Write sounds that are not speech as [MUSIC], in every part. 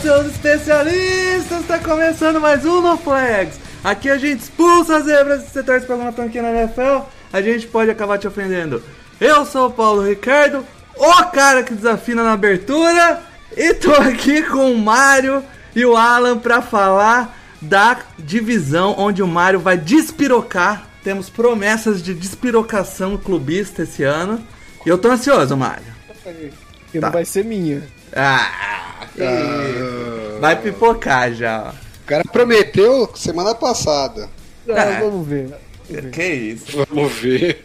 Seus especialistas! Tá começando mais um No Flags. Aqui a gente expulsa as zebras se você torce pra alguma franquia na NFL, a gente pode acabar te ofendendo. Eu sou o Paulo Ricardo, o cara que desafina na abertura, e tô aqui com o Mário e o Alan pra falar da divisão onde o Mário vai despirocar. Temos promessas de despirocação clubista esse ano. E eu tô ansioso, Mário. Que Tá. não vai ser minha. Ah, que isso. Vai pipocar já. O cara prometeu semana passada. Ah, É. Vamos ver. Que isso, Vamos ver.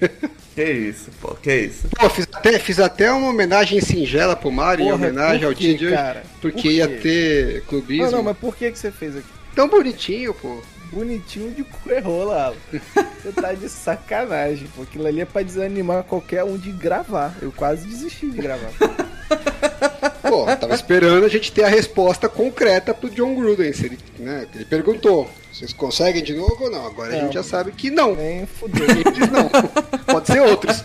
que isso, pô, que isso. Pô, fiz até, fiz até uma homenagem singela pro Mário, em Porra, homenagem por ao time de hoje? Porque Por ia ter clubismo. Não, não, mas por que, que você fez aqui? Tão bonitinho, pô. Bonitinho de coerrola, Alan. Você tá de sacanagem, pô. Aquilo ali é pra desanimar qualquer um de gravar. Eu quase desisti de gravar. Pô, tava esperando a gente ter a resposta concreta pro John Gruden. Se ele, né, ele perguntou, vocês conseguem de novo ou não? Agora a Não. gente já sabe que não. Nem fudeu. Ele diz não. Pode ser outros.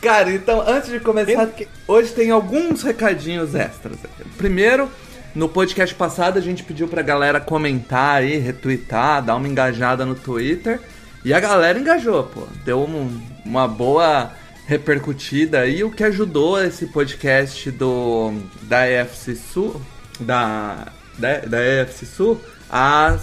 Cara, então antes de começar, Que- hoje tem alguns recadinhos extras. Primeiro, no podcast passado a gente pediu pra galera comentar aí, retweetar, dar uma engajada no Twitter. E a galera engajou, pô. Deu um- uma boa repercutida aí, o que ajudou esse podcast do da EFC Sul, da, da, da EFC Sul, a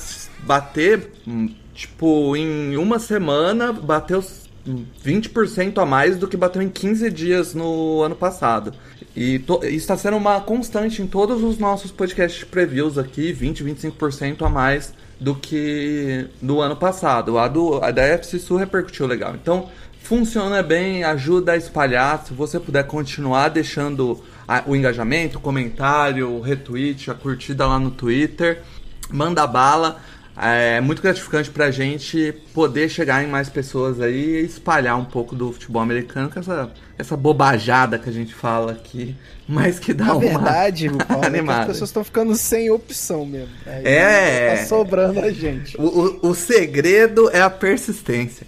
bater, hum, tipo, em uma semana, bateu s- hum, 20% a mais do que bateu em 15 dias no ano passado. E está sendo uma constante em todos os nossos podcasts previews aqui, 20, 25% a mais do que no ano passado. A, do, a da FC Sul repercutiu legal. Então, funciona bem, ajuda a espalhar. Se você puder continuar deixando a- o engajamento, o comentário, o retweet, a curtida lá no Twitter, manda bala. É muito gratificante pra gente poder chegar em mais pessoas aí e espalhar um pouco do futebol americano com essa, essa bobajada que a gente fala aqui, mas que dá Na uma verdade, [LAUGHS] Paulo, é animada. as pessoas estão ficando sem opção mesmo. Aí É. Tá sobrando a gente. O, o, o segredo é a persistência.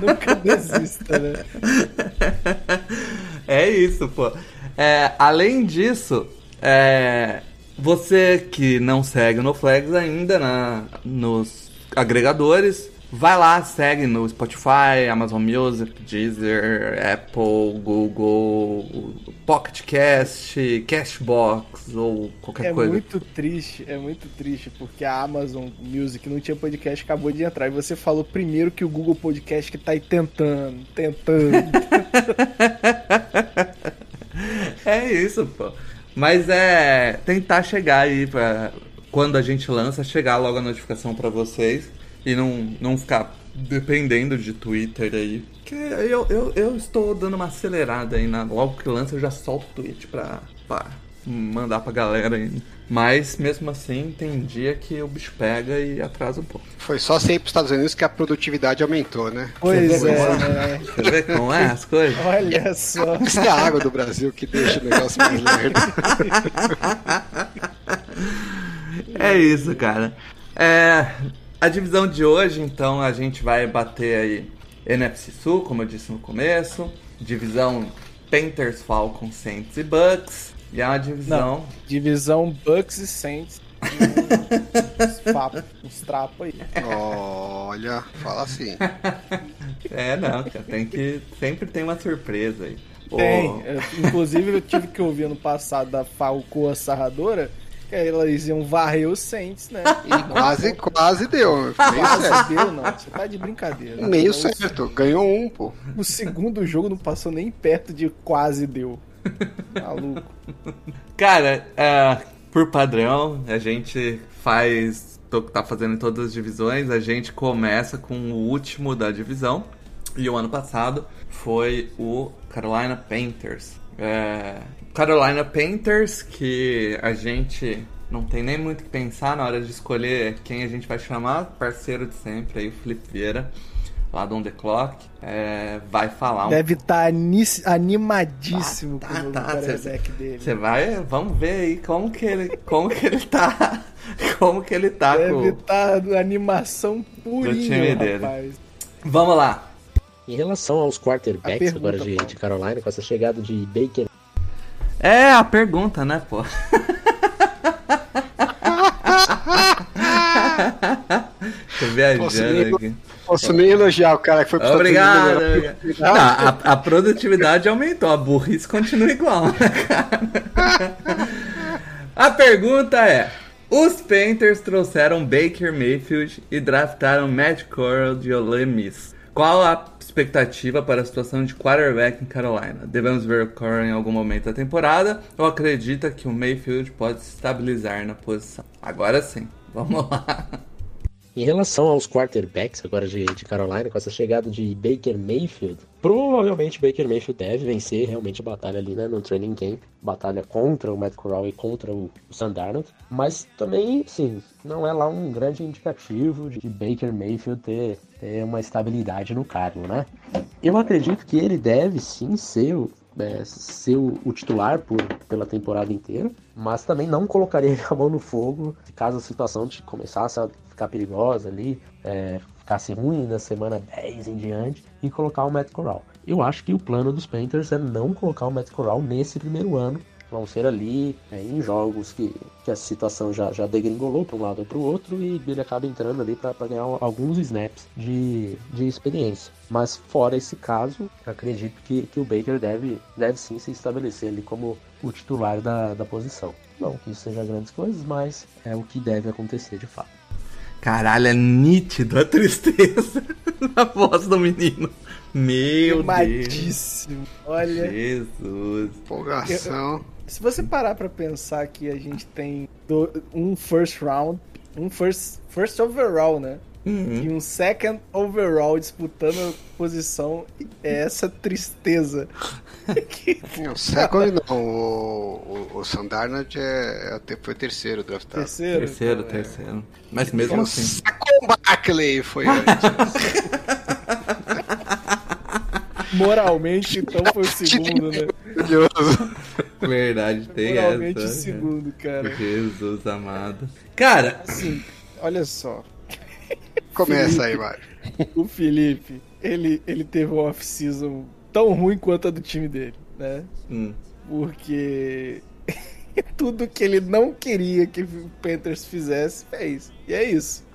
Nunca desista, né? [LAUGHS] é isso, pô. É, além disso, é, você que não segue no Flags ainda na, nos agregadores, vai lá, segue no Spotify, Amazon Music, Deezer, Apple, Google, Pocket Cast, Cashbox ou qualquer É coisa. muito triste, é muito triste, porque a Amazon Music não tinha podcast, acabou de entrar. E você falou primeiro que o Google Podcast que tá aí tentando, tentando. [LAUGHS] É isso, pô. Mas é tentar chegar aí pra quando a gente lança, chegar logo a notificação pra vocês e não, não ficar dependendo de Twitter aí. Que eu, eu, eu estou dando uma acelerada aí, na, logo que lança eu já solto o tweet pra, pra mandar pra galera aí. Mas mesmo assim, tem dia que o bicho pega e atrasa um pouco. Foi só sair pros Estados Unidos que a produtividade aumentou, né? pois é, como né? Você vê como é as coisas? Olha só. Isso é a água do Brasil que deixa o negócio mais [LAUGHS] lerdo. É isso, cara. É, a divisão de hoje, então, a gente vai bater aí NFC Sul, como eu disse no começo. Divisão Panthers, Falcons, Saints e Bucks. E é uma divisão... Divisão Bucks e Saints. [LAUGHS] uns uns trapos aí. Olha, fala assim. É, não, cara, tem que... Sempre tem uma surpresa aí. Tem. O- Eu, inclusive, eu tive que ouvir ano passado da Falcoa Sarradora que elas iam varrer os Saints, né? [LAUGHS] E quase, quase deu. Meio certo. Quase deu, não. Você tá de brincadeira. Meio certo. Ganhou um, pô. O segundo jogo não passou nem perto de quase deu. Maluco. Cara, é, por padrão, a gente faz. to- Tá fazendo em todas as divisões. A gente começa com o último da divisão. E o ano passado foi o Carolina Panthers. É, Carolina Panthers, que a gente não tem nem muito o que pensar na hora de escolher quem a gente vai chamar, parceiro de sempre aí, o Felipe Vieira, lá do On The Clock, é, vai falar um Deve estar animadíssimo Tá, com o novo tá, quarterback dele. Você vai, vamos ver aí como que ele, como que ele tá, [LAUGHS] como que ele tá Deve com... estar animação purinha, time dele. rapaz. Vamos lá. Em relação aos A quarterbacks pergunta, agora de, de Carolina, com essa chegada de Baker É a pergunta, né, pô? [LAUGHS] Tô Posso viajando nem- aqui. Posso nem elogiar o cara que foi pro Obrigado. Obrigado. Não, a, a produtividade aumentou, a burrice continua igual, né, cara? [LAUGHS] A pergunta é: os Panthers trouxeram Baker Mayfield e draftaram Matt Corral de Ole Miss. Qual a expectativa para a situação de quarterback em Carolina? Devemos ver o Corral em algum momento da temporada ou acredita que o Mayfield pode se estabilizar na posição? Agora sim, [LAUGHS] vamos lá. Em relação aos quarterbacks agora de, de Carolina, com essa chegada de Baker Mayfield, provavelmente Baker Mayfield deve vencer realmente a batalha ali né, no training camp, batalha contra o Matt Corral e contra o, o Sam Darnold, mas também, sim, não é lá um grande indicativo de Baker Mayfield ter, ter uma estabilidade no cargo, né? Eu acredito que ele deve sim ser o, é, ser o titular por, pela temporada inteira, mas também não colocaria [LAUGHS] a mão no fogo caso a situação de começasse a ficar perigosa ali, é, ficasse ruim na semana 10 em diante e colocar o Matt Corral. Eu acho que o plano dos Panthers é não colocar o Matt Corral nesse primeiro ano. Vão ser ali é, em jogos que, que a situação já, já degringolou para um lado ou para o outro e ele acaba entrando ali para ganhar alguns snaps de, de experiência. Mas fora esse caso, acredito que, que o Baker deve, deve sim se estabelecer ali como o titular da, da posição. Não que isso seja grandes coisas, mas é o que deve acontecer de fato. Caralho, é nítido a tristeza [LAUGHS] na voz do menino. Meu Deus. Animadíssimo. Olha, Jesus. Empolgação. se você parar pra pensar que a gente tem do- um first round, um first, first overall, né? Uhum. E um second overall disputando a posição, é essa tristeza. [LAUGHS] que O second não, o, o, o é, é, até foi terceiro draftado. terceiro. Terceiro, então, é. terceiro. Mas mesmo O assim. Saquon Barkley foi antes. [LAUGHS] [LAUGHS] Moralmente, então foi o segundo, né? Verdade, tem Moralmente o essa. segundo, cara. Jesus amado. Cara, Assim, olha só. Começa aí, Mário. O Felipe, ele, ele teve uma off-season tão ruim quanto a do time dele, né? hum, Porque [LAUGHS] tudo que ele não queria que o Panthers fizesse, fez. E é isso.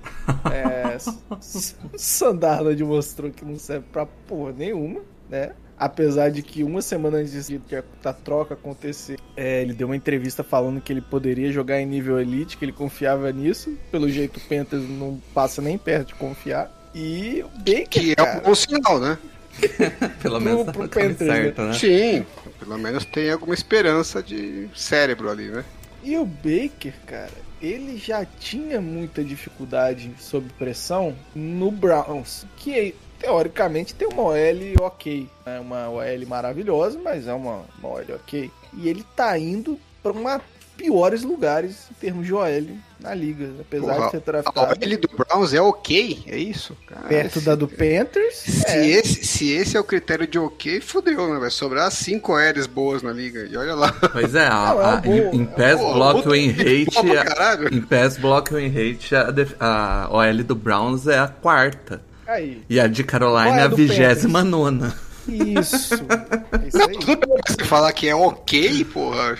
É, [LAUGHS] Sandarnold mostrou que não serve pra porra nenhuma, né? Apesar de que uma semana antes de que a troca acontecer, é, ele deu uma entrevista falando que ele poderia jogar em nível elite, que ele confiava nisso. Pelo jeito, o Panthers não passa nem perto de confiar. E o Baker, Que é cara, um bom sinal, né? [LAUGHS] pelo menos tá pro no caminho Panthers, certo, né? Sim, pelo menos tem alguma esperança de cérebro ali, né? E o Baker, cara, ele já tinha muita dificuldade sob pressão no Browns, que teoricamente tem uma OL ok. É uma OL maravilhosa, mas é uma, uma OL ok. E ele tá indo para uma piores lugares em termos de OL na liga, apesar Porra, de ser A draftado OL do Browns é ok, é isso? Cara, perto se- da do Panthers. Se, é. esse, se esse é o critério de ok, fodeu, né? Vai sobrar 5 OLs boas na liga. E olha lá. Pois é, a, Não, é a- bom- em, em pass Pô, block win rate, a- em pass block win rate, a, def- a OL do Browns é a quarta. Aí. E a de Carolina Qual é é a vigésima nona. Isso. É isso Não, tudo bem você falar que é ok, porra.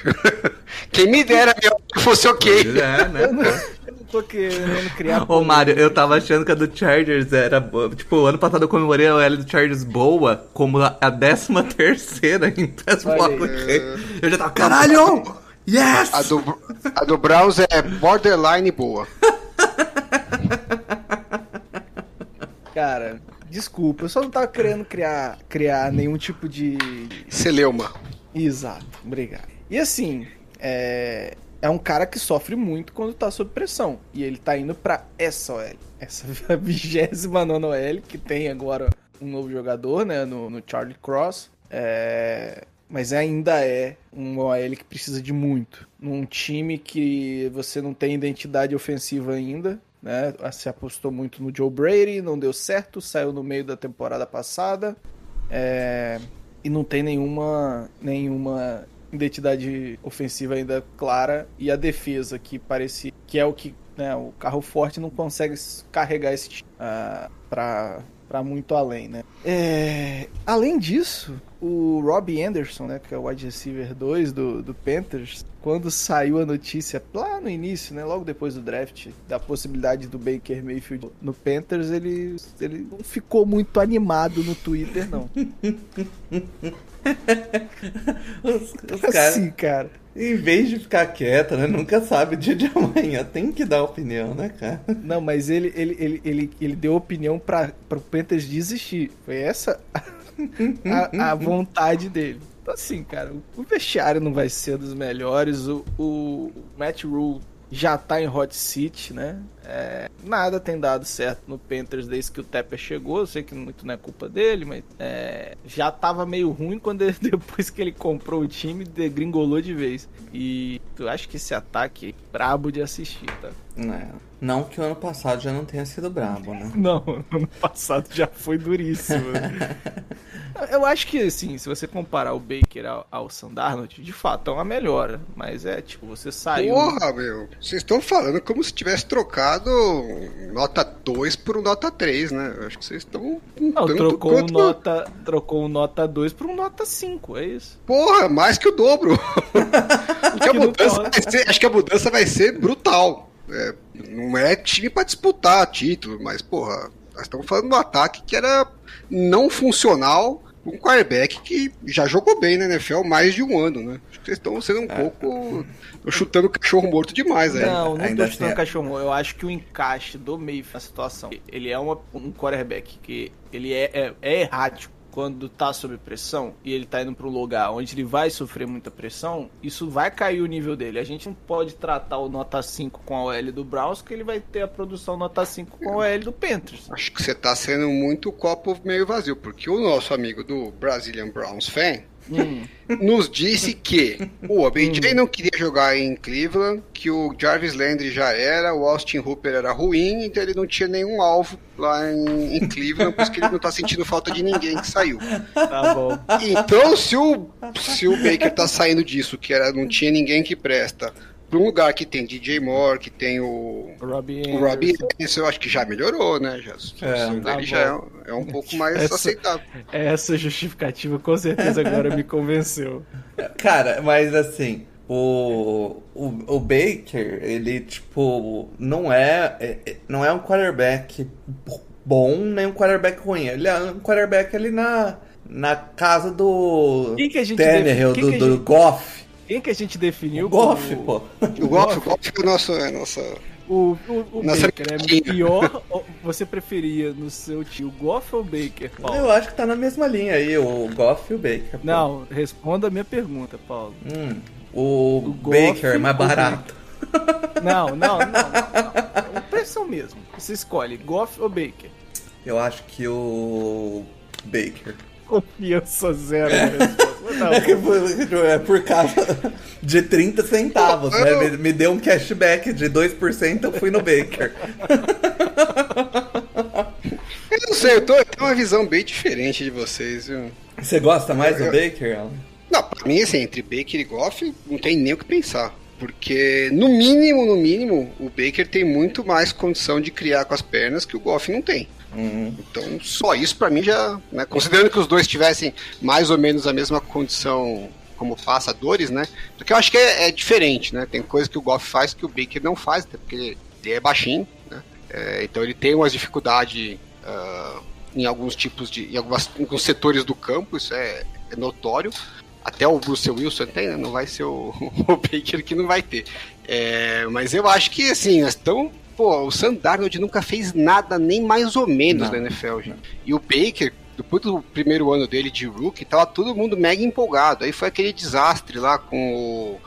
Quem me dera que fosse ok. Pois é, né? Eu não, eu não tô querendo criar. Ô Mário, eu tava achando que a do Chargers era boa. Tipo, ano passado eu comemorei a OL do Chargers boa como a a décima terceira [LAUGHS] em pass Olha block. aí. Eu já tava, caralho! Yes! A do, a do Browns é borderline boa. [LAUGHS] Cara, desculpa, eu só não tava querendo criar, criar nenhum tipo de. Celeuma. Exato, obrigado. E assim, é, é um cara que sofre muito quando tá sob pressão. E ele tá indo pra essa OL. Essa 29 OL, que tem agora um novo jogador, né? No, no Charlie Cross. É, mas ainda é um OL que precisa de muito. Num time que você não tem identidade ofensiva ainda, né? Se apostou muito no Joe Brady, não deu certo, saiu no meio da temporada passada. É, e não tem nenhuma, nenhuma identidade ofensiva ainda clara. E a defesa, que parecia que é o que né, o carro forte não consegue carregar esse time uh, para para muito além, né? É, além disso, o Robbie Anderson, né, que é o wide receiver 2 do, do Panthers, quando saiu a notícia lá no início, né, logo depois do draft, da possibilidade do Baker Mayfield no Panthers, ele, ele não ficou muito animado no Twitter, não. [LAUGHS] os, os assim, cara. Em vez de ficar quieto, né? Nunca sabe o dia de amanhã. Tem que dar opinião, né, cara? Não, mas ele, ele, ele, ele, ele deu opinião para o Panthers desistir. Foi essa a, a [LAUGHS] vontade dele. Então, assim, cara, o vestiário não vai ser dos melhores. O, o Matt Rule já tá em hot seat, né? É, nada tem dado certo no Panthers desde que o Tepper chegou. Eu sei que muito não é culpa dele, mas é, já tava meio ruim quando ele, [LAUGHS] depois que ele comprou o time, degringolou de vez. E eu acho que esse ataque é brabo de assistir, tá? É, não que o ano passado já não tenha sido brabo, né? [LAUGHS] Não, ano passado já foi duríssimo. [LAUGHS] Eu acho que, assim, se você comparar o Baker ao, ao Sandarnold, de fato é uma melhora. Mas é, tipo, você saiu. Porra, meu. Vocês estão falando como se tivesse trocado nota 2 por um nota 3, né? Eu acho que vocês estão. Não, trocou um, nota, trocou um nota 2 por um nota 5, é isso. Porra, mais que o dobro. [LAUGHS] que a mudança ser, acho que a mudança vai ser brutal. É, não é time para disputar título, mas, porra, nós estamos falando do ataque que era não funcional um quarterback que já jogou bem na NFL mais de um ano, né? Acho que vocês estão sendo um é. pouco. chutando cachorro morto demais aí. Não, não Ainda tô chutando assim, cachorro morto. Eu acho que o encaixe do meio na situação. Ele é uma, um quarterback que ele é, é, é errático quando tá sob pressão e ele tá indo para um lugar onde ele vai sofrer muita pressão, isso vai cair o nível dele. A gente não pode tratar o nota 5 com a OL do Browns, que ele vai ter a produção nota 5 com a OL do Panthers. Acho que você tá sendo muito copo meio vazio, porque o nosso amigo do Brazilian Browns fan Hum. nos disse que o OBJ hum. não queria jogar em Cleveland, que o Jarvis Landry já era, o Austin Hooper era ruim, então ele não tinha nenhum alvo lá em, em Cleveland, por isso que ele não tá sentindo falta de ninguém que saiu. Tá bom. Então, se o, se o Baker tá saindo disso, que era, não tinha ninguém que presta, para um lugar que tem DJ Moore, que tem o Robbie, o Robbie isso eu acho que já melhorou, né? Já, é, tá já é, é, um pouco mais essa, aceitável. Essa justificativa com certeza agora me convenceu. [LAUGHS] Cara, mas assim, o, o, o Baker, ele tipo, não é, é, é não é um quarterback bom nem um quarterback ruim. Ele é um quarterback ali na, na casa do Quem que a gente Tannehill, do, do gente... Goff. Quem que a gente definiu? O Goff, como... pô. O Goff, o Goff é o nosso. É nossa... O, o, o Nossa Baker é pior. você preferia no seu tio Goff ou Baker, Paulo? Eu acho que tá na mesma linha aí, o Goff e o Baker. Pô. Não, responda a minha pergunta, Paulo. Hum, o, o Baker é mais barato. Não, não, não. não. [LAUGHS] Pressão mesmo. Você escolhe Goff ou Baker? Eu acho que o Baker. Confiança zero. Não, é, por, é por causa de 30 centavos, né? Me, me, deu um cashback de 2%, eu fui no Baker. Eu não sei, eu, tô, eu tenho uma visão bem diferente de vocês, viu? Você gosta mais eu, do Baker, Alan? Não, pra mim, assim, entre Baker e Goff, não tem nem o que pensar. Porque, no mínimo, no mínimo, o Baker tem muito mais condição de criar com as pernas que o Goff não tem. Uhum. Então, só isso para mim já, né, considerando que os dois tivessem mais ou menos a mesma condição como passadores, né? Porque eu acho que é, é diferente, né? Tem coisa que o Goff faz que o Baker não faz, até porque ele, é baixinho, né? É, então ele tem umas dificuldades uh, em alguns tipos de. em algumas, em alguns setores do campo, isso é, é notório. Até o Bruce Wilson tem, né? Não vai ser o, [LAUGHS] o Baker que não vai ter. É, mas eu acho que assim, estamos pô, o Sam Darnold nunca fez nada nem mais ou menos não, na NFL, gente. E o Baker, depois do primeiro ano dele de rookie, tava todo mundo mega empolgado. Aí foi aquele desastre lá com o.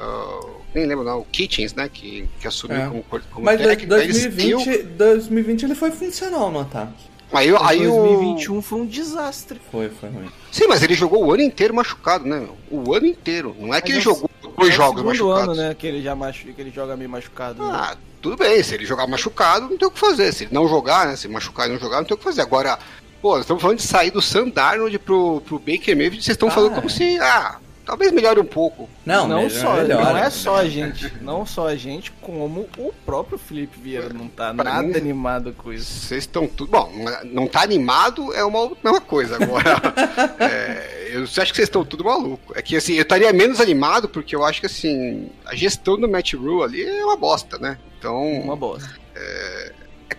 Uh, nem lembro não, o Kitchens, né? Que, que assumiu é. como, como Mas técnico. 2020, 2020 ele foi funcional no ataque. Aí, aí o... 2021 foi um desastre. Foi, foi ruim. Sim, mas ele jogou o ano inteiro machucado, né, meu? O ano inteiro. Não é que ele Mas é o- jogou dois é jogos o machucados. ano, né, que ele já machu... que ele joga meio machucado. né? Tudo bem, se ele jogar machucado, não tem o que fazer. Se ele não jogar, né? Se machucar e não jogar, não tem o que fazer. Agora, pô, nós estamos falando de sair do Sam Darnold pro, pro Baker Mayfield, vocês estão Ah, falando é. como se, ah, talvez melhore um pouco. Não, não melhor- só, melhora. não é só a gente, não só a gente, como o próprio Felipe Vieira não tá Pra nada mim- animado com isso. Vocês estão tudo. Bom, não tá animado é uma mesma coisa. Agora, [LAUGHS] é, eu acho que vocês estão tudo maluco. É que assim, eu estaria menos animado porque eu acho que assim, a gestão do Matt Rule ali é uma bosta, né? Então, Uma bosta. é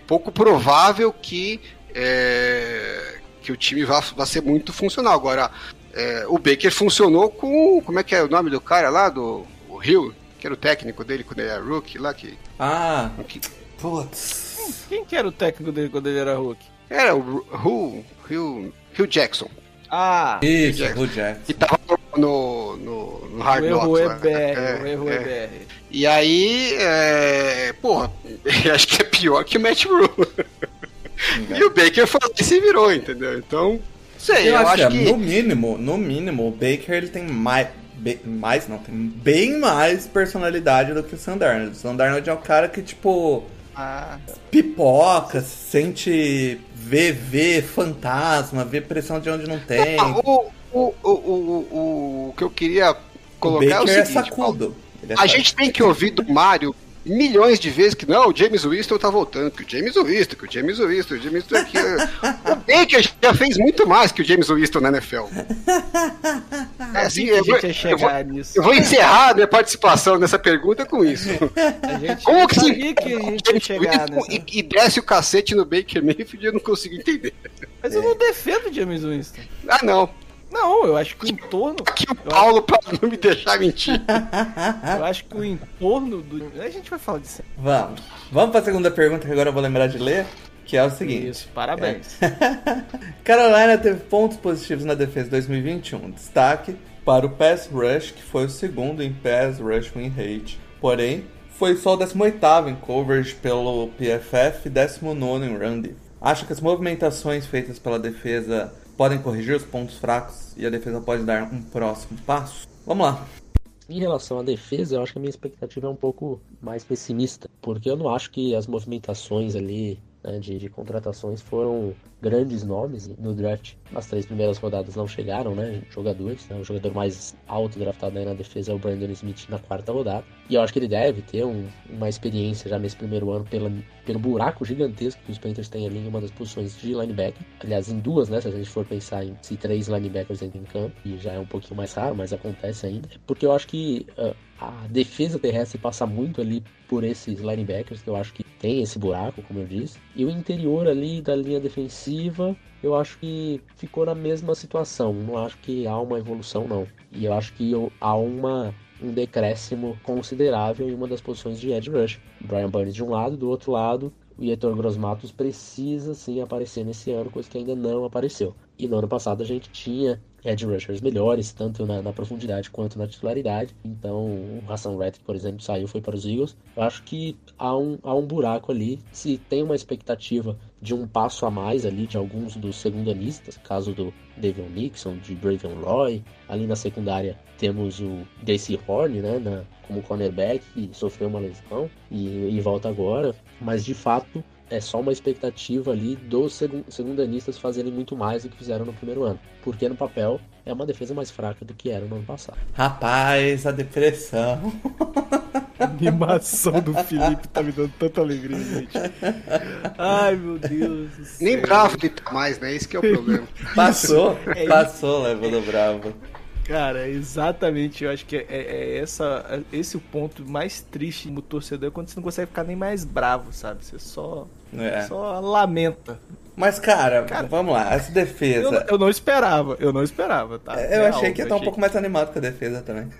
pouco provável que, é, que o time vá, vá ser muito funcional. Agora, é, o Baker funcionou com. Como é que é o nome do cara lá? Do o Hill, que era o técnico dele quando ele era rookie lá, que. Ah, que putz. Quem que era o técnico dele quando ele era Hulk? era o Hill, Hill, Hill Jackson. Ah, Isso, Jackson. o Jackson. Que tava no, no, no o Hard erro Knocks. é lá. BR, É, o erro é. é BR. E aí, é, porra, [LAUGHS] acho que é pior que o Matt Rule. e o Baker foi lá e se virou, entendeu? Então, sei, Eu, eu, acho, acho que, que. no mínimo, no mínimo, o Baker ele tem mais. be- mais não, tem bem mais personalidade do que o Sandarnold. O Sandarnold é um cara que, tipo, Ah, pipoca, sente. vê, vê fantasma, vê pressão de onde não tem. Ah, o, o, o, o, o, o que eu queria o colocar é o Baker é, seguinte: sacudo. Ele é a sacudo. gente tem que ouvir do Mário milhões de vezes que não, o James Winston tá voltando, que o James Winston, que o James Winston, o James Winston aqui. [LAUGHS] o Baker já fez muito mais que o James Winston na NFL. [LAUGHS] É, assim, eu, vou, chegar nisso. eu vou encerrar minha participação nessa pergunta com isso. [LAUGHS] A gente Como que sabia que a gente ia chegar Winston nessa. e, e desce o cacete no Baker Mayfield eu não consigo entender. Mas eu não defendo o James Winston. Ah, não. Não, eu acho que o entorno. Aqui o Paulo pra não me deixar mentir. [LAUGHS] Eu acho que o entorno do. A gente vai falar disso. Vamos. Vamos pra segunda pergunta que agora eu vou lembrar de ler. Que é o seguinte. Isso, parabéns. [LAUGHS] Carolina teve pontos positivos na defesa 2021. Destaque para o pass rush, que foi o segundo em pass rush win rate. Porém, foi só o 18º em coverage pelo PFF e 19 em defense. Acha que as movimentações feitas pela defesa podem corrigir os pontos fracos e a defesa pode dar um próximo passo? Vamos lá. Em relação à defesa, eu acho que a minha expectativa é um pouco mais pessimista, porque eu não acho que as movimentações ali né, de, de contratações foram grandes nomes no draft. As três primeiras rodadas não chegaram, né? Jogadores. Né, o jogador mais alto draftado aí na defesa é o Brandon Smith na quarta rodada. E eu acho que ele deve ter um- uma experiência já nesse primeiro ano pela, pelo buraco gigantesco que os Panthers têm ali em uma das posições de linebacker. Aliás, em duas, né? Se a gente for pensar em se três linebackers entram em campo, e já é um pouquinho mais raro, mas acontece ainda. Porque eu acho que ah, a defesa terrestre passa muito ali por esses linebackers, que eu acho que tem esse buraco, como eu disse. E o interior ali da linha defensiva, eu acho que ficou na mesma situação. Não acho que há uma evolução, não. E eu acho que há uma um decréscimo considerável em uma das posições de edge rush. Brian Burns de um lado, do outro lado, o Heitor Grossmatos precisa sim aparecer nesse ano, coisa que ainda não apareceu. E no ano passado a gente tinha edge rushers melhores, tanto na, na profundidade quanto na titularidade. Então, o Hassan Reddick, por exemplo, saiu foi para os Eagles. Eu acho que há um, há um buraco ali. Se tem uma expectativa de um passo a mais ali de alguns dos segundanistas, caso do Davion Nixon, de Braven Roy. Ali na secundária temos o Dacy Horn, né, na, como cornerback, que sofreu uma lesão e, e volta agora. Mas de fato é só uma expectativa ali dos segun- segundanistas fazerem muito mais do que fizeram no primeiro ano. Porque no papel é uma defesa mais fraca do que era no ano passado. Rapaz, a depressão. A animação do Felipe tá me dando tanta alegria, gente. Ai, meu Deus. Nem bravo ele tá mais, né? Esse que é o problema. Passou, É passou, levou do bravo. Cara, exatamente. Eu acho que é, é essa, é esse o ponto mais triste como torcedor é quando você não consegue ficar nem mais bravo, sabe? Você só, É. só lamenta. Mas, cara, Cara, vamos lá, essa Eu, defesa. eu não esperava, eu não esperava, tá? Eu Real, achei que ia estar um achei pouco mais animado com a defesa também. [LAUGHS]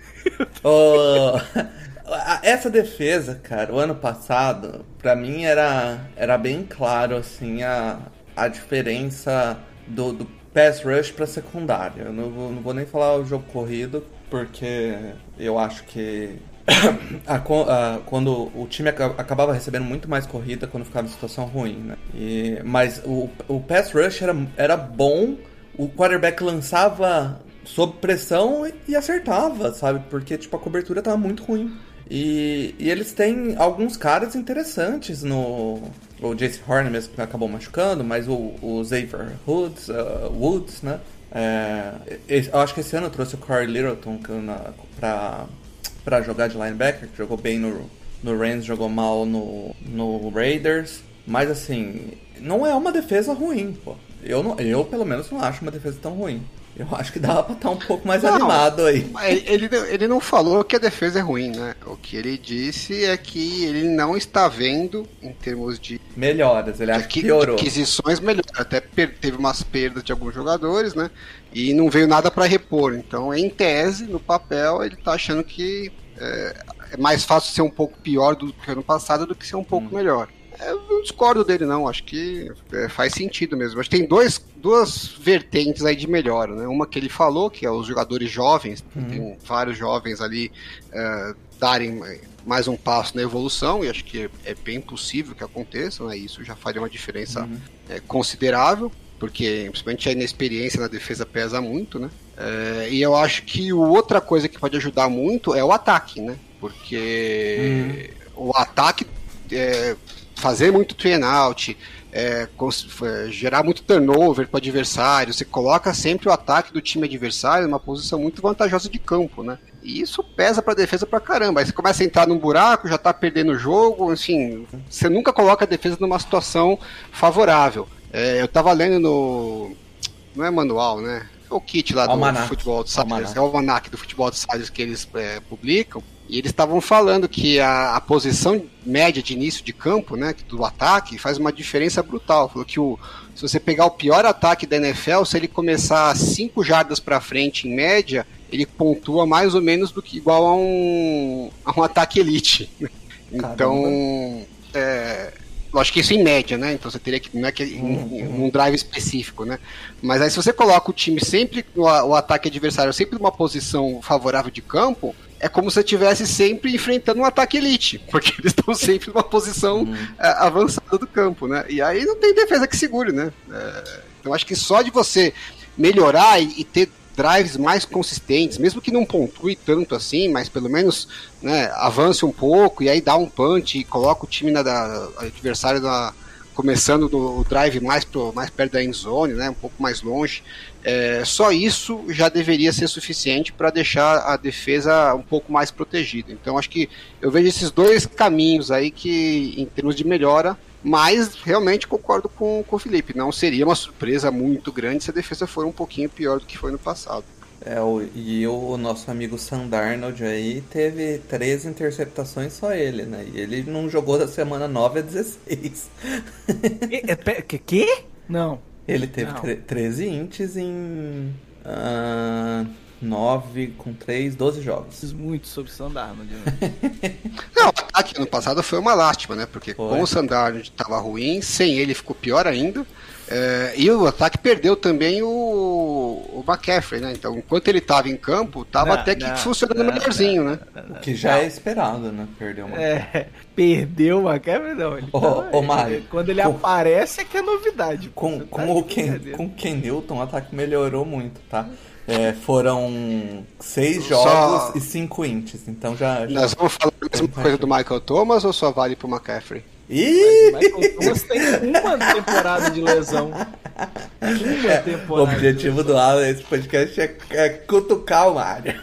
A- essa defesa, cara, o ano passado, pra mim era, era bem claro, assim, a, a diferença do, do pass rush pra secundária. Eu não vou, não vou nem falar o jogo corrido, porque eu acho que [COUGHS] a, a, quando o time acabava recebendo muito mais corrida quando ficava em situação ruim, né? E, mas o, o pass rush era, era bom, o quarterback lançava sob pressão e, e acertava, sabe? Porque tipo, a cobertura tava muito ruim. E, e, eles têm alguns caras interessantes no. O Jace Horn mesmo que acabou machucando, mas o, o Xavier Woods, uh, Woods né? É, eu acho que esse ano trouxe o Corey Littleton na, pra, pra jogar de linebacker, que jogou bem no, no Rams, jogou mal no, no Raiders. Mas assim, não é uma defesa ruim, pô. Eu, não, eu pelo menos não acho uma defesa tão ruim. Eu acho que dava pra estar um pouco mais não, animado aí. Ele, ele não falou que a defesa é ruim, né? O que ele disse é que ele não está vendo em termos de. Melhoras, ele acha que piorou. Aquisições melhoras. Até teve umas perdas de alguns jogadores, né? E não veio nada para repor. Então, em tese, no papel, ele tá achando que é, é mais fácil ser um pouco pior do que ano passado do que ser um pouco hum. melhor. Eu não discordo dele, não. Acho que é, faz sentido mesmo. Acho que tem dois, duas vertentes aí de melhora, né? Uma que ele falou, que é os jogadores jovens, uhum. tem vários jovens ali uh, darem mais um passo na evolução, e acho que é, é bem possível que aconteça, né? Isso já faria uma diferença uhum. é, considerável, porque principalmente a inexperiência na defesa pesa muito, né? É, e eu acho que outra coisa que pode ajudar muito é o ataque, né? Porque uhum. o ataque é, fazer muito train out, é, gerar muito turnover para o adversário, você coloca sempre o ataque do time adversário numa posição muito vantajosa de campo, né? E isso pesa para a defesa para caramba. Aí você começa a entrar num buraco, já está perdendo o jogo, enfim, você nunca coloca a defesa numa situação favorável. É, eu estava lendo no. Não é manual, né? É o kit lá do Almanac. futebol do Salles, é o almanac do futebol do Salles que eles é, publicam. E eles estavam falando que a, a, posição média de início de campo, né, do ataque, faz uma diferença brutal. Falou que o, se você pegar o pior ataque da NFL, se ele começar 5 jardas para frente em média, ele pontua mais ou menos do que igual a um, a um ataque elite. [LAUGHS] Então, é, lógico que isso em média, né? Então você teria que. Não é que uhum. um drive específico, né? Mas aí se você coloca o time sempre, o, o ataque adversário sempre numa posição favorável de campo, é como se você estivesse sempre enfrentando um ataque elite, [LAUGHS] porque eles estão sempre numa posição uhum. é, avançada do campo, né? E aí não tem defesa que segure, né? É, então acho que só de você melhorar e, e, ter drives mais consistentes, mesmo que não pontue tanto assim, mas pelo menos né, avance um pouco e aí dá um punch e coloca o time na, da, adversário na, começando o drive mais, pro, mais perto da end zone, né, um pouco mais longe. É, só isso já deveria ser suficiente para deixar a defesa um pouco mais protegida. Então acho que eu vejo esses dois caminhos aí que, em termos de melhora, mas realmente concordo com, com o Felipe. Não seria uma surpresa muito grande se a defesa for um pouquinho pior do que foi no passado. É, o, e o nosso amigo Sandarnold aí teve três interceptações só ele, né? E ele não jogou da semana 9 a 16. É, que? que? Não. Ele teve 13 ints em. Uh, 9 com 3, 12 jogos. Muito sobre Sandarnold. [LAUGHS] Não, o ataque ano passado foi uma lástima, né? Porque foi. com o Sandarnold estava ruim, sem ele ficou pior ainda. É, e o ataque perdeu também o, o McCaffrey, né? Então, enquanto ele estava em campo, estava até que não, funcionando não, melhorzinho, não, né? O que já é esperado, né? Perdeu o McCaffrey. É, perdeu o McCaffrey, não. Ele ô, tá, ô, Mário, quando ele com, aparece é que é novidade. Com, tá com, o Ken, com o Ken Newton, o ataque melhorou muito, tá? É, foram seis jogos só... e cinco ints, então já. já... Nós vamos falar a mesma coisa do Michael Thomas ou só vale pro McCaffrey? Ih! Michael Thomas tem uma temporada de lesão. Uma é, temporada. O objetivo do Alan nesse podcast é, é cutucar o Mario.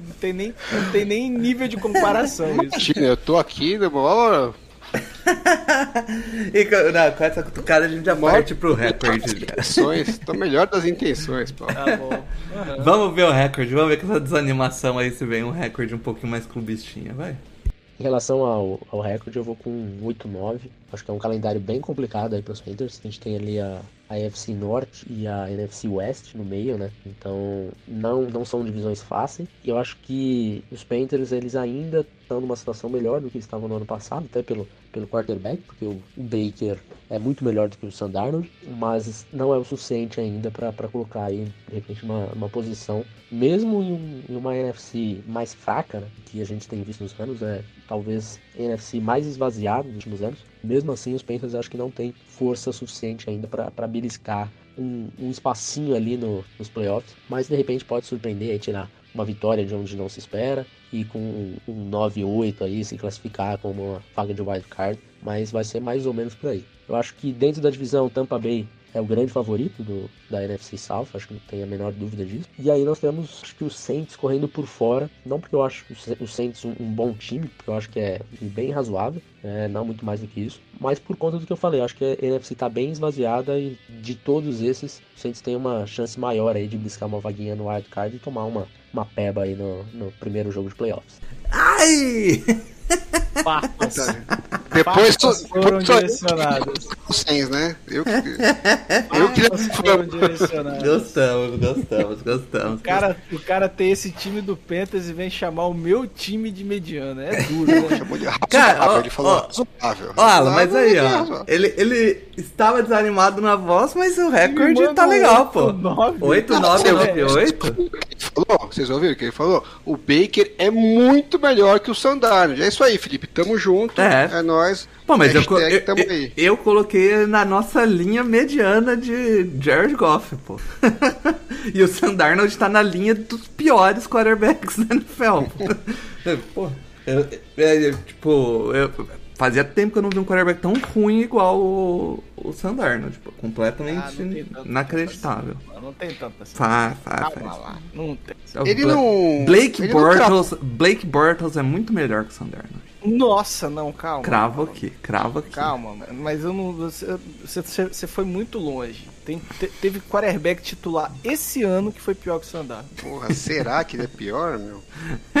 Não tem, nem, não tem nem nível de comparação isso. Imagina, eu tô aqui, na maior [LAUGHS] e não, com essa cutucada a gente já parte pro recorde. Intenções, tô melhor das intenções, pô. Tá bom. Uhum. [LAUGHS] Vamos ver o recorde, vamos ver com essa desanimação aí se vem um recorde um pouquinho mais clubistinha, vai. Em relação ao, ao recorde, eu vou com 8-9. Acho que é um calendário bem complicado aí para os Panthers. A gente tem ali a, a NFC Norte e a NFC West no meio, né? Então não, não são divisões fáceis. E eu acho que os Panthers eles ainda estão numa situação melhor do que estavam no ano passado, até pelo, pelo quarterback, porque o, Baker é muito melhor do que o Sandarnold, mas não é o suficiente ainda para colocar aí, de repente, uma, uma posição, mesmo em, um, em uma NFC mais fraca, né, que a gente tem visto nos anos, é talvez a NFC mais esvaziada nos últimos anos, mesmo assim os Panthers acho que não tem força suficiente ainda para beliscar um, um espacinho ali no, nos playoffs, mas de repente pode surpreender e tirar uma vitória de onde não se espera e com um, um 9-8 aí se classificar como uma vaga de wild card, mas vai ser mais ou menos por aí. Eu acho que dentro da divisão Tampa Bay é o grande favorito do, da NFC South, acho que não tem a menor dúvida disso. E aí nós temos acho que o Saints correndo por fora, não porque eu acho o Saints um, um bom time, porque eu acho que é bem razoável, é, não muito mais do que isso, mas por conta do que eu falei, acho que a NFC está bem esvaziada e de todos esses, o Saints tem uma chance maior aí de buscar uma vaguinha no wild card e tomar uma, uma peba aí no, no primeiro jogo de playoffs. Ai! Patas. [LAUGHS] Depois Patas foram direcionadas. Vocês, né? Eu, [LAUGHS] eu queria. Foram [LAUGHS] direcionadas. Gostamos, gostamos, gostamos. O cara, o cara tem esse time do Panthers e vem chamar o meu time de mediano. É duro, né? [LAUGHS] Chamou de Cara, ó, ele falou ó, razoável. Alan, mas aí, ó. razoável. Ele, ele estava desanimado na voz, mas o recorde tá legal, pô. 8-9. 8, Não, 9, você 9, ouviu- 8. Ele falou, vocês ouviram o que ele falou? O Baker é muito melhor que o Sandarno. É isso aí, Felipe. Tamo junto. É. É, nóis. Pô, mas eu, eu, eu, aí. eu coloquei na nossa linha mediana de Jared Goff, pô. [LAUGHS] e o Sandarnold tá na linha dos piores quarterbacks da NFL. pô, eu, é, é, tipo, eu, fazia tempo que eu não vi um quarterback tão ruim igual o, o Sandarnold, tipo, completamente Ah, não inacreditável. Não tem tanto assim. Faz, faz, Calma faz. lá. Não tem. Ele Bla- não- Blake ele não Bortles, Blake Bortles é muito melhor que o Sandarnold. Nossa, não, calma. Cravo aqui, cravo aqui. Calma, mas eu não. Você, você, você foi muito longe. Tem, te- teve quarterback titular esse ano que foi pior que o Sandar. Porra, será que ele é pior, meu? [LAUGHS]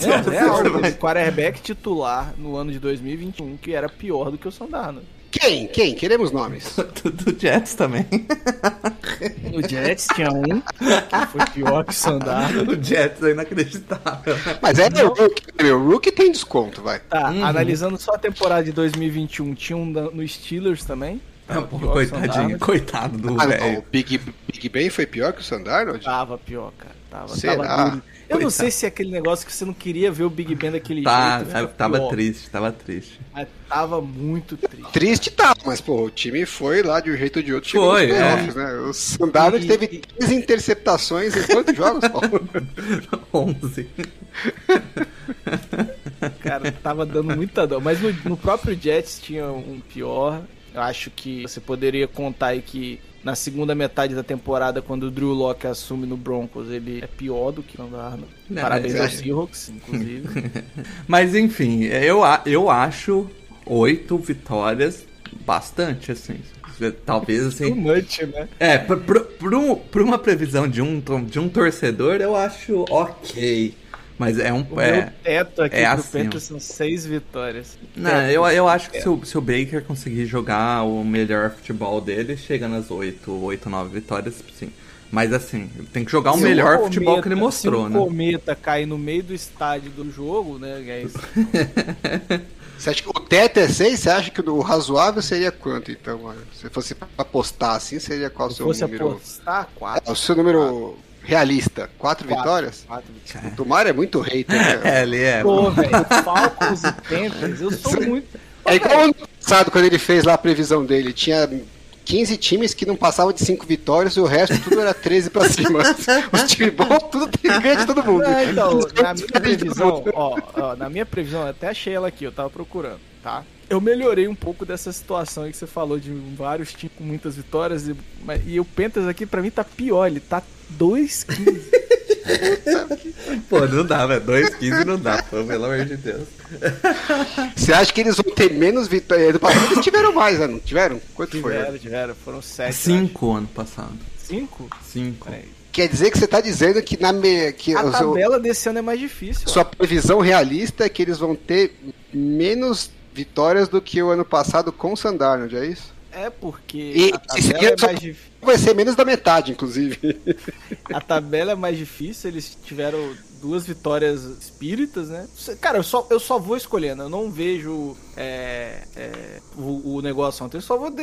É, real, teve quarterback titular no ano de 2021 que era pior do que o Sandar. Né? Quem? Quem? Queremos nomes. [LAUGHS] do, do Jets também. No Jets tinha um que foi pior que o Sandar. o Jets é inacreditável. Mas é o Rookie, meu. O Rookie tem desconto, vai. Tá, analisando só a temporada de 2021, tinha um no Steelers também. Tava Pô, coitadinho, coitado do Ah, velho. o Big, Big Ben foi pior que o Sandarnold? Tava pior, cara. Tava, Será? tava duro. Eu não sei se é aquele negócio que você não queria ver o Big Ben daquele Tá, jeito. tá- ficou tava pior. triste, tava triste. Mas tava muito triste. Triste tá, mas pô, o time foi lá de um jeito ou de outro. chegou Foi, nos playoffs, é. né? O Sandarnold E- teve e- três interceptações em quantos jogos, Paulo? [LAUGHS] 11. Cara, tava dando muita dor. Mas no, no próprio Jets tinha um pior. Eu acho que você poderia contar aí que na segunda metade da temporada, quando o Drew Locke assume no Broncos, ele é pior do que o Arnold. Não, Parabéns ao é. Seahawks, inclusive. [LAUGHS] Mas enfim, eu, a- eu acho oito vitórias bastante, assim. Talvez Too assim. much, né? É, pra, pra, pra uma previsão de um, de um torcedor, eu acho ok. Mas é um. O É, meu teto aqui é pro acima. Panthers são seis vitórias. Não, eu, eu acho que se o, se o Baker conseguir jogar o melhor futebol dele, chega nas 8, 8, 9 vitórias, sim. Mas assim, tem que jogar o Se melhor um futebol que ele cometa- mostrou, se um né? cometa cair no meio do estádio do jogo, né? É isso. [LAUGHS] Você acha que o teto é 6? Você acha que o razoável seria quanto, então? Se fosse apostar assim, seria qual o Se seu fosse número? apostar, É, quatro. o seu número realista? Quatro, Quatro. vitórias? quatro vitórias. O Tomar é muito hater, né? [LAUGHS] É, ele é. Pô, velho, Falcons e Panthers, eu sou [LAUGHS] muito. É igual ano passado, quando ele fez lá a previsão dele. Tinha 15 times que não passavam de 5 vitórias e o resto tudo era 13 pra cima. [LAUGHS] Os times bons, tudo tem ganho de todo mundo. Não, então, na minha previsão, ó, ó, na minha previsão, eu até achei ela aqui, eu tava procurando, tá? Eu melhorei um pouco dessa situação aí que você falou de vários times com muitas vitórias e, e o Panthers aqui pra mim tá pior, ele tá 2-15. [LAUGHS] Pô, não dá, velho. 2,15 não dá, pô, pelo amor de Deus. Você acha que eles vão ter menos vitórias? Do passado eles tiveram mais, né? Não tiveram? Quanto foi? tiveram, tiveram, foram 7. 5 ano passado. 5? 5. Peraí. Quer dizer que você tá dizendo que na me... que A seu- tabela desse ano é mais difícil. ó. sua previsão realista é que eles vão ter menos vitórias do que o ano passado com o Sandarnold, é isso? É porque E, a tabela é mais vai ser menos da metade, inclusive. A tabela é mais difícil, eles tiveram duas vitórias espíritas, né? Cara, eu só, eu só vou escolhendo, eu não vejo é, é, o, o negócio ontem, eu só vou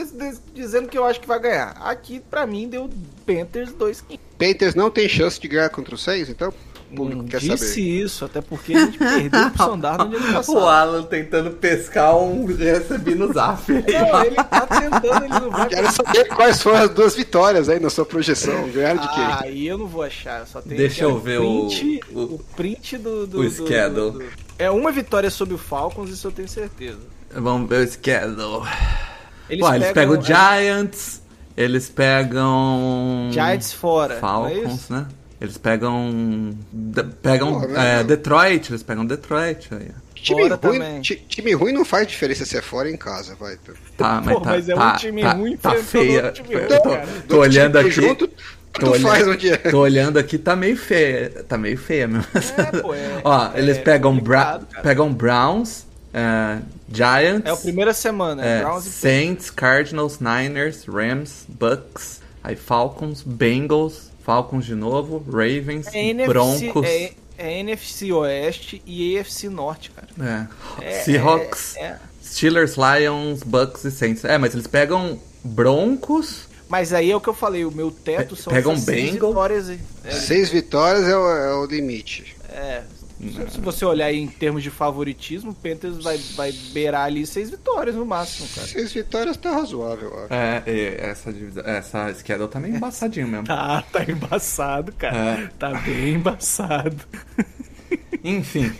dizendo que eu acho que vai ganhar. Aqui, pra mim, deu Panthers 2 Panthers não tem chance de ganhar contra o 6, então? O público Não quer disse saber. isso, até porque a gente perdeu pro Sandar no ano passado. [LAUGHS] O Alan tentando pescar um recebi no zap. Não, ele tá tentando, ele não vai Quero saber quais foram as duas vitórias aí na sua projeção. Ganharam de quem? Ah, aí eu não vou achar, só tem Deixa eu ver o- print, o- o print do, do, o do- schedule. do- É uma vitória sobre o Falcons, isso eu tenho certeza. Vamos ver o schedule. Eles, Pô, eles pegam o é, Giants, eles pegam. Giants fora, é Falcons, isso? né? Eles pegam. de- pegam Porra, né? é, Detroit, eles pegam Detroit aí. Time Fora ruim, também. time ruim não faz diferença se é fora ou em casa, vai. Tá, mas Pô, tá, mas é um tá, time tá, ruim tá feia. time ruim, tô, tô- olhando time aqui. Junto, tô olhando- faz onde é. Tô olhando aqui, tá meio feia. Tá meio feia mesmo. É, pô, é- [LAUGHS] Ó, eles é pegam, complicado, Bra pegam Browns, é, Giants. É a primeira semana, É, Browns e Saints, Cardinals, Niners, Rams, Bucks, aí Falcons, Bengals, Falcons de novo, Ravens, é NFC, Broncos, é, é NFC Oeste e AFC Norte, cara. é, É, Seahawks, é- é. Steelers, Lions, Bucks e Saints. É, mas eles pegam Broncos, Mas aí é o que eu falei, o meu teto Pe- são pega essas seis Bengal. vitórias. e- Seis vitórias é o, é o limite. É, se- se você olhar em termos de favoritismo, o Panthers vai, vai beirar ali seis vitórias no máximo, cara. Seis vitórias tá razoável, eu acho. é, essa, divisão- essa schedule tá meio embaçadinho mesmo. [LAUGHS] Tá, tá embaçado, cara. É. Tá bem embaçado. [LAUGHS] Enfim,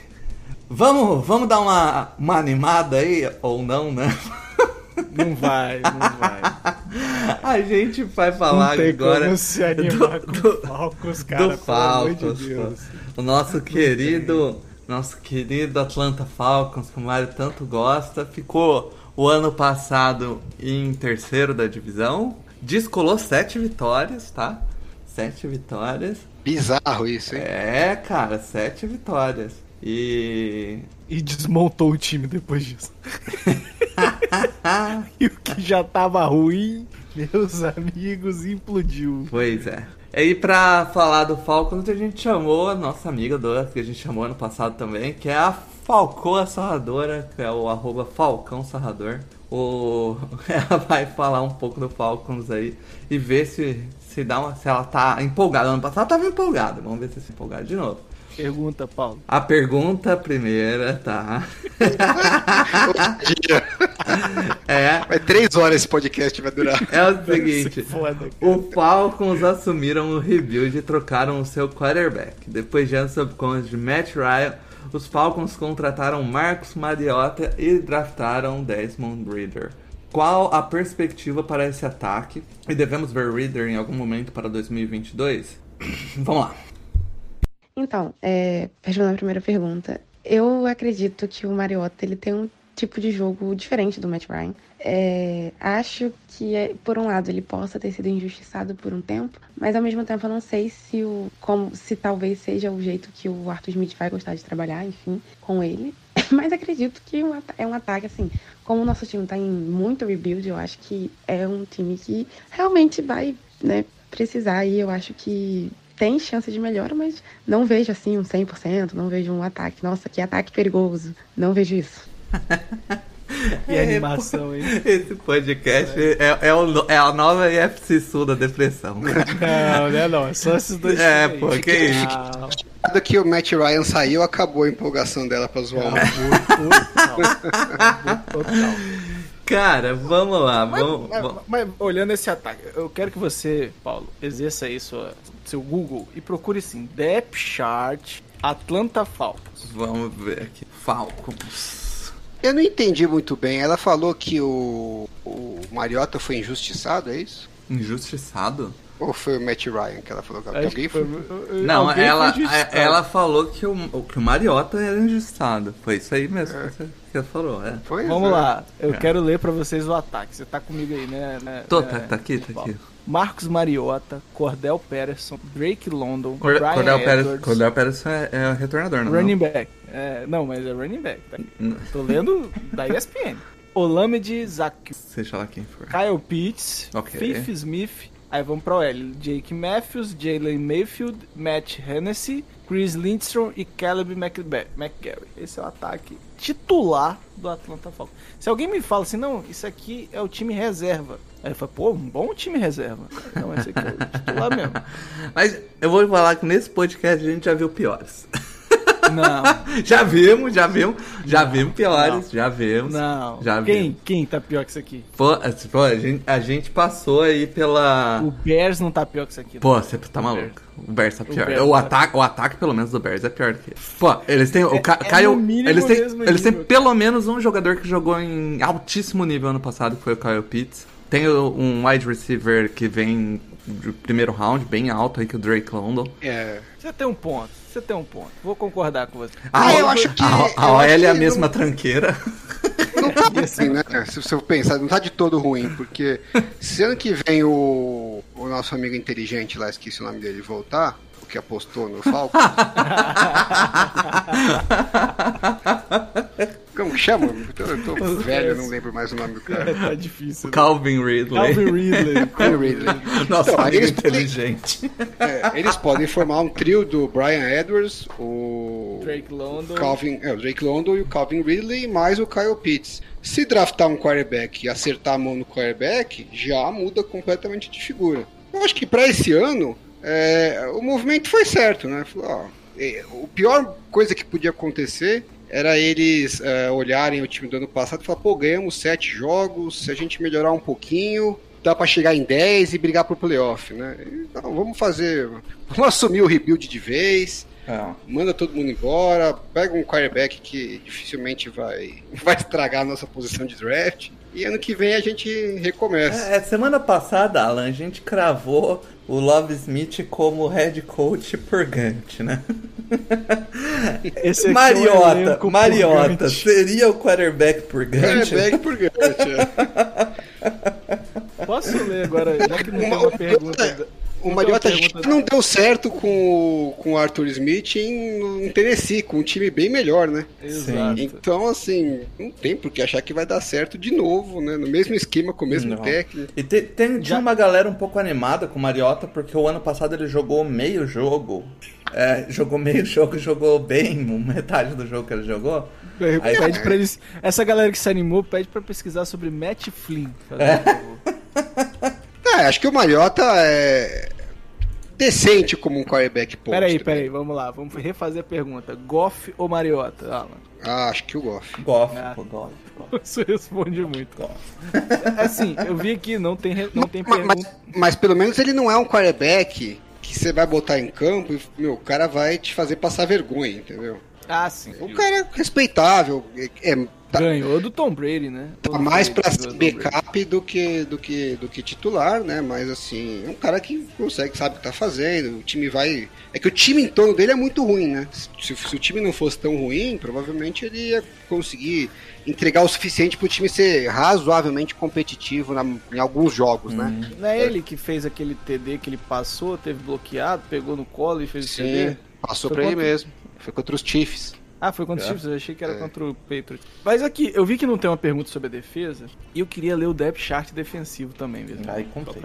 vamos, vamos dar uma, uma animada aí, ou não, né? Não vai, não vai. [LAUGHS] A gente vai falar não tem agora como se animar do- com do- Falcons, cara, do pelo amor de Falcons, Deus. O nosso querido, nosso querido Atlanta Falcons, que o Mário tanto gosta, ficou o ano passado em terceiro da divisão, descolou sete vitórias, tá? Sete vitórias. Bizarro isso, hein? É, cara, sete vitórias. E E desmontou o time depois disso. [LAUGHS] e o que já tava ruim, meus amigos, implodiu. Pois é. E pra falar do Falcons, a gente chamou a nossa amiga Dora, que a gente chamou ano passado também, que é a Falcoa Sarradora, que é o arroba Falcão Sarrador. O... [LAUGHS] Ela vai falar um pouco do Falcons aí e ver se, se, dá uma, se ela tá empolgada. Ano passado ela tava empolgada, vamos ver se se empolgada de novo. Pergunta, Paulo. A pergunta primeira, tá? [LAUGHS] é, Vai três horas esse podcast vai durar. é o seguinte. [LAUGHS] Foda, cara. O Falcons assumiram o rebuild e trocaram o seu quarterback. Depois de anos sob conta de Matt Ryan, os Falcons contrataram Marcos Mariota e draftaram Desmond Reader. Qual a perspectiva para esse ataque? E devemos ver Reader em algum momento para 2022? [COUGHS] Vamos lá. Então, é, respondendo a primeira pergunta, eu acredito que o Mariota ele tem um tipo de jogo diferente do Matt Ryan. É, acho que, é, por um lado, ele possa ter sido injustiçado por um tempo, mas ao mesmo tempo eu não sei se o como se talvez seja o jeito que o Arthur Smith vai gostar de trabalhar, enfim, com ele. [LAUGHS] Mas acredito que é um ataque assim, como o nosso time tá em muito rebuild, eu acho que é um time que realmente vai, né, precisar e eu acho que tem chance de melhora, mas não vejo assim um 100%, não vejo um ataque. Nossa, que ataque perigoso. Não vejo isso. [LAUGHS] Que animação, hein? Esse podcast é, é, o é a nova IFC Sul da depressão. Não, né? Não, é só esses dois É, times pô, aí. que isso. O Matt Ryan saiu, acabou a empolgação dela pra zoar o acabou total. Cara, vamos lá. Mas, Vamos, mas- vamos- mas olhando esse ataque, eu quero que você, Paulo, exerça aí sua, seu Google e procure assim, Depth Chart Atlanta Falcons. vamos ver aqui. Falcons. Eu não entendi muito bem. Ela falou que o, o Mariota foi injustiçado, é isso? Injustiçado? Ou foi o Matt Ryan que ela falou que alguém foi? foi- Não, alguém ela, foi ela falou que o, que o Mariota era injustiçado. Foi isso aí mesmo que você- que ela falou, é. Foi, Vamos né? lá, eu É. quero ler pra vocês o ataque. Você tá comigo aí, né? né Tô, né, tá, tá aqui, tá aqui. Marcos Mariota, Cordell Patterson, Drake London, Cor- Brian Cordell Pérez, Edwards, Cordell Pérez é, é retornador, não? running back. É, não, mas é running back. Tá? Não. Tô lendo da ESPN. Olamide Zaki, Seja lá quem for. Kyle Pitts, Ok. Fifth Smith, aí vamos pra L. Jake Matthews, Jalen Mayfield, Matt Hennessy, Chris Lindstrom e Caleb McGarry. Esse é o ataque titular do Atlanta Falcons. Se alguém me fala assim, não, isso aqui é o time reserva. Aí eu falo, pô, um bom time reserva. Não, esse aqui é o titular mesmo. [LAUGHS] Mas eu vou falar que nesse podcast a gente já viu piores. [LAUGHS] Não, [LAUGHS] já vimos, já vimos, já vimos piores, já vimos. não. Já quem, vimos. quem tá pior que isso aqui? Pô, pô, a, gente, a gente passou aí pela. O Bears não tá pior que isso aqui. Pô, você tá maluco. O Bears tá pior. O, Bears tá- ataque, o ataque, pelo menos, do Bears é pior do que. Pô, eles têm. O Ca- é eles têm, eles têm pelo menos um jogador que jogou em altíssimo nível ano passado, que foi o Kyle Pitts. Tem o- um wide receiver que vem do primeiro round, bem alto aí, que é o Drake London. É. Você tem um ponto, você tem um ponto. Vou concordar com você. Ah, eu acho que- A, a eu OL é a que mesma não- tranqueira. Não tá [LAUGHS] assim, né? Se você pensar, não tá de todo ruim, porque se ano que vem o, o nosso amigo inteligente lá, esqueci o nome dele, voltar, que apostou no Falcons. [LAUGHS] Como que chama? Eu tô, velho, eu não lembro mais o nome do cara. [LAUGHS] tá difícil. Calvin Ridley. Calvin Ridley. [LAUGHS] Calvin Ridley. Nosso Então, eles podem- inteligente. É, eles podem formar um trio do Brian Edwards, o Drake London. Calvin, é, o Drake London e o Calvin Ridley, mais o Kyle Pitts. Se draftar um quarterback e acertar a mão no quarterback, já muda completamente de figura. Eu acho que para esse ano, é, o movimento foi certo, né? Falou, ó, é, o pior coisa que podia acontecer era eles é, olharem o time do ano passado e falar, pô, ganhamos sete jogos, se a gente melhorar um pouquinho, dá pra chegar em 10 e brigar pro playoff, né? Então, vamos fazer, vamos assumir o rebuild de vez, É. manda todo mundo embora, pega um quarterback que dificilmente vai, [LAUGHS] vai estragar a nossa posição de draft. E ano que vem a gente recomeça. É, semana passada, Alan, a gente cravou o Love Smith como head coach purgante, né? Esse aqui é um Mariota, Mariota, seria o quarterback purgante? Quarterback por gante. é. Posso ler agora, já que não tem uma pergunta. O Mariota pergunta não deu certo com, o- com o Arthur Smith em, em Tennessee, com um time bem melhor, né? Exato. Então, assim, não tem por que achar que vai dar certo de novo, né? No mesmo esquema, com o mesmo Não. técnico. E te- tem, tinha uma galera um pouco animada com o Mariota, porque o ano passado ele jogou meio jogo. É, jogou meio [LAUGHS] jogo, jogou bem, metade do jogo que ele jogou. Aí- Pede pra eles, essa galera que se animou pede pra pesquisar sobre Matt Flynn. Fazer É. um. [LAUGHS] É, acho que o Mariota é decente como um quarterback post. Peraí, né? peraí, vamos lá. Vamos refazer a pergunta. Goff ou Mariota? Alan? Ah, acho que o Goff. Goff, Ah. pô, Goff, Goff. Você responde muito. Assim, eu vi aqui, não tem, não tem pergunta. mas, mas pelo menos ele não é um quarterback que você vai botar em campo e meu, o cara vai te fazer passar vergonha, entendeu? Ah, sim. O cara é respeitável, é, é- tá, Ganhou do Tom Brady, né? tá mais Brady. backup do que, do, que, do que titular, né? Mas assim, é um cara que consegue, sabe o que tá fazendo, o time vai. É que o time em torno dele é muito ruim, né? Se, se o time não fosse tão ruim, provavelmente ele ia conseguir entregar o suficiente pro time ser razoavelmente competitivo na- em alguns jogos, né? Não é ele que fez aquele TD que ele passou, teve bloqueado, pegou no colo e fez o TD? Sim, passou pra ele mesmo. Foi contra os Chiefs. Ah, foi contra os Chiefs? Eu achei que era contra o Patriots. Mas aqui, eu vi que não tem uma pergunta sobre a defesa, e eu queria ler o depth chart defensivo também, mesmo. Aí complica.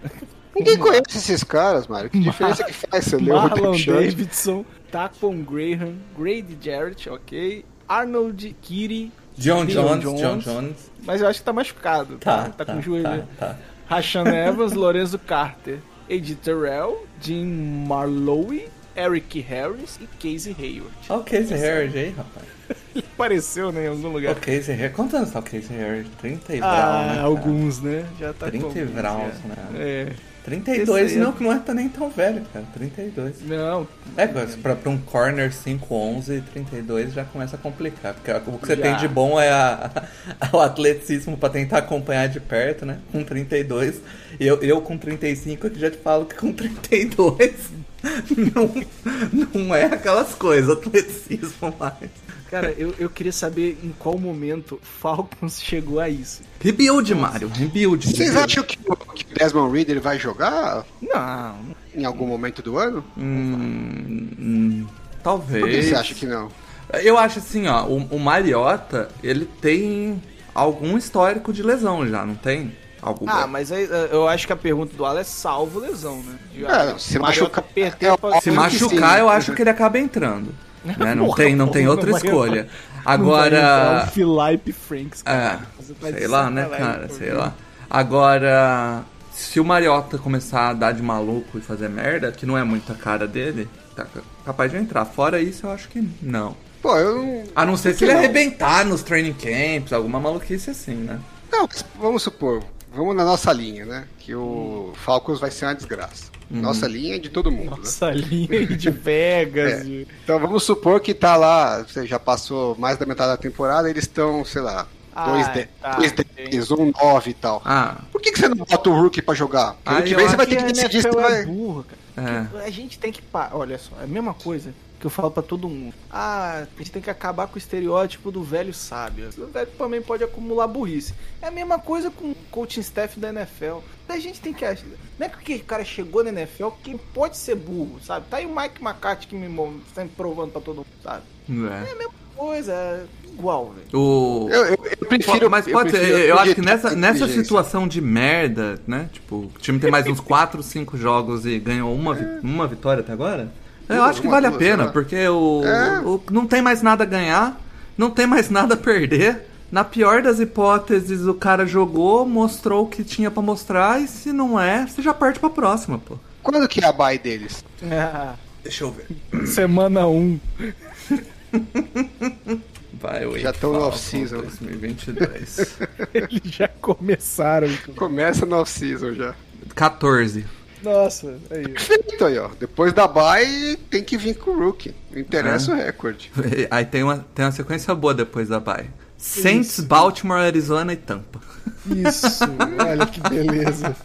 pra- Ninguém conhece esses caras, Mário. Que [LAUGHS] diferença que faz você ler o Marlon depth chart? Davidson, Taquan Graham, Grady Jarrett, ok. Arnold Kiri, John Deion Jones, John Jones. Mas eu acho que tá machucado. Tá, tá, tá, com o joelho. tá, tá. Rashan Evans, [LAUGHS] Lorenzo Carter, Ed Terrell, Jim Marlowe, Eric Harris e Casey Hayward. Olha o Casey Harris aí, rapaz. Ele [LAUGHS] apareceu, né, em algum O lugar. Casey Harris. Quantos anos tá o Casey Harris? 30 e Ah, né? cara? alguns, né? Já tá 30 com e Browns, é. né? É. 32 Esse aí é- não, não é tá nem tão velho, cara. 32. Não, É, pra, pra um corner 5'11", 32 já começa a complicar. Porque o que você Já. tem de bom é a, [LAUGHS] o atleticismo pra tentar acompanhar de perto, né? Com 32. E eu, eu com 35 aqui já te falo que com 32 não, não é aquelas coisas, atleticismo mais. cara, eu, eu queria saber em qual momento Falcons chegou a isso. Rebuild, Mario, rebuild. Vocês rebuild. acham que o que Desmond Reader vai jogar Não, em algum momento do ano? Hum, hum, talvez. Por que você acha que não? Eu acho assim, ó, o, o Mariota, ele tem algum histórico de lesão já, não tem? Algum... Ah, mas aí, eh, eu acho que a pergunta do Alan é salvo lesão, né? É, se Mariota machuca- perder é, pra- Se machucar, eu acho que ele acaba entrando. né? Não Porra, tem, não tem porra, outra não vai escolha. Agora. O Philippe Franks, É, cara. De sei lá, né, cara? Sei lá. Agora, se o Mariota começar a dar de maluco e fazer merda, que não é muito a cara dele, tá capaz de entrar. Fora isso, eu acho que não. Pô, eu não. A não ser se ele não? arrebentar nos training camps, alguma maluquice assim, né? Não, vamos supor, vamos na nossa linha, né? Que o Falcons vai ser uma desgraça. Nossa linha é de todo mundo, né? Nossa linha aí de Vegas. [LAUGHS] É. de- Então vamos supor que tá lá, você já passou mais da metade da temporada, eles estão, sei lá, Ah, 2 de, tá, dois dez, um 9 e tal. Ah, Por que, que você não bota o Rookie pra jogar? Porque Ah, ano que vem você vai ter que a decidir se NFL vai... é burra, cara. é. A gente tem que. Olha só, é a mesma coisa que eu falo pra todo mundo. Ah, a gente tem que acabar com o estereótipo do velho sábio. O velho também pode acumular burrice. É a mesma coisa com o coaching staff da NFL. A gente tem que. achar- Não é porque o cara chegou na NFL que pode ser burro, sabe? Tá aí o Mike McCarthy que me sempre provando pra todo mundo, sabe? é. É a mesma coisa, é igual, velho. O... Eu, eu, eu prefiro. mas pode ser, prefiro eu acho que nessa, nessa situação de merda, né? Tipo, o time tem mais uns 4, 5 jogos e ganhou uma, uma vitória até agora. Eu acho que vale a pena, porque o, É. o- não tem mais nada a ganhar, não tem mais [LAUGHS] nada a perder. Na pior das hipóteses, o cara jogou, mostrou o que tinha pra mostrar, e se não é, você já parte pra próxima, pô. Quando que é a bye deles? [LAUGHS] Deixa eu ver. Semana 1. [LAUGHS] Vai, o Já tão no off-season. 2022. Eles já começaram. Começa no off-season já. 14. Nossa, aí. Perfeito aí, ó. Depois da bye tem que vir com o Rookie. Não interessa É. o recorde. [LAUGHS] Aí tem uma, tem uma sequência boa depois da bye. Saints, Baltimore, Arizona e Tampa. Isso, olha que beleza.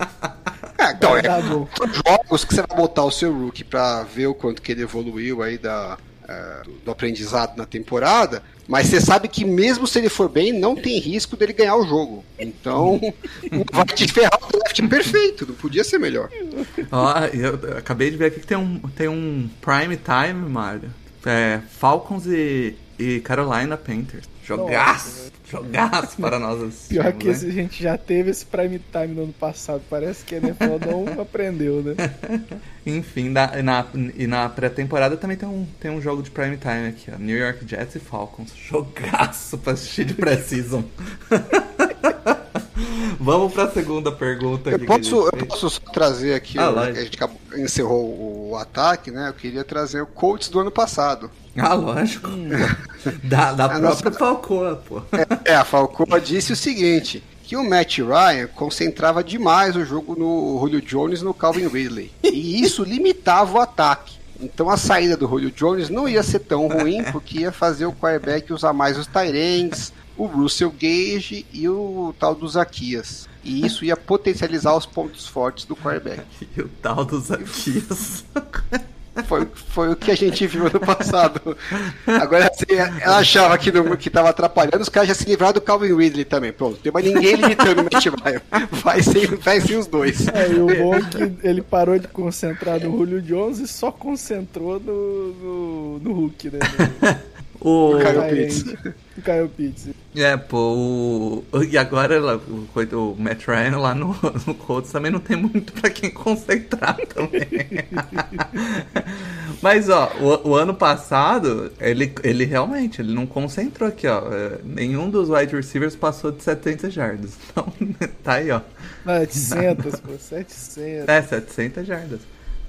É, então, é, Tá jogos que você vai botar o seu rookie pra ver o quanto que ele evoluiu aí da, é, do aprendizado na temporada, mas você sabe que mesmo se ele for bem, não tem risco dele ganhar o jogo. Então, [LAUGHS] vai te ferrar o draft perfeito, não podia ser melhor. Ó, eu, eu acabei de ver aqui que tem um, tem um prime time, Mário. É, Falcons e, e Carolina Panthers. Jogaço! Jogaço para nós assistirmos, [LAUGHS] Pior que né? esse, a gente já teve esse prime time no ano passado. Parece que a NFL não [LAUGHS] aprendeu, né? Enfim, na, na- e na pré-temporada também tem um, tem um jogo de prime time aqui, ó. New York Jets e Falcons. [LAUGHS] Jogaço pra assistir de pré-season. Vamos pra segunda pergunta Eu a posso, eu posso só trazer aqui, Ah, o- lógico. a gente acabou- encerrou o ataque, né? Eu queria trazer o Colts do ano passado. [LAUGHS] Ah, lógico. Da, da A própria nossa- Falcoa, pô. É, a Falcoa disse o seguinte: que o Matt Ryan concentrava demais o jogo no Julio Jones e no Calvin Ridley. E isso limitava o ataque. Então a saída do Julio Jones não ia ser tão ruim, porque ia fazer o quarterback usar mais os Tyrands, o Russell Gage e o tal do Zaquias. E isso ia potencializar os pontos fortes do quarterback. [LAUGHS] E o tal dos Zaquias. [LAUGHS] Foi, foi o que a gente viu ano passado. Agora, assim, ela achava que, não, que tava atrapalhando, os caras já se livraram do Calvin Ridley também. Pronto, tem mais ninguém limitando o Matt Ryan. Vai sem, vai sem os dois. É, e o bom é que ele parou de concentrar no Julio Jones e só concentrou no, no, no Hulk, né? [LAUGHS] O... O Kyle No, Pitts. no Kyle Pitts. É, pô, o... e agora lá, o, o Matt Ryan lá no, no Colts também não tem muito pra quem concentrar [LAUGHS] também. Mas, ó, o, o ano passado, ele, ele realmente, ele não concentrou aqui, ó. É, Nenhum dos wide receivers passou de 700 jardas. [LAUGHS] Então, tá aí, ó. 700, pô, 700. É, 700 jardas.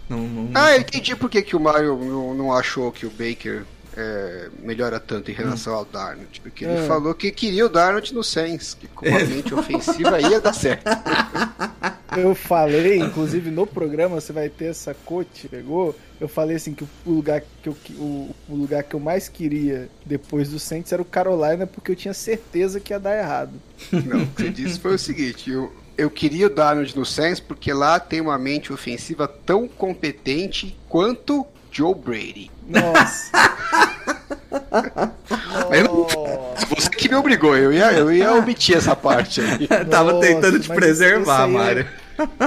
Não, não- Ah, eu entendi por que, que o Mario não, não achou que o Baker é, melhora tanto em relação ao Darnold. Porque ele É. falou que queria o Darnold no Saints, que com a mente ofensiva ia dar certo. [LAUGHS] Eu falei, inclusive no programa, você vai ter essa coach, pegou? Eu falei assim que o lugar que eu, o, o lugar que eu mais queria depois do Saints era o Carolina, porque eu tinha certeza que ia dar errado. Não, o que você disse foi o seguinte: eu, eu queria o Darnold no Saints porque lá tem uma mente ofensiva tão competente quanto Joe Brady. Nossa. [LAUGHS] Não-. Você que me obrigou, eu ia, eu ia omitir essa parte aí. [LAUGHS] Tava Nossa, tentando te preservar, aí é- Mário.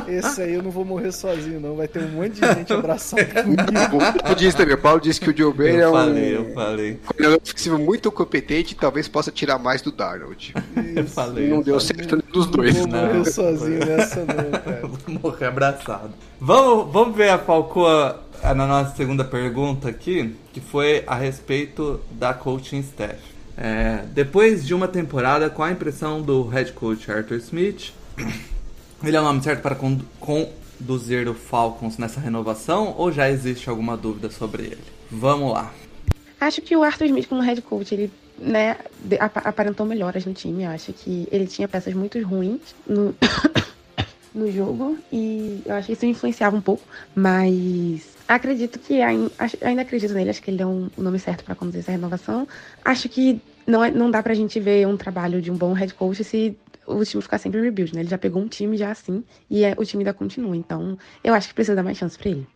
Esse aí eu não vou morrer sozinho, não. Vai ter um monte de [LAUGHS] gente abraçando comigo. O Paulo disse também, o Paulo disse que o Joe Brady é Eu um falei, eu falei. coordenador ofensivo muito competente e talvez possa tirar mais do Darnold. Eu falei. não eu deu falei. certo nenhum dos dois. Não vou Não, morrer foi- sozinho nessa, não, cara. Eu vou morrer abraçado. Vamos, vamos ver a Falcoa na nossa segunda pergunta aqui, que foi a respeito da coaching staff. É, depois de uma temporada, qual a impressão do head coach Arthur Smith? [CLEARS THROAT] Ele é o nome certo para condu- conduzir o Falcons nessa renovação ou já existe alguma dúvida sobre ele? Vamos lá. Acho que o Arthur Smith como head coach, ele né, aparentou melhoras no time. Acho que ele tinha peças muito ruins no, [COUGHS] no jogo e eu acho que isso influenciava um pouco, mas acredito que acho- ainda acredito nele, acho que ele é um, o nome certo para conduzir essa renovação. Acho que não, é- não dá pra gente ver um trabalho de um bom head coach se o time ficar sempre rebuild, né? Ele já pegou um time já assim e é- o time ainda continua, então eu acho que precisa dar mais chance pra ele.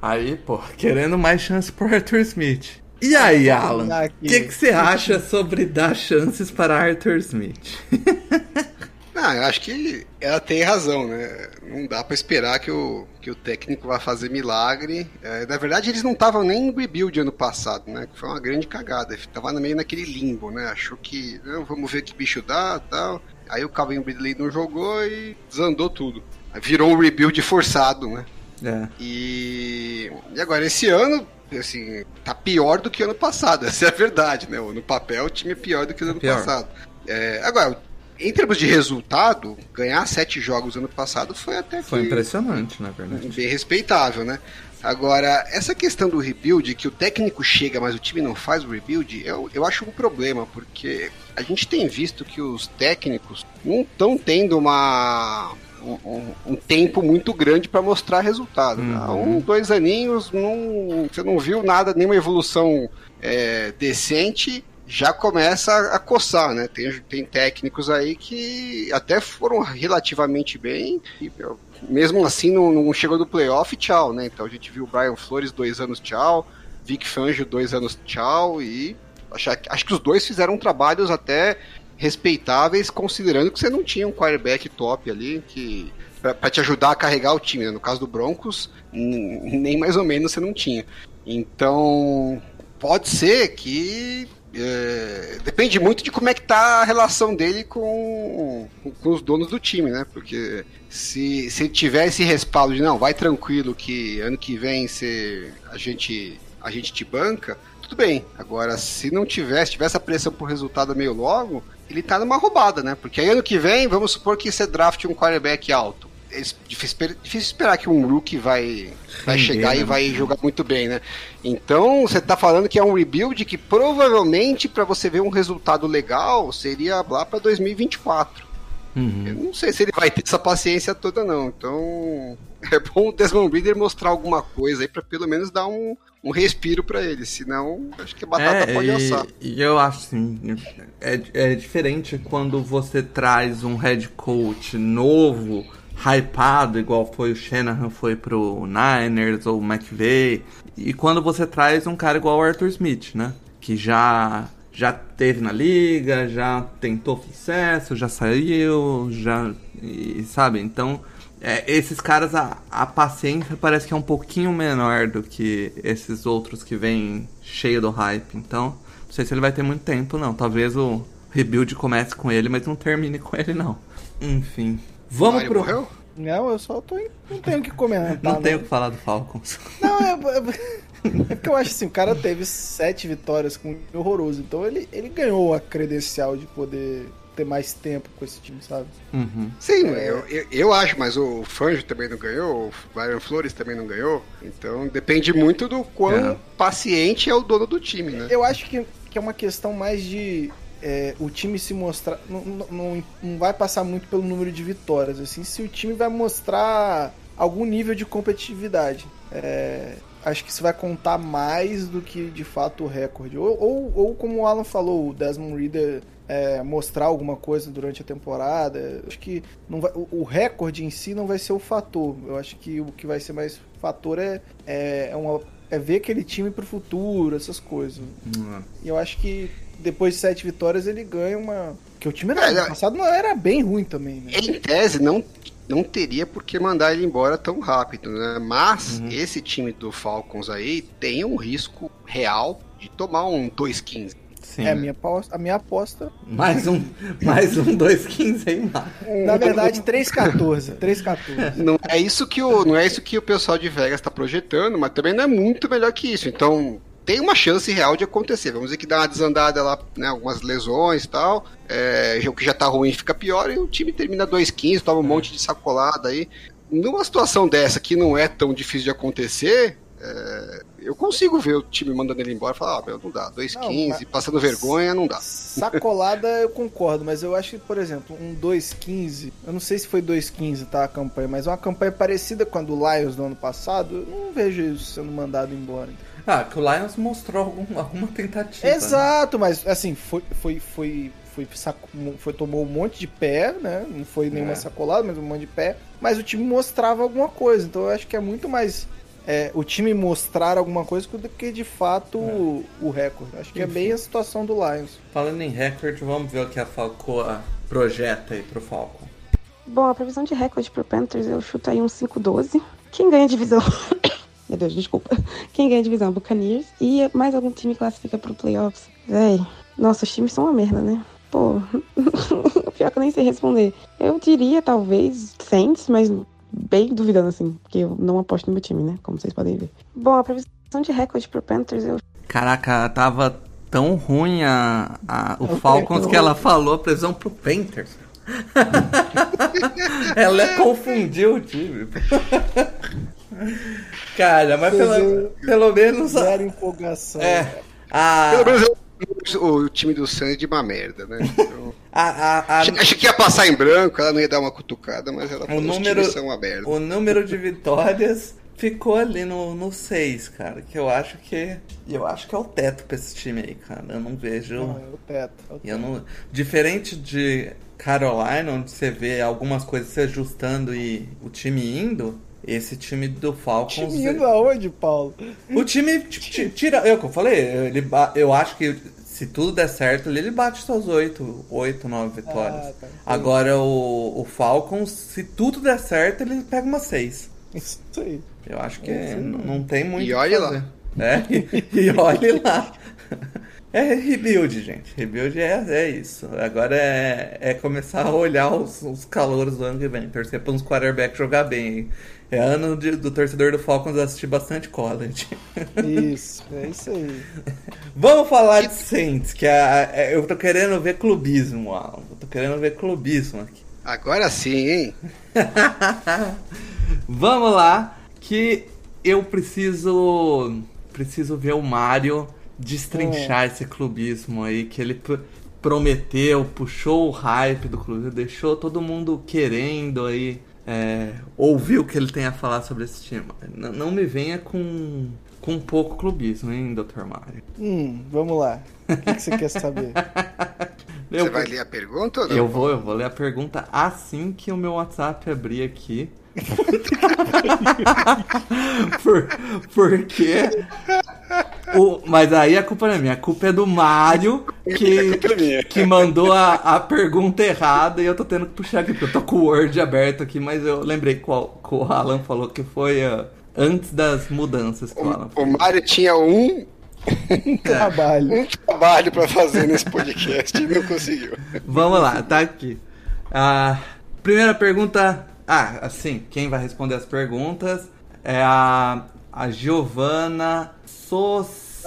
Aí, pô, querendo mais chance pro Arthur Smith. E aí, Alan? O que que você acha sobre dar chances para Arthur Smith? [LAUGHS] Não, eu acho que ela tem razão, né? Não dá pra esperar que o, que o técnico vá fazer milagre. É, na verdade, eles não estavam nem em rebuild ano passado, né? Que foi uma grande cagada. Tava meio naquele limbo, né? Achou que, não, vamos ver que bicho dá tal. Aí o Calvin Ridley não jogou e desandou tudo. Virou um rebuild forçado, né? É. E, e agora, esse ano, assim, tá pior do que ano passado. [LAUGHS] Essa é a verdade, né? No papel, o time é pior do que o ano pior. passado. É, agora, em termos de resultado, ganhar sete jogos ano passado foi até Foi que impressionante, na verdade. bem respeitável, né? Agora, essa questão do rebuild, que o técnico chega, mas o time não faz o rebuild, eu, eu acho um problema, porque a gente tem visto que os técnicos não estão tendo uma. Um, um- tempo muito grande para mostrar resultado. Há Uhum. um, dois aninhos, não, você não viu nada, nenhuma evolução é, decente, já começa a, coçar, né? Tem, tem técnicos aí que até foram relativamente bem, e, meu, mesmo assim não, não chegou no playoff, tchau, né? Então a gente viu o Brian Flores dois anos, tchau, Vic Fangio dois anos, tchau, e acho, acho que os dois fizeram trabalhos até respeitáveis, considerando que você não tinha um quarterback top ali que para te ajudar a carregar o time. né? No caso do Broncos, nem mais ou menos você não tinha. Então, pode ser que é, depende muito de como é que tá a relação dele com, com os donos do time, né? Porque se, se ele tiver esse respaldo de não, vai tranquilo que ano que vem você, a gente a gente te banca, tudo bem. Agora, se não tiver, se tiver essa pressão por resultado meio logo, ele tá numa roubada, né? Porque aí ano que vem, vamos supor que você draft um quarterback alto. É difícil, difícil esperar que um rookie vai, vai chegar né? e vai jogar muito bem, né? Então, você tá falando que é um rebuild que provavelmente para você ver um resultado legal seria lá para 2024. Uhum. Eu não sei se ele vai ter essa paciência toda não. Então, [LAUGHS] é bom o Desmond Reader mostrar alguma coisa aí para pelo menos dar um, um respiro para ele, senão acho que a batata É, pode e, assar. e eu acho assim, é, é diferente quando você traz um head coach novo, hypado, igual foi o Shanahan foi pro Niners ou o McVay, e quando você traz um cara igual o Arthur Smith, né? Que já já teve na liga, já tentou sucesso, já saiu, já e, sabe? Então é, esses caras, a, a paciência parece que é um pouquinho menor do que esses outros que vêm cheio do hype. Então, não sei se ele vai ter muito tempo, não. Talvez o rebuild comece com ele, mas não termine com ele, não. Enfim. Vamos Mário pro. morreu? Não, eu só tô. em- Não tenho o que comentar. Não né? tenho o que falar do Falcons. [LAUGHS] Não, é, é, é porque eu acho assim, o cara teve sete vitórias com um time horroroso. Então ele, ele ganhou a credencial de poder ter mais tempo com esse time, sabe? Uhum. Sim, eu, eu, eu acho, mas o Fanjo também não ganhou, o Byron Flores também não ganhou. Então depende muito do quão É. paciente é o dono do time, né? Eu acho que, que é uma questão mais de é, o time se mostrar. Não, não, não, vai passar muito pelo número de vitórias, assim, se o time vai mostrar algum nível de competitividade. É, acho que isso vai contar mais do que de fato o recorde. Ou, ou, ou como o Alan falou, o Desmond Reader é, mostrar alguma coisa durante a temporada. Acho que não vai, o, o recorde em si não vai ser o fator. Eu acho que o que vai ser mais fator é, é, é uma, é ver aquele time pro futuro, essas coisas. Hum, E eu acho que depois de sete vitórias ele ganha uma. Porque o time era, É, passado não era bem ruim também, né? Em tese, não não teria por que mandar ele embora tão rápido, né? Mas uhum. esse time do Falcons aí tem um risco real de tomar um 2-15. Sim. É a minha aposta. A minha aposta. Mais um, mais um 2,15 aí, Na verdade, 3,14. 3,14. Não é isso que o, não é isso que o pessoal de Vegas está projetando, mas também não é muito melhor que isso. Então, tem uma chance real de acontecer. Vamos dizer que dá uma desandada lá, né, algumas lesões e tal. É, o que já tá ruim fica pior e o time termina 2,15, toma um monte de sacolada aí. Numa situação dessa que não é tão difícil de acontecer, é, eu consigo ver o time mandando ele embora e falar, ah, meu, não dá. 2,15, mas... passando vergonha, não dá. Sacolada eu concordo, mas eu acho que, por exemplo, um 2,15, eu não sei se foi 2,15, tá, a campanha, mas uma campanha parecida com a do Lions do ano passado, eu não vejo isso sendo mandado embora. Ah, que o Lions mostrou algum, [LAUGHS] alguma tentativa. Né? Exato, né? mas assim, foi, foi, foi, foi, saco, foi, tomou um monte de pé, né? Não foi nenhuma é. sacolada, mas um monte de pé. Mas o time mostrava alguma coisa, então eu acho que é muito mais é, o time mostrar alguma coisa do que de fato é. o, o recorde. Acho que Enfim. é bem a situação do Lions. Falando em recorde, vamos ver o que a Falcoa projeta aí pro Falcon. Bom, a previsão de recorde pro Panthers eu chuto aí um 5-12. Quem ganha a divisão? Meu Deus, desculpa. [LAUGHS] Quem ganha a divisão? Buccaneers. E mais algum time classifica pro playoffs? Véi, nossa, os times são uma merda, né? Pô, [LAUGHS] pior que eu nem sei responder. Eu diria talvez Saints, mas bem duvidando, assim, porque eu não aposto no meu time, né? Como vocês podem ver. Bom, a previsão de recorde pro Panthers, eu. Caraca, tava tão ruim a, a o Falcons que ela falou a previsão pro Panthers. [LAUGHS] ela confundiu o time. Cara, mas pelo, pelo menos. Zero empolgação. É. A... Pelo menos o time do Santos de uma merda, né? Eu... a, a, a... Achei que ia passar em branco, ela não ia dar uma cutucada, mas ela o número, são uma merda. O número de vitórias ficou ali no 6, cara. Que eu acho que. Eu acho que é o teto pra esse time aí, cara. Eu não vejo. Não, é o teto. É o teto. Eu não... Diferente de Carolina, onde você vê algumas coisas se ajustando e o time indo. Esse time do Falcons. Time indo aonde, Paulo? O time tira. Eu que eu falei, ele, eu acho que se tudo der certo, ele bate suas 8, 8 9 vitórias. Ah, tá. Agora o, o Falcons, se tudo der certo, ele pega uma 6. Isso aí. Eu acho que não, não tem muito. E olha lá. É, e, [LAUGHS] e olhe lá. É rebuild, gente. Rebuild é, é isso. Agora é, é começar a olhar os, os calores do ano que vem. Torcer para uns quarterbacks jogar bem. É ano de, do torcedor do Falcons assistir bastante college. Isso, é isso aí. [LAUGHS] Vamos falar de Saints, que é, é, eu tô querendo ver clubismo, Alan. Eu tô querendo ver clubismo aqui. Agora sim, hein? [LAUGHS] Vamos lá, que eu preciso preciso ver o Mario destrinchar é. esse clubismo aí, que ele prometeu, puxou o hype do clube, deixou todo mundo querendo aí é, ouvir o que ele tem a falar sobre esse time. Não, não me venha com, com pouco clubismo, hein, Dr. Mario? Hum, vamos lá. O que, que você quer saber? [LAUGHS] Eu, você vai ler a pergunta ou não? Eu vou, eu vou ler a pergunta assim que o meu WhatsApp abrir aqui. [LAUGHS] Por, porque. O, mas aí a culpa não é minha, a culpa é do Mário que, é que mandou a, a pergunta errada e eu tô tendo que puxar aqui, porque eu tô com o Word aberto aqui, mas eu lembrei qual, que o Alan falou que foi uh, antes das mudanças que o, o Alan fez. O Mário tinha um trabalho. Um trabalho para fazer nesse podcast e não conseguiu. Vamos lá, tá aqui. A primeira pergunta ah, assim, quem vai responder as perguntas é a, a Giovanna Sos...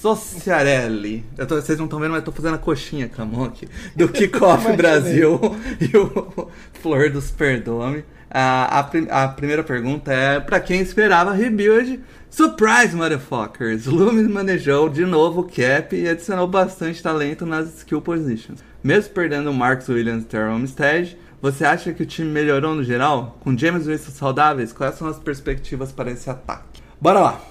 Sociarelli. Tô, vocês não estão vendo, mas eu tô fazendo a coxinha com a mão aqui. Do Kickoff Brasil [LAUGHS] e o Flor dos Perdome. A, a, a, primeira pergunta é: para quem esperava rebuild? Surprise, motherfuckers! Loomis manejou de novo o cap e adicionou bastante talento nas skill positions. Mesmo perdendo o Marcus Williams e Terrell Armstead, você acha que o time melhorou no geral? Com James Winston saudáveis, quais são as perspectivas para esse ataque? Bora lá!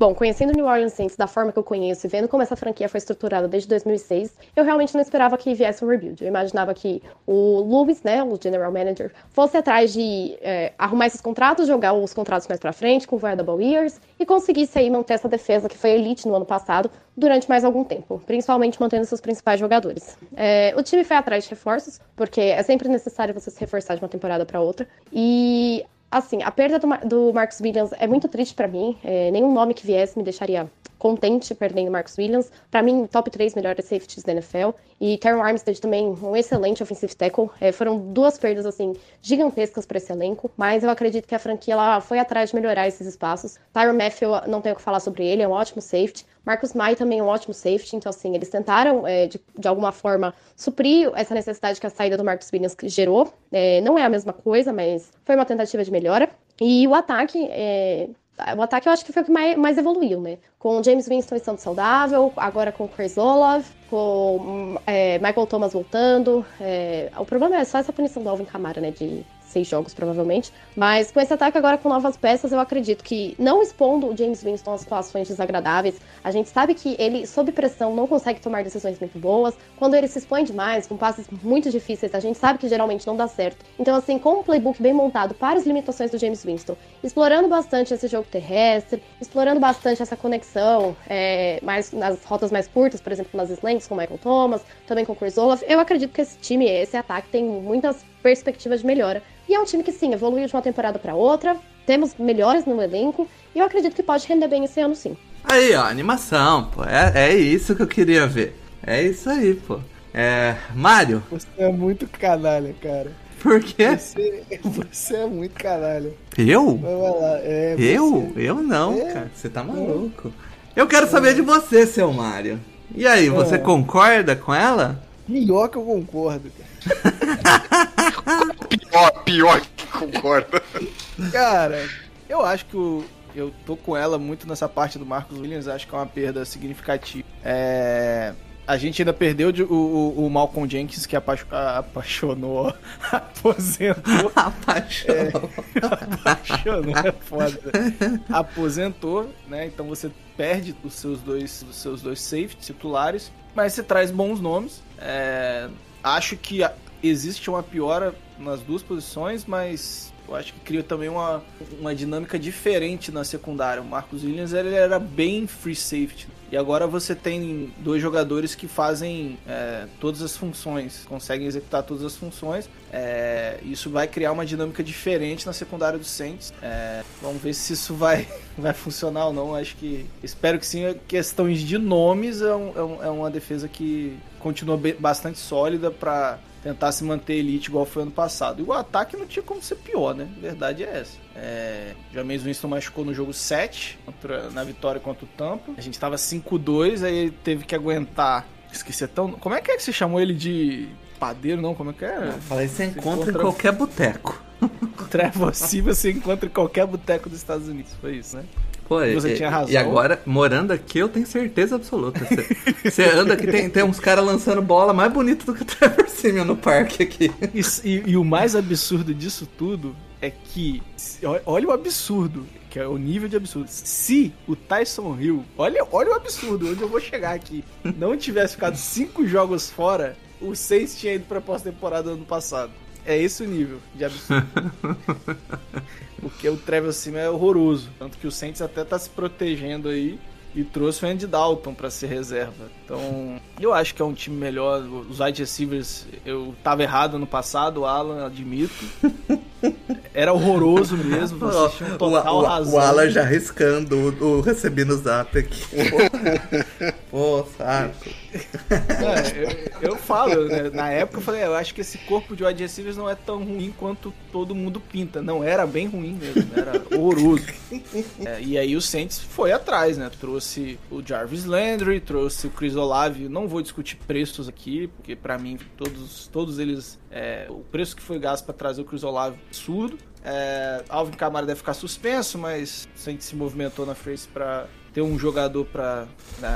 Bom, conhecendo New Orleans Saints da forma que eu conheço e vendo como essa franquia foi estruturada desde 2006, eu realmente não esperava que viesse um rebuild. Eu imaginava que o Lewis, né, o general manager, fosse atrás de é, arrumar esses contratos, jogar os contratos mais para frente com viable years e conseguisse aí manter essa defesa que foi elite no ano passado durante mais algum tempo, principalmente mantendo seus principais jogadores. É, o time foi atrás de reforços, porque é sempre necessário você se reforçar de uma temporada para outra, e assim, a perda do, do Marcus Williams é muito triste para mim. É, nenhum nome que viesse me deixaria contente perdendo Marcus Williams. Para mim, top 3 melhores safeties da NFL. E Terron Armstead também, um excelente offensive tackle. É, foram duas perdas, assim, gigantescas para esse elenco. Mas eu acredito que a franquia ela foi atrás de melhorar esses espaços. Tyron Matthew, não tenho o que falar sobre ele, é um ótimo safety. Marcus Mai também é um ótimo safety. Então, assim, eles tentaram, é, de, de alguma forma, suprir essa necessidade que a saída do Marcus Williams gerou. É, não é a mesma coisa, mas foi uma tentativa de melhora. E o ataque, é, o ataque eu acho que foi o que mais, mais evoluiu, né? Com o James Winston estando saudável, agora com o Chris Olave, com é, Michael Thomas voltando. É, o problema é só essa punição do Alvin Kamara, né? De seis jogos, provavelmente. Mas com esse ataque agora com novas peças, eu acredito que, não expondo o James Winston a situações desagradáveis, a gente sabe que ele, sob pressão, não consegue tomar decisões muito boas. Quando ele se expõe demais, com passes muito difíceis, a gente sabe que geralmente não dá certo. Então, assim, com um playbook bem montado para as limitações do James Winston, explorando bastante esse jogo terrestre, explorando bastante essa conexão é, mais nas rotas mais curtas, por exemplo, nas slants com Michael Thomas, também com Chris Olaf, eu acredito que esse time, esse ataque tem muitas perspectivas de melhora. E é um time que sim, evoluiu de uma temporada para outra, temos melhores no elenco, e eu acredito que pode render bem esse ano sim. Aí, ó, animação, pô. É, é isso que eu queria ver. É isso aí, pô. É. Mário. Você é muito canalha, cara. Por quê? Você, [LAUGHS] você é muito canalha. Eu? Vai lá. É, eu? você- Eu não, É. cara. Você tá maluco. Eu quero saber de você, seu Mário. E aí, você É. concorda com ela? Pior que eu concordo, cara. Pior, pior que concorda. Cara, eu acho que o, eu tô com ela muito nessa parte do Marcos Williams, acho que é uma perda significativa. É, a gente ainda perdeu de- o, o, o Malcolm Jenkins, que apaixo- apaixonou, [LAUGHS] aposentou. Apaixonou. apaixonou, é foda. Aposentou, né? Então você perde os seus dois, os seus dois safeties titulares, mas você traz bons nomes. É, acho que existe uma piora nas duas posições, mas eu acho que cria também uma, uma dinâmica diferente na secundária. O Marcos Williams ele era bem free safety. E agora você tem dois jogadores que fazem é, todas as funções, conseguem executar todas as funções. É, isso vai criar uma dinâmica diferente na secundária do Saints. É, vamos ver se isso vai, [LAUGHS] vai funcionar ou não. Acho que espero que sim. Questões de nomes é, um- é é uma defesa que continua be- bastante sólida para tentar se manter elite igual foi ano passado. E o ataque não tinha como ser pior, né? A verdade é essa. É, James Winston machucou no jogo 7, contra- na vitória contra o Tampa. A gente tava 5-2, aí ele teve que aguentar. Esqueci tão. Como é que é que você chamou ele de padeiro, não? Como é que é? Falei, você encontra em encontra- qualquer boteco. [LAUGHS] Trevor Silva você encontra em qualquer boteco dos Estados Unidos. Foi isso, né? Pô, Você e, tinha razão. E agora, morando aqui, eu tenho certeza absoluta. Você, você anda aqui, tem, tem uns caras lançando bola mais bonito do que o Trevor Simeon no parque aqui. E, e- e o mais absurdo disso tudo é que. Olha o absurdo, que é o nível de absurdo. Se o Tyson Hill, olha, olha o absurdo, onde eu vou chegar aqui, não tivesse ficado cinco jogos fora, o Saints tinha ido pra pós-temporada ano passado. É esse o nível de absurdo. [LAUGHS] Porque o Trevor Simeon é horroroso. Tanto que o Saints até tá se protegendo aí e trouxe o Andy Dalton pra ser reserva. Então, eu acho que é um time melhor. Os wide receivers, eu tava errado no passado, o Alan, admito. [LAUGHS] Era horroroso mesmo, vocês tinham total o, o, razão. o Alan já riscando o, o recebi no zap aqui. [LAUGHS] Pô, saco. É, eu, eu falo, né, na época eu falei, eu acho que esse corpo de wide receivers não é tão ruim quanto todo mundo pinta. Não, era bem ruim mesmo, era horroroso. [LAUGHS] É, e aí o Saints foi atrás, né? Trouxe o Jarvis Landry, trouxe o Chris Olave. Não vou discutir preços aqui, porque pra mim todos, todos eles. é, o preço que foi gasto pra trazer o Chris Olave é absurdo. É, Alvin Kamara deve ficar suspenso, mas o Saints se movimentou na frente pra ter um jogador para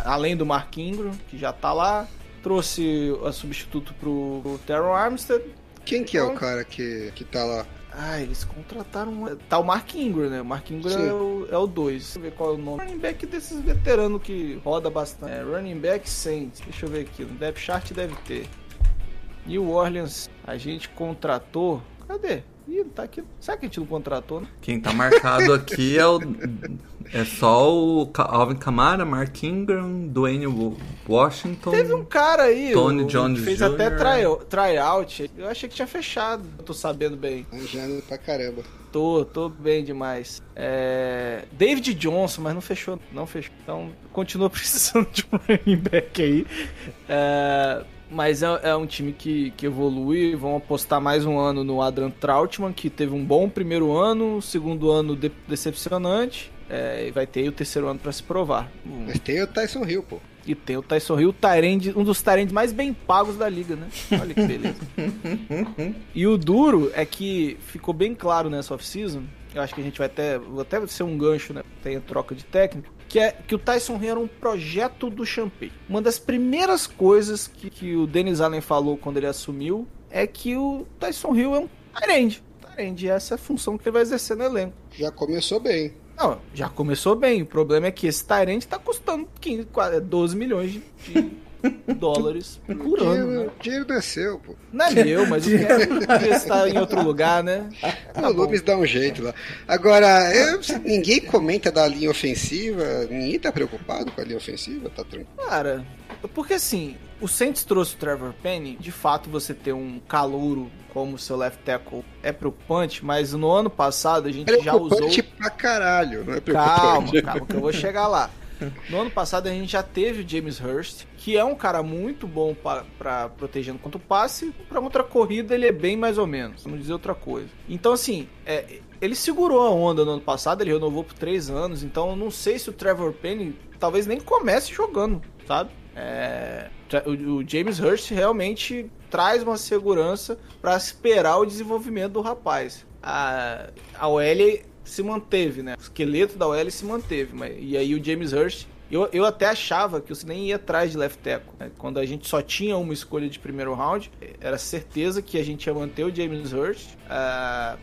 além do Mark Ingram, que já tá lá. Trouxe a substituto pro, pro Terrell Armstead. Quem que é o cara que, que tá lá? Ah, eles contrataram. Tá o Mark Ingram, né? O Mark Ingram Sim. é o, é o 2. Deixa eu ver qual é o nome. Running back desses veteranos que roda bastante. É, running back Saints. Deixa eu ver aqui. No depth chart deve ter. New Orleans, a gente contratou. Cadê? Ih, tá aqui. Será que a gente não contratou, né? Quem tá marcado aqui é o. É só o Alvin Kamara, Mark Ingram, Dwayne Wa- Washington. Teve um cara aí. Tony o- Jones que fez Jr. até try- tryout. Eu achei que tinha fechado. Eu tô sabendo bem. Manjando pra caramba. Tô, tô bem demais. É, David Johnson, mas não fechou, não fechou. Então, continua [LAUGHS] precisando de um running back aí. É, mas é, é um time que, que evolui. Vão apostar mais um ano no Adrian Trautmann, que teve um bom primeiro ano, segundo ano de- decepcionante. É, e vai ter aí o terceiro ano pra se provar. Hum, Mas tem o Tyson Hill, pô. E tem o Tyson Hill, Tyrande, um dos Tyrands mais bem pagos da liga, né? Olha que beleza. [LAUGHS] e o duro é que ficou bem claro nessa off-season. Eu acho que a gente vai até. Vou até ser um gancho, né? Tem a troca de técnico. Que é que o Tyson Hill era um projeto do Champagne. Uma das primeiras coisas que, que o Dennis Allen falou quando ele assumiu é que o Tyson Hill é um Tyrande. Tyrande, essa é a função que ele vai exercer no elenco. Já começou bem. Não, já começou bem. O problema é que esse Tyrant tá custando 15, quase 12 milhões de dólares [LAUGHS] por ano, dinheiro, né? dinheiro não é seu, pô. Não é meu, mas eu quero [LAUGHS] [LAUGHS] estar em outro lugar, né? o Lubes dá um jeito lá. Agora, eu- ninguém comenta da linha ofensiva, ninguém tá preocupado com a linha ofensiva, tá tranquilo. Cara, porque assim, o Saints trouxe o Trevor Penny, de fato você ter um calouro como seu left tackle é preocupante, mas no ano passado a gente já usou... Preocupante pra caralho, não é Calma, preocupante. calma, que eu vou chegar lá. [LAUGHS] No ano passado a gente já teve o James Hurst, que é um cara muito bom pa- pra protegendo contra o passe. Pra outra corrida ele é bem mais ou menos, vamos dizer outra coisa. Então assim, é, ele segurou a onda no ano passado, ele renovou por três anos. Então não sei se o Trevor Penny talvez nem comece jogando, sabe? É, o, James Hurst realmente traz uma segurança pra esperar o desenvolvimento do rapaz. A, a OL se manteve, né? O esqueleto da OL se manteve. Mas, e aí o James Hurst. Eu, eu até achava que você nem ia atrás de left tackle. né? Quando a gente só tinha uma escolha de primeiro round, era certeza que a gente ia manter o James Hurst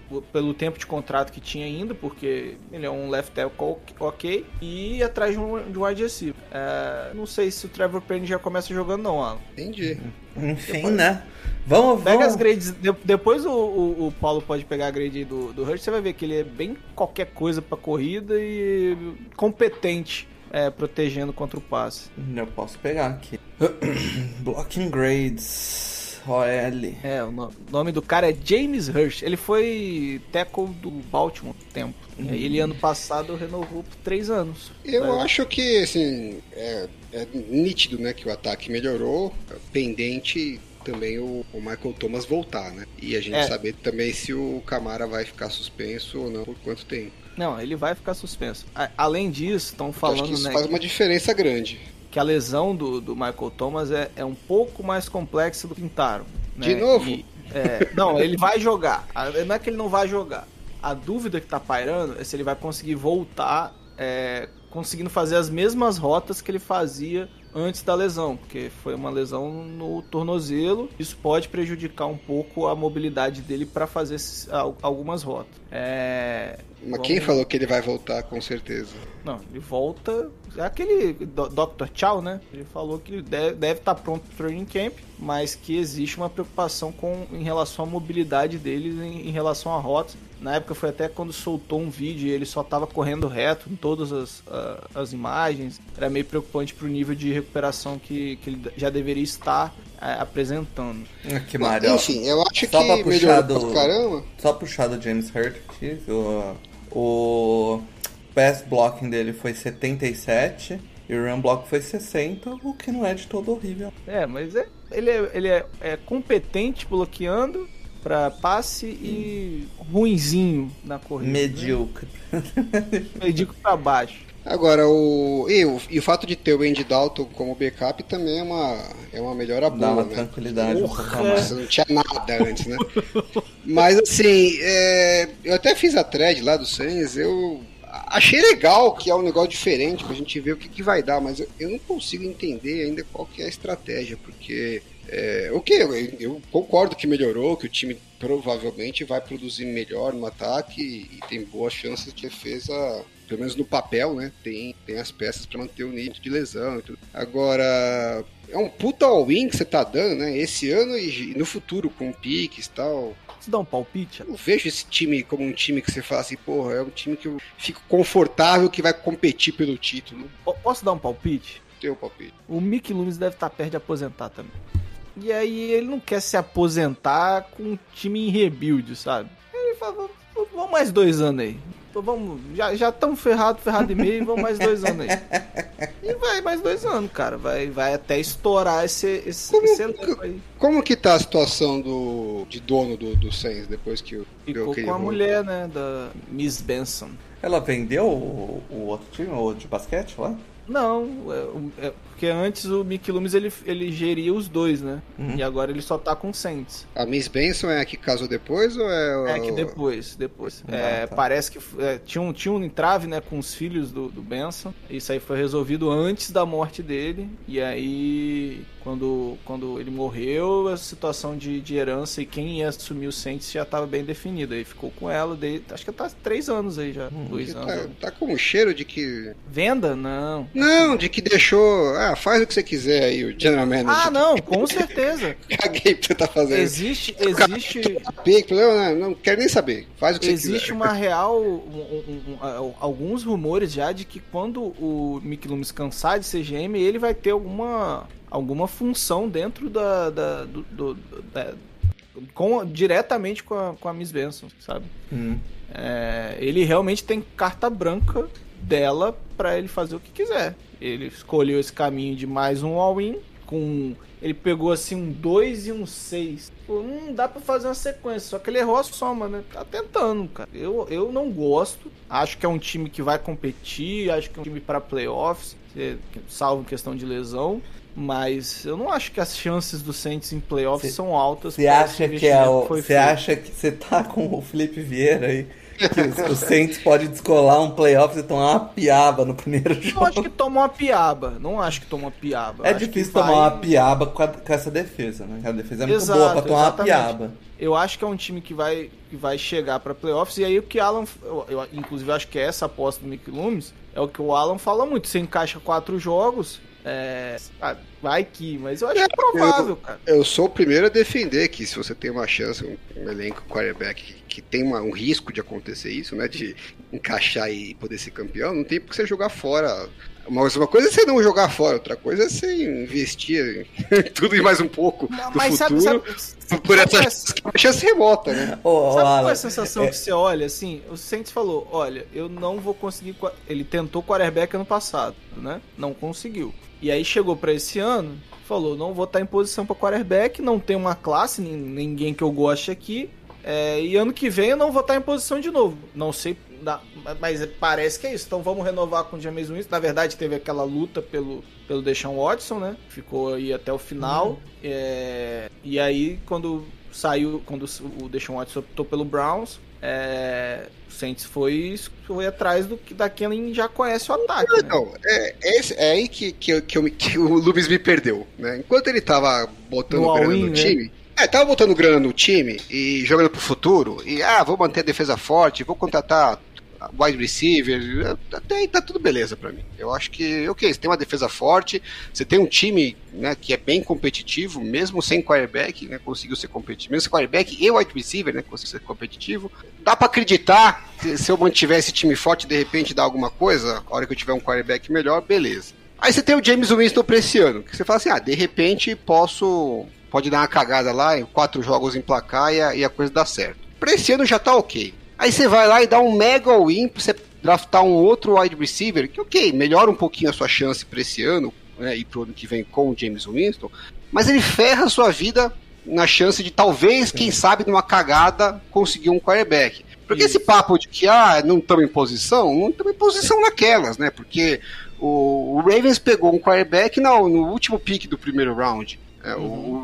p- pelo tempo de contrato que tinha ainda, porque ele é um left tackle ok- e ir atrás de um, de um wide receiver. Ah, não sei se o Trevor Penny já começa jogando, não, Alan. Entendi. Enfim, né? Vamos, Pega vamos. as grades. de- depois o, o, o Paulo pode pegar a grade aí do, do Hurst. Você vai ver que ele é bem qualquer coisa pra corrida e competente é, protegendo contra o passe. Eu posso pegar aqui. [CLEARS THROAT] Blocking grades. OL. É, o no- nome do cara é James Hurst. Ele foi tackle do Baltimore tempo. Aí ele ano passado renovou por três anos. Eu É. acho que, assim, é, é nítido, né, que o ataque melhorou, pendente também o, o Michael Thomas voltar, né? E a gente É. saber também se o Camara vai ficar suspenso ou não, por quanto tempo. Não, ele vai ficar suspenso. A- além disso, estão Eu acho falando que isso né, faz uma diferença grande. que a lesão do, do Michael Thomas é, é um pouco mais complexa do que pintaram. né? De novo? E, é, não, ele vai jogar. Não é que ele não vai jogar. A dúvida que tá pairando é se ele vai conseguir voltar é, conseguindo fazer as mesmas rotas que ele fazia antes da lesão, porque foi uma lesão no tornozelo. Isso pode prejudicar um pouco a mobilidade dele para fazer algumas rotas. É, Mas vamos- quem falou que ele vai voltar, com certeza? não, ele volta. É aquele Dr. Chow, né? Ele falou que deve, deve estar pronto pro training camp, mas que existe uma preocupação com, em relação à mobilidade dele em, em relação à rota. Na época foi até quando soltou um vídeo e ele só estava correndo reto em todas as, ah, as imagens. Era meio preocupante pro nível de recuperação que, que ele já deveria estar ah, apresentando. Mas, Mário. ó. enfim, eu acho Só pra que puxar do- pra caramba. Só puxar do James Hurt aqui, o, o pass blocking dele foi 77 e o run block foi 60, o que não é de todo horrível. É, mas é, ele, é, ele é, é competente bloqueando para passe e ruinzinho na corrida. Medíocre. Né? Medíocre [LAUGHS] para baixo. Agora, o... E, o... e o fato de ter o Andy Dalton como backup também é uma, é uma melhora Dá boa, uma né? tranquilidade. Nossa, não tinha nada antes, né? Mas assim, é, eu até fiz a thread lá do Sainz, eu achei legal que é um negócio diferente pra gente ver o que, que vai dar, mas eu, eu não consigo entender ainda qual que é a estratégia, porque É, ok, eu, eu concordo que melhorou, que o time provavelmente vai produzir melhor no ataque e tem boas chances de defesa, pelo menos no papel, né? Tem, tem as peças para manter o nível de lesão e tudo. Agora, é um puta all-in que você tá dando, né? Esse ano e no futuro, com piques e tal. Você dá um palpite? Eu não vejo esse time como um time que você fala assim, porra, é um time que eu fico confortável que vai competir pelo título. Posso dar um palpite? Teu palpite. O Mick Loomis deve estar perto de aposentar também. E aí ele não quer se aposentar com um time em rebuild, sabe? Ele fala, "Vamos- vamos mais dois anos aí. Então Vamos, já já estamos ferrados, ferrado e meio, vamos mais dois anos aí. [LAUGHS] E vai mais dois anos, cara. Vai, vai até estourar esse, esse, Como esse elenco aí. Como que tá a situação do de dono do, do Sainz depois que o Ficou que com a mulher, né? Da Miss Benson. Ela vendeu o, o outro time, o de basquete lá? Não, é, o- é porque antes o Mick Loomis ele, ele geria os dois, né? Uhum. E agora ele só tá com o Saints. A Miss Benson é a que casou depois ou é, É que depois, depois. Ah, É, tá. Parece que é, tinha, um, tinha um entrave, né, com os filhos do, do Benson. Isso aí foi resolvido antes da morte dele. E aí, quando, quando ele morreu, a situação de, de herança e quem ia assumir o Saints já estava bem definida. Aí ficou com ela, desde, acho que tá três anos aí já. dois que anos. tá, tá com um cheiro de que Venda? Não. não, de que deixou, ah, faz o que você quiser aí, o general manager. Ah, não, com certeza. [LAUGHS] Caguei pra você tá fazendo. Existe, existe, Não, não, não quero nem saber. Faz o que você existe quiser. uma [LAUGHS] real, um- um- um- alguns rumores já de que quando o Mick Loomis cansar de ser GM, ele vai ter alguma, alguma função dentro da, da, do, do- da- com, diretamente com a, com a Miss Benson, sabe? Hum. É, ele realmente tem carta branca dela pra ele fazer o que quiser. Ele escolheu esse caminho de mais um all-in com ele pegou assim um 2 e um 6. Pô, não dá pra fazer uma sequência, só que ele errou a soma, né? Tá tentando, cara. Eu, eu não gosto. Acho que é um time que vai competir, acho que é um time pra playoffs, eh, salvo questão de lesão. Mas eu não acho que as chances do Saints em playoffs Cê- são altas. Você acha que é o. Você acha que você tá com o Felipe Vieira aí? Que [LAUGHS] o, Saints pode descolar um playoff e tomar uma piaba no primeiro Não jogo. acho que tomou uma piaba. Não acho que tomou uma piaba. É Acho difícil que vai- tomar uma piaba com, a- com essa defesa, né? A defesa é muito Exato, boa pra tomar exatamente. uma piaba. Eu acho que é um time que vai, que vai chegar pra playoffs. E aí o que Alan. Eu, eu, inclusive, acho que essa aposta do Mick Loomis é o que o Alan fala muito. Você encaixa quatro jogos. É, ah, vai que, mas eu acho que é provável, cara. Eu sou o primeiro a defender que se você tem uma chance, um, um elenco quarterback que, que tem uma- um risco de acontecer isso, né? De encaixar e poder ser campeão, não tem por que você jogar fora. Mas uma coisa é você não jogar fora, outra coisa é você investir em [LAUGHS] tudo e mais um pouco do Mas sabe, futuro sabe, por sabe essa é- chance, remota, né? Ô, Sabe qual é a sensação é- que você olha assim? O Saints falou: olha, eu não vou conseguir. Ele tentou quarterback ano passado, né? Não conseguiu. E aí chegou pra esse ano, falou: não vou estar em posição pra quarterback, não tem uma classe, nin- ninguém que eu goste aqui. é, e ano que vem eu não vou estar em posição de novo. Não sei, mas parece que é isso. Então vamos renovar com o James Winston. Na verdade, teve aquela luta pelo, pelo Deshaun Watson, né? Ficou aí até o final. É, e aí, quando saiu, quando o Deshaun Watson optou pelo Browns, é, o Saints foi, foi atrás do que da quem já conhece o ataque. né? Não, é, é, esse- é aí que, que, eu- que, eu que o Lubis me perdeu, né? Enquanto ele tava botando No grana no né? time. É, tava botando grana no time e jogando pro futuro. E, ah, vou manter a defesa forte, vou contratar wide receiver. Até aí tá tudo beleza pra mim. Eu acho que, ok, você tem uma defesa forte, você tem um time né, que é bem competitivo, mesmo sem quarterback, né? Conseguiu ser competitivo. Mesmo sem quarterback e wide receiver, né? Conseguiu ser competitivo. Dá pra acreditar que se eu mantiver esse time forte de repente dar alguma coisa, a hora que eu tiver um quarterback melhor, beleza. Aí você tem o James Winston pra esse ano, que você fala assim, ah, de repente posso. Pode dar uma cagada lá, em quatro jogos em placar e a, e a coisa dá certo. Pra esse ano já tá ok. Aí você vai lá e dá um mega win pra você draftar um outro wide receiver, que ok, melhora um pouquinho a sua chance pra esse ano, né, e pro ano que vem com o James Winston, mas ele ferra a sua vida na chance de talvez, quem sabe, numa cagada, conseguir um quarterback. Porque esse papo de que, ah, não estamos em posição, não estamos em posição naquelas, né? Porque o, o Ravens pegou um quarterback não, no último pick do primeiro round. É, o-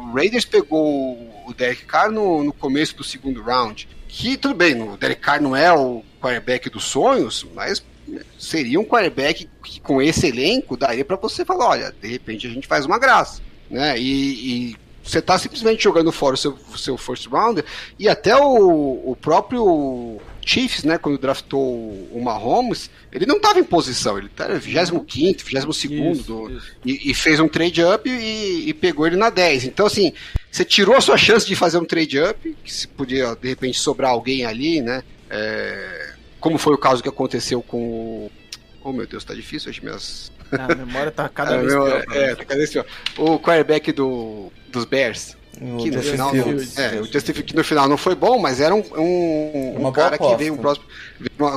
O, Raiders pegou o Derek Carr no, no começo do segundo round. Que tudo bem, o Derek Carr não é o quarterback dos sonhos, mas seria um quarterback que com esse elenco daria para você falar, olha, de repente a gente faz uma graça, né? E, e você tá simplesmente jogando fora o seu, seu first rounder e até o, o próprio Chiefs, né, quando draftou o Mahomes, ele não estava em posição, ele era 25 22 do, e, e, fez um trade up e, e, pegou ele na 10. Então, assim, você tirou a sua chance de fazer um trade up, que se podia de repente sobrar alguém ali, né? É, como foi o caso que aconteceu com o. Oh meu Deus, tá difícil hoje minhas. A memória tá cada [LAUGHS] vez pior. É, tá cada vez pior. O quarterback do, dos Bears. O que no final não, é, o Justin que no final não foi bom, mas era um, um, um cara que veio um prospect,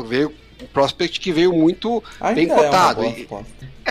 veio um prospect que veio muito ainda bem é cotado. É e,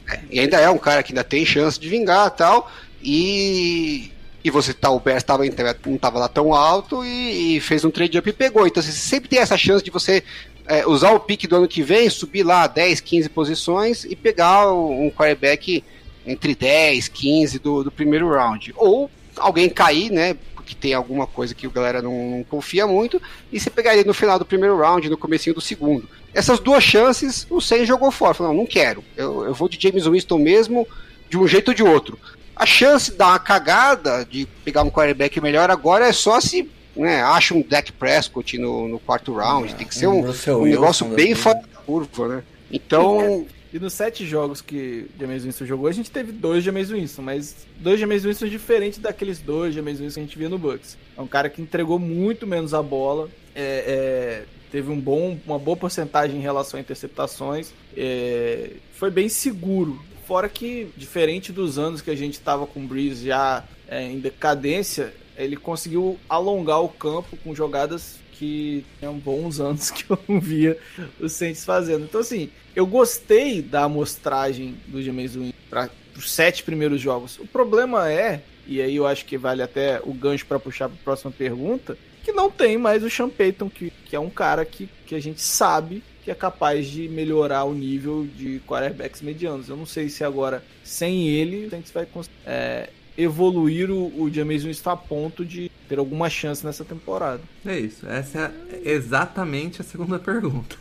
é, e, ainda é um cara que ainda tem chance de vingar tal. E, e você tá, o Bears tava, não estava lá tão alto e, e, fez um trade up e pegou. Então você sempre tem essa chance de você é, usar o pique do ano que vem, subir lá 10, 15 posições e pegar um quarterback entre 10, 15 do, do primeiro round. Ou alguém cair, né? Porque tem alguma coisa que a galera não, não confia muito, e você pegaria no final do primeiro round, no comecinho do segundo. Essas duas chances, o Sainz jogou fora. Falou, não, não quero. Eu, eu vou de James Winston mesmo, de um jeito ou de outro. A chance de dar uma cagada, de pegar um quarterback melhor agora, é só se né, acha um Dak Prescott no, no quarto round. É, tem que ser um, um, um negócio bem fora da curva, né? Então, [LAUGHS] e nos sete jogos que James Winston jogou, a gente teve dois James Winston, mas dois James Winston diferentes daqueles dois James Winston que a gente via no Bucks. É um cara que entregou muito menos a bola, é, é, teve um bom, uma boa porcentagem em relação a interceptações, é, foi bem seguro. Fora que, diferente dos anos que a gente estava com o Breeze já é, em decadência, ele conseguiu alongar o campo com jogadas que tinham bons anos [LAUGHS] que eu não via o Saints fazendo. Então, assim, eu gostei da amostragem do James Winston para os sete primeiros jogos. O problema é, e aí eu acho que vale até o gancho para puxar para a próxima pergunta, que não tem mais o Sean Payton, que, que é um cara que, que a gente sabe que é capaz de melhorar o nível de quarterbacks medianos. Eu não sei se agora, sem ele, a gente vai é, evoluir o, o James Winston a ponto de ter alguma chance nessa temporada. É isso. Essa é exatamente a segunda [LAUGHS] pergunta.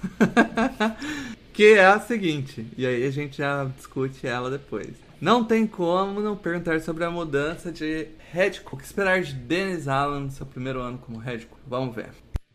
que é a seguinte, e aí a gente já discute ela depois. Não tem como não perguntar sobre a mudança de head coach. O que esperar de Dennis Allen no seu primeiro ano como head coach? Vamos ver.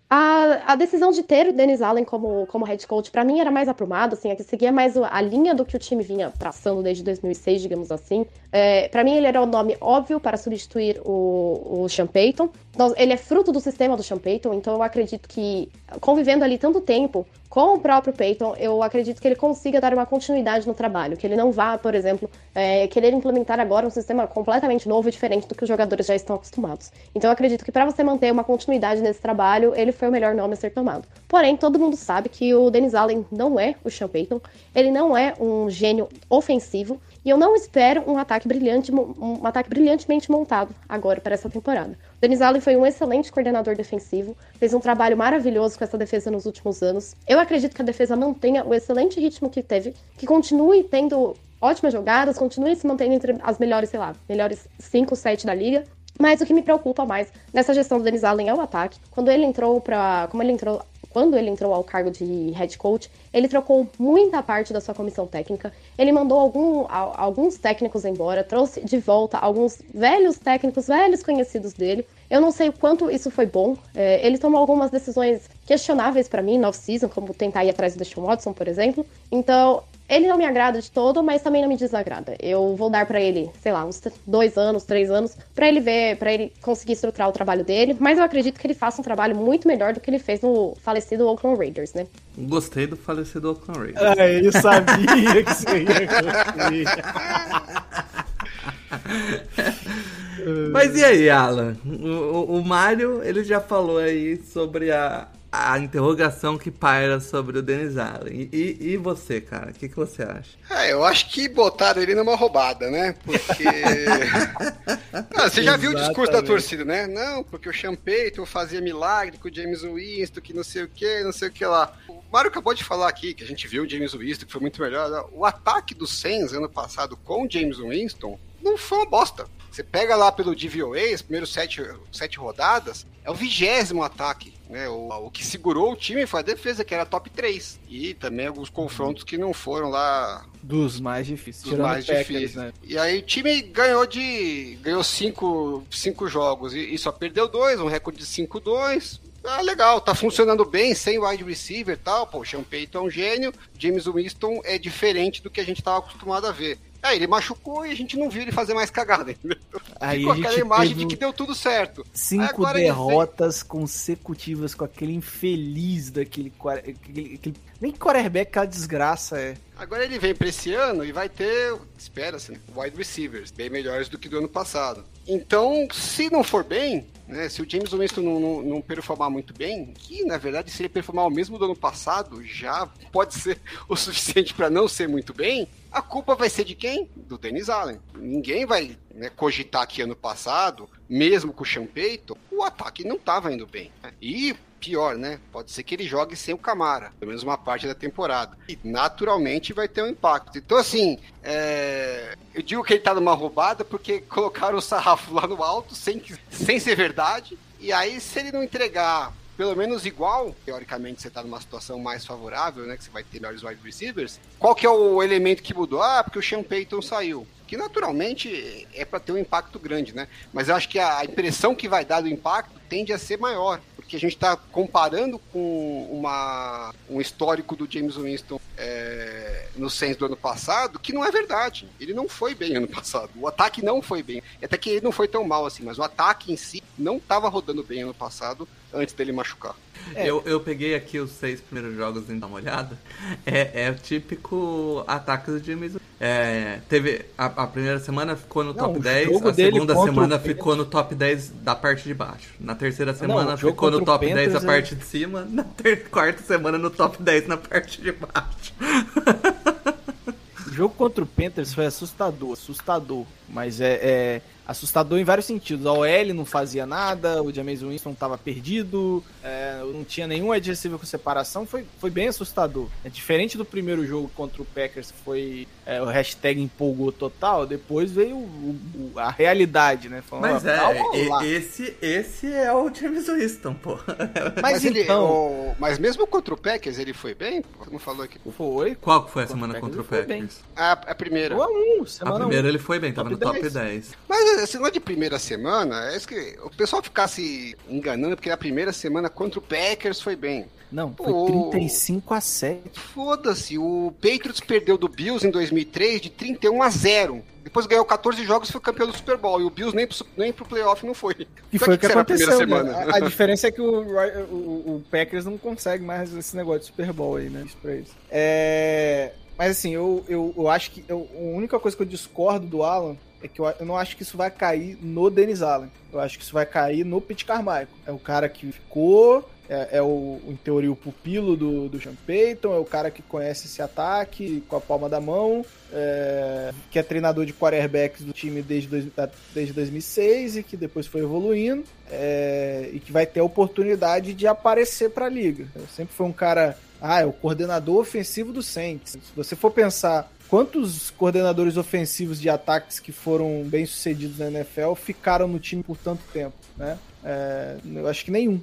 A, a, decisão de ter o Dennis Allen como, como head coach, para mim, era mais aprumada, assim, é que seguia mais a linha do que o time vinha traçando desde 2006, digamos assim. É, para mim, ele era o nome óbvio para substituir o, o Sean Payton. Ele é fruto do sistema do Sean Payton, então eu acredito que, convivendo ali tanto tempo com o próprio Peyton, eu acredito que ele consiga dar uma continuidade no trabalho, que ele não vá, por exemplo, é, querer implementar agora um sistema completamente novo e diferente do que os jogadores já estão acostumados. Então eu acredito que para você manter uma continuidade nesse trabalho, ele foi o melhor nome a ser tomado. Porém, todo mundo sabe que o Dennis Allen não é o Sean Payton, ele não é um gênio ofensivo, e eu não espero um ataque brilhante, um ataque brilhantemente montado agora para essa temporada. O Denis Allen foi um excelente coordenador defensivo, fez um trabalho maravilhoso com essa defesa nos últimos anos. Eu acredito que a defesa mantenha o excelente ritmo que teve, que continue tendo ótimas jogadas, continue se mantendo entre as melhores, sei lá, melhores 5, 7 da liga. Mas o que me preocupa mais nessa gestão do Denis Allen é o ataque. Quando ele entrou para, como ele entrou quando ele entrou ao cargo de head coach, ele trocou muita parte da sua comissão técnica. Ele mandou algum, alguns técnicos embora, trouxe de volta alguns velhos técnicos, velhos conhecidos dele. Eu não sei o quanto isso foi bom. É, ele tomou algumas decisões questionáveis para mim no off-season, como tentar ir atrás do Deshaun Watson, por exemplo. Então, ele não me agrada de todo, mas também não me desagrada. Eu vou dar para ele, sei lá, uns dois anos, três anos, para ele ver, para ele conseguir estruturar o trabalho dele. Mas eu acredito que ele faça um trabalho muito melhor do que ele fez no falecido Oakland Raiders, né? Gostei do falecido Oakland Raiders. Ah, eu sabia que você ia Mas e aí, Alan? O, o Mário, ele já falou aí sobre a, a interrogação que paira sobre o Denis Allen. E, e, você, cara, o que, que você acha? É, eu acho que botaram ele numa roubada, né? Porque. [LAUGHS] Não, você já viu o discurso da torcida, né? Não, porque o Champeito fazia milagre com o James Winston, que não sei o que, não sei o que lá. O Mário acabou de falar aqui que a gente viu o James Winston, que foi muito melhor. O ataque do Saints ano passado com o James Winston não foi uma bosta. Você pega lá pelo DVOA, as primeiras sete, sete rodadas, é o vigésimo ataque. Né? O, o que segurou o time foi a defesa, que era top 3. E também alguns confrontos que não foram lá Dos mais difíceis. dos mais difíceis. né? E aí o time ganhou de. ganhou cinco, cinco jogos e, e só perdeu dois, um recorde de 5-2. Ah, legal, tá funcionando bem, sem wide receiver e tal. Pô, o Sean Payton é um gênio, James Winston é diferente do que a gente tava acostumado a ver. Aí ele machucou e a gente não viu ele fazer mais cagada. entendeu? Aí Ficou a gente aquela imagem de que deu tudo certo. cinco derrotas consecutivas com aquele infeliz daquele. aquele, aquele nem quarterback, aquela desgraça é. Agora ele vem pra esse ano e vai ter, espera-se, né, wide receivers bem melhores do que do ano passado. Então, se não for bem, né, se o James Winston não, não, não performar muito bem, que na verdade se ele performar o mesmo do ano passado, já pode ser [LAUGHS] o suficiente para não ser muito bem, a culpa vai ser de quem? Do Dennis Allen. Ninguém vai né, cogitar que ano passado, mesmo com o Payton, o ataque não estava indo bem. E pior, né? Pode ser que ele jogue sem o Camara, pelo menos uma parte da temporada. E naturalmente vai ter um impacto. Então, assim, é, eu digo que ele tá numa roubada porque [LAUGHS] colocaram o sarrafo lá no alto sem, sem ser verdade. E aí, se ele não entregar pelo menos igual, teoricamente você tá numa situação mais favorável, né? Que você vai ter melhores wide receivers. Qual que é o elemento que mudou? Ah, porque o Sean Payton saiu. Que naturalmente é para ter um impacto grande, né? Mas eu acho que a impressão que vai dar do impacto tende a ser maior. Porque a gente está comparando com uma, um histórico do James Winston é, no Saints do ano passado, que não é verdade. Ele não foi bem ano passado. O ataque não foi bem. Até que ele não foi tão mal assim, mas o ataque em si não estava rodando bem ano passado, antes dele machucar. É. Eu, eu peguei aqui os seis primeiros jogos e dar uma olhada. É, é o típico ataque do James. É, teve a, a primeira semana ficou no Não, top o 10, jogo a segunda semana ficou no top 10 da parte de baixo. Na terceira semana o jogo ficou no top 10 da Panthers é- parte de cima. [LAUGHS] Na ter- quarta semana no top 10 na parte de baixo. O jogo contra o Panthers foi assustador, assustador. Mas é, é assustador em vários sentidos. A OL não fazia nada, o James Winston tava perdido, é, não tinha nenhum receiver com separação, foi, foi bem assustador. É diferente do primeiro jogo contra o Packers, que foi é, o hashtag empolgou total, depois veio o- o- a realidade, né? Falando, Mas é, esse, esse é o James Winston, pô. [LAUGHS] Mas, ele- então, o- mas mesmo contra o Packers ele foi bem? Como falou aqui? foi. Qual que foi a Contra o semana Packers contra o ele foi bem. Packers? A, a primeira. 1 a 1 A primeira um. ele foi bem, tava Top no top 10. 10. Mas esse negócio de primeira semana, é isso que o pessoal ficasse enganando porque na primeira semana contra o Packers foi bem. Não, foi Pô. 35 a 7. Foda-se, o Patriots perdeu do Bills em 2003 de 31 a 0. Depois ganhou 14 jogos e foi campeão do Super Bowl. E o Bills nem pro, nem pro playoff não foi. E Só foi o que primeira aconteceu. né? semana? A, a diferença é que o, o, o Packers não consegue mais esse negócio de Super Bowl aí, né? Isso pra eles. É, mas assim, eu, eu, eu acho que eu- a única coisa que eu discordo do Alan é que eu, eu não acho que isso vai cair no Dennis Allen. Eu acho que isso vai cair no Pete Carmichael. É o cara que ficou, é, é o, em teoria, o pupilo do, do Sean Payton, é o cara que conhece esse ataque com a palma da mão, é, que é treinador de quarterbacks do time desde, desde 2006 e que depois foi evoluindo é, e que vai ter a oportunidade de aparecer para a liga. Sempre foi um cara, ah, é o coordenador ofensivo do Saints. Se você for pensar quantos coordenadores ofensivos de ataques que foram bem sucedidos na NFL ficaram no time por tanto tempo, né? É, eu acho que nenhum.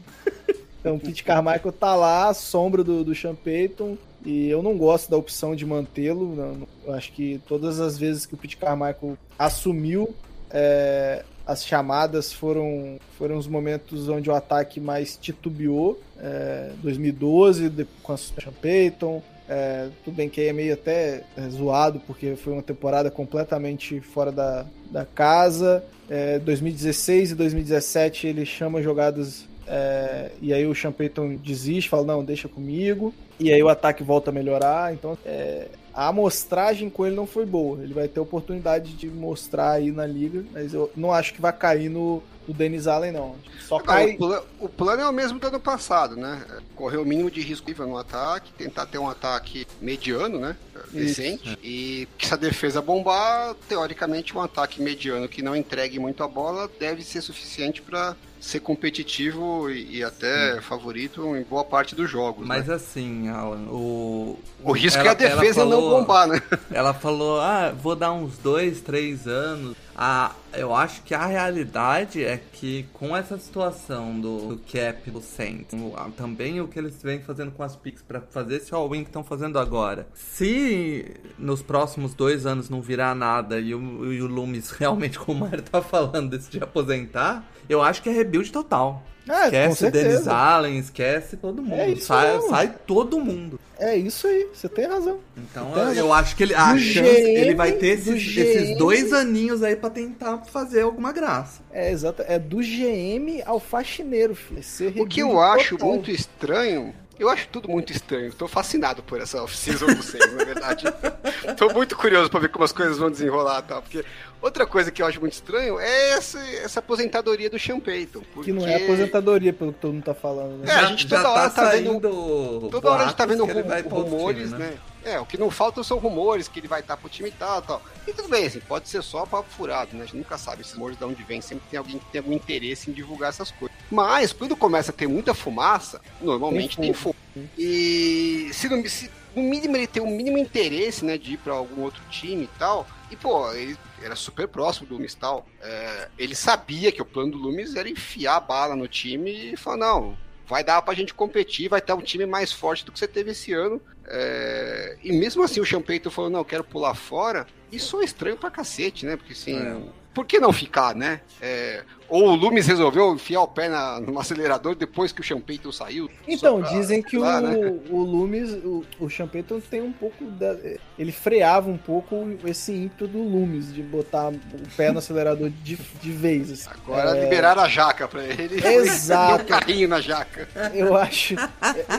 Então, o Pete Carmichael tá lá, à sombra do, do Sean Payton, e eu não gosto da opção de mantê-lo. Eu acho que todas as vezes que o Pete Carmichael assumiu, é, as chamadas foram, foram os momentos onde o ataque mais titubeou. É, 2012, de- com a Sean Payton. É, tudo bem que aí é meio até é, zoado, porque foi uma temporada completamente fora da, da casa. É, 2016 e 2017 ele chama jogadas é, e aí o Sean Payton desiste, fala, não, deixa comigo. E aí o ataque volta a melhorar. Então, é, a amostragem com ele não foi boa. Ele vai ter oportunidade de mostrar aí na liga, mas eu não acho que vai cair no, do Dennis Allen, não. Só Agora, cai. o, pla- o plano é o mesmo do ano passado, né? Correr o mínimo de risco no ataque, tentar ter um ataque mediano, né? Decente. E que se a defesa bombar, teoricamente um ataque mediano que não entregue muito a bola deve ser suficiente para ser competitivo e, até favorito em boa parte dos jogos. Mas né? assim, Alan, o. O risco ela- é a defesa ela não falou- bombar, né? [LAUGHS] Ela falou, ah, vou dar uns dois, três anos. Ah, eu acho que a realidade é que com essa situação do, do cap do Saints, também o que eles vêm fazendo com as picks pra fazer esse all-in que estão fazendo agora. Se nos próximos dois anos não virar nada e o, e o Loomis [LAUGHS] realmente, como o Mário tá falando, decidir aposentar, eu acho que é rebuild total. É, com esquece o Dennis. Allen, esquece todo mundo. É isso sai, mesmo. sai todo mundo. É isso aí, você tem razão. Então Tem eu, razão. eu acho que ele, a Do chance, GM, ele vai ter do esses, GM. esses dois aninhos aí pra tentar fazer alguma graça. É exato, é do GM ao faxineiro, filho. O que eu acho total. muito estranho. Eu acho tudo muito estranho. Tô fascinado por essa off-season do Saints, na verdade. [LAUGHS] Tô muito curioso pra ver como as coisas vão desenrolar e tal. Porque outra coisa que eu acho muito estranho é essa, essa aposentadoria do Sean Payton. Que não é porque- aposentadoria, pelo que todo mundo tá falando, né? É, a gente toda hora tá vendo- Toda hora a gente tá vendo rumores, time, né? É, o que não faltam são rumores que ele vai estar pro time e tal, tal. E tudo bem, assim, pode ser só papo furado, né? A gente nunca sabe esses rumores de onde vem, sempre tem alguém que tem algum interesse em divulgar essas coisas. Mas, quando começa a ter muita fumaça, normalmente Tem tem fogo. E se no, se no mínimo ele tem um mínimo interesse, né, de ir pra algum outro time e tal, e pô, ele era super próximo do Loomis e tal, é, ele sabia que o plano do Loomis era enfiar a bala no time e falar, não, vai dar pra gente competir, vai ter um time mais forte do que você teve esse ano. É, e mesmo assim o Sean Payton falou, não, eu quero pular fora. Isso é estranho pra cacete, né? Porque assim, É. por que não ficar, né? É, ou o Loomis resolveu enfiar o pé na, no acelerador depois que o Sean Payton saiu? Então, pra- dizem que sei o, lá, né? o Loomis, o, o Champeton tem um pouco. Da, ele freava um pouco esse ímpeto do Loomis de botar o pé no acelerador de, de vez. assim. Agora É, liberaram a jaca pra ele. [LAUGHS] Exato. Deu carrinho na jaca. Eu acho.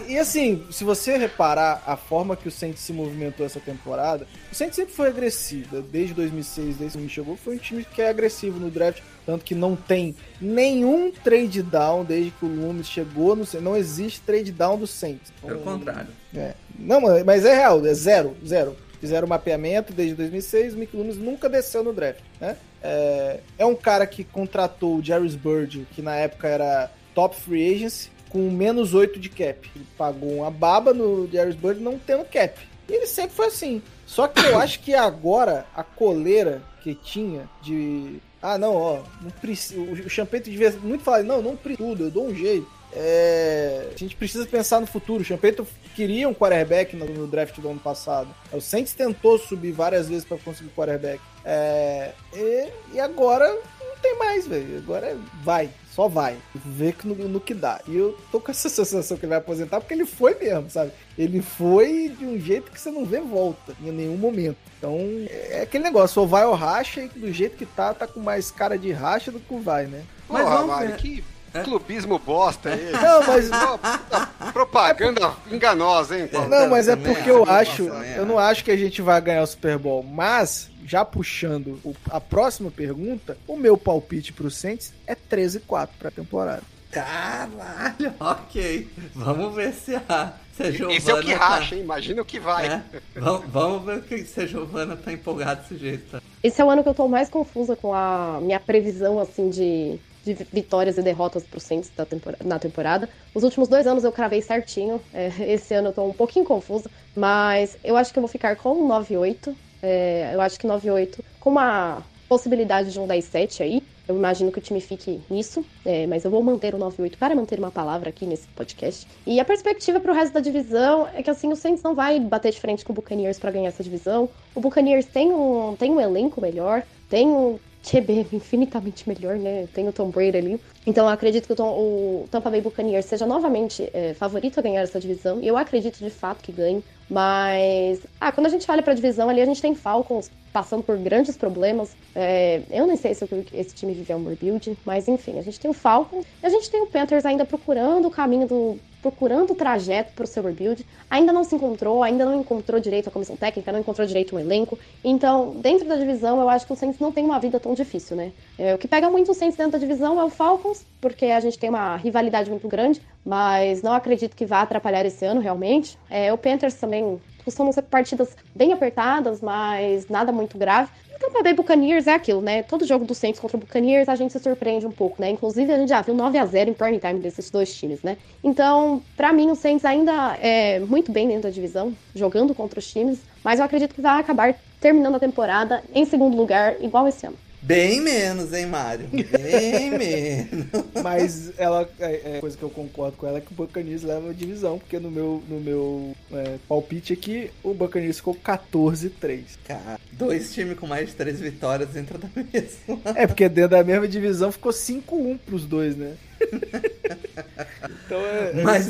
E, assim, se você reparar a forma que o Saints se movimentou essa temporada, o Saints sempre foi agressivo. Desde 2006, desde que chegou, foi um time que é agressivo no draft. Tanto que não tem nenhum trade down desde que o Loomis chegou no. Não existe trade down do Saints. Pelo Então, contrário. É. Não, mas- é real, é zero, zero. Fizeram o mapeamento desde 2006, o Mick Loomis nunca desceu no draft, né? É, é um cara que contratou o Jarvis Bird, que na época era top free agency, com menos 8 de cap. Ele pagou uma baba no Jarvis Bird não tendo cap. E ele sempre foi assim. Só que eu acho que agora a coleira que tinha de. Ah, não, ó, não. O Champeito devia muito falar, não, não precisa tudo, eu dou um jeito. É, a gente precisa pensar no futuro. O Champeito queria um quarterback no, no draft do ano passado. O Saints tentou subir várias vezes para conseguir quarterback. É, e, e agora não tem mais, velho. Agora é- vai, só vai. Vê que no, no que dá. E eu tô com essa [LAUGHS] sensação que ele vai aposentar porque ele foi mesmo, sabe? Ele foi de um jeito que você não vê volta em nenhum momento. Então é aquele negócio, ou vai ou racha, e do jeito que tá, tá com mais cara de racha do que o vai, né? Mas Porra, vamos ver. que clubismo bosta é esse? Não, mas propaganda enganosa, hein, Paulo? Não, mas é porque eu acho, eu não acho que a gente vai ganhar o Super Bowl, mas já puxando o- a próxima pergunta, o meu palpite pro Saints é 13-4 pra temporada. Caralho, [LAUGHS] ok. Vamos ver se a, se a Giovana. Esse é o que tá- racha, hein? Imagina o que vai. É, vamos, vamos ver o que se a Giovana tá empolgada desse jeito. Tá? Esse é o ano que eu tô mais confusa com a minha previsão, assim, de, de vitórias e derrotas pro Saints da tempora- na temporada. Os últimos dois anos eu cravei certinho. é, [LAUGHS] esse ano eu tô um pouquinho confusa. Mas eu acho que eu vou ficar com um 9-8. É, eu acho que 9-8 com uma possibilidade de um 10-7 aí. Eu imagino que o time fique nisso, é, mas eu vou manter o 9-8 para manter uma palavra aqui nesse podcast. E a perspectiva para o resto da divisão é que assim o Saints não vai bater de frente com o Buccaneers para ganhar essa divisão. O Buccaneers tem um, tem um elenco melhor, tem um QB infinitamente melhor, né? Tem o Tom Brady ali. Então eu acredito que o, Tom- o Tampa Bay Buccaneers seja novamente é, favorito a ganhar essa divisão. E eu acredito de fato que ganhe. Mas, ah, quando a gente olha pra divisão ali, a gente tem Falcons passando por grandes problemas. É, eu nem sei se esse time vive um rebuild, mas enfim, a gente tem o Falcons e a gente tem o Panthers ainda procurando o caminho do procurando o trajeto para o seu rebuild, ainda não se encontrou, ainda não encontrou direito a comissão técnica, não encontrou direito o elenco. Então, dentro da divisão, eu acho que o Saints não tem uma vida tão difícil, né? É, o que pega muito o Saints dentro da divisão é o Falcons, porque a gente tem uma rivalidade muito grande, mas não acredito que vá atrapalhar esse ano, realmente. É, o Panthers também costumam ser partidas bem apertadas, mas nada muito grave. Tampa Bay Buccaneers é aquilo, né? Todo jogo do Saints contra o Buccaneers a gente se surpreende um pouco, né? Inclusive a gente já viu 9 a 0 em prime time desses dois times, né? Então, para mim o Saints ainda é muito bem dentro da divisão, jogando contra os times, mas eu acredito que vai acabar terminando a temporada em segundo lugar, igual esse ano. Bem menos, hein, Mário? Bem [LAUGHS] menos. Mas ela, é, é, coisa que eu concordo com ela é que o Buccaneers leva a divisão, porque no meu, no meu é, palpite aqui, o Buccaneers ficou 14-3. Cara, dois times com mais de três vitórias dentro da mesma. É, porque dentro da mesma divisão ficou 5-1 pros dois, né? [LAUGHS] então é. é Mas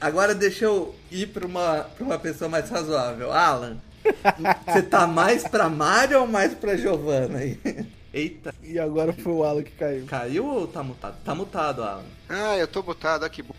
agora deixa eu ir pra uma, pra uma pessoa mais razoável. Alan, você tá mais pra Mario ou mais pra Giovanna aí? Eita. E agora foi o Alan que caiu. Caiu ou tá mutado? Tá mutado, Alan. Ah, eu tô mutado, aqui. [LAUGHS]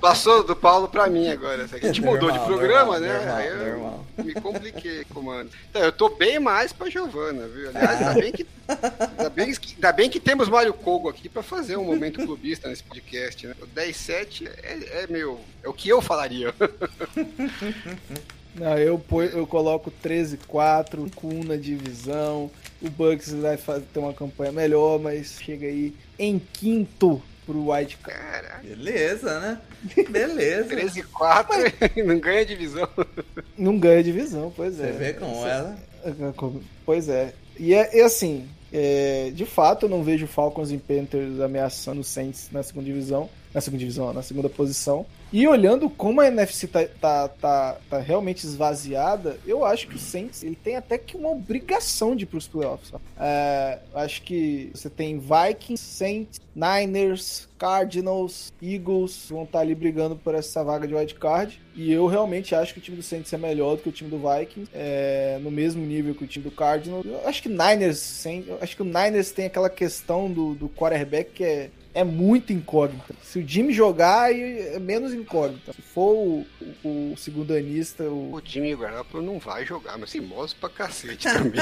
Passou do Paulo pra mim agora. A gente normal, mudou de programa, normal, né? Normal, Aí eu normal. me compliquei, comando. Então, eu tô bem mais pra Giovana, viu? Aliás, ainda bem que, ainda bem, ainda bem que temos Mário Kogo aqui pra fazer um momento clubista nesse podcast, né? O 10-7 é, é meu. É o que eu falaria. [LAUGHS] Não, eu, eu coloco 13-4, com 1 na divisão. O Bucks vai fazer, ter uma campanha melhor, mas chega aí em quinto pro White Cara. Beleza, né? Beleza. [LAUGHS] 13 4 [LAUGHS] não ganha divisão. Não ganha divisão, pois é. Você vê como ela. Pois é. E é, e assim, é, de fato, eu não vejo Falcons e Panthers ameaçando o Saints na segunda divisão. Na segunda divisão, na segunda posição. E olhando como a NFC tá, tá, tá, tá, realmente esvaziada, eu acho que o Saints ele tem até que uma obrigação de ir pros playoffs. É, acho que você tem Vikings, Saints, Niners, Cardinals, Eagles vão estar tá ali brigando por essa vaga de wild card. E eu realmente acho que o time do Saints é melhor do que o time do Vikings, é, no mesmo nível que o time do Cardinals. Eu acho que Niners, eu acho que o Niners tem aquela questão do, do quarterback que é é muito incógnita. Se o Jimmy jogar, é menos incógnita. Se for o, o, o segundo anista. O... o Jimmy Garoppolo não vai jogar, mas teimoso pra cacete também.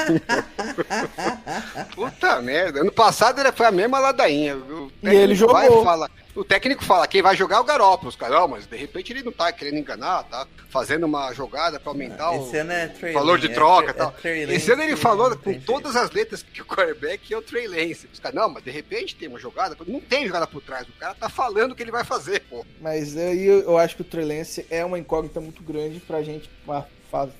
[LAUGHS] Puta merda. Ano passado ele foi a mesma ladainha. E ele jogou. Fala, o técnico fala, quem vai jogar é o Garoppolo. Os caras, mas de repente ele não tá querendo enganar, tá fazendo uma jogada pra aumentar o é valor de troca e é, tal. É Esse ano ele falou com todas as letras que o quarterback é o Trey Lance. Os caras, não, mas de repente tem uma jogada. Não tem jogada por trás. O cara tá falando o que ele vai fazer, pô. Mas aí eu, eu acho que o Trey Lance é uma incógnita muito grande pra gente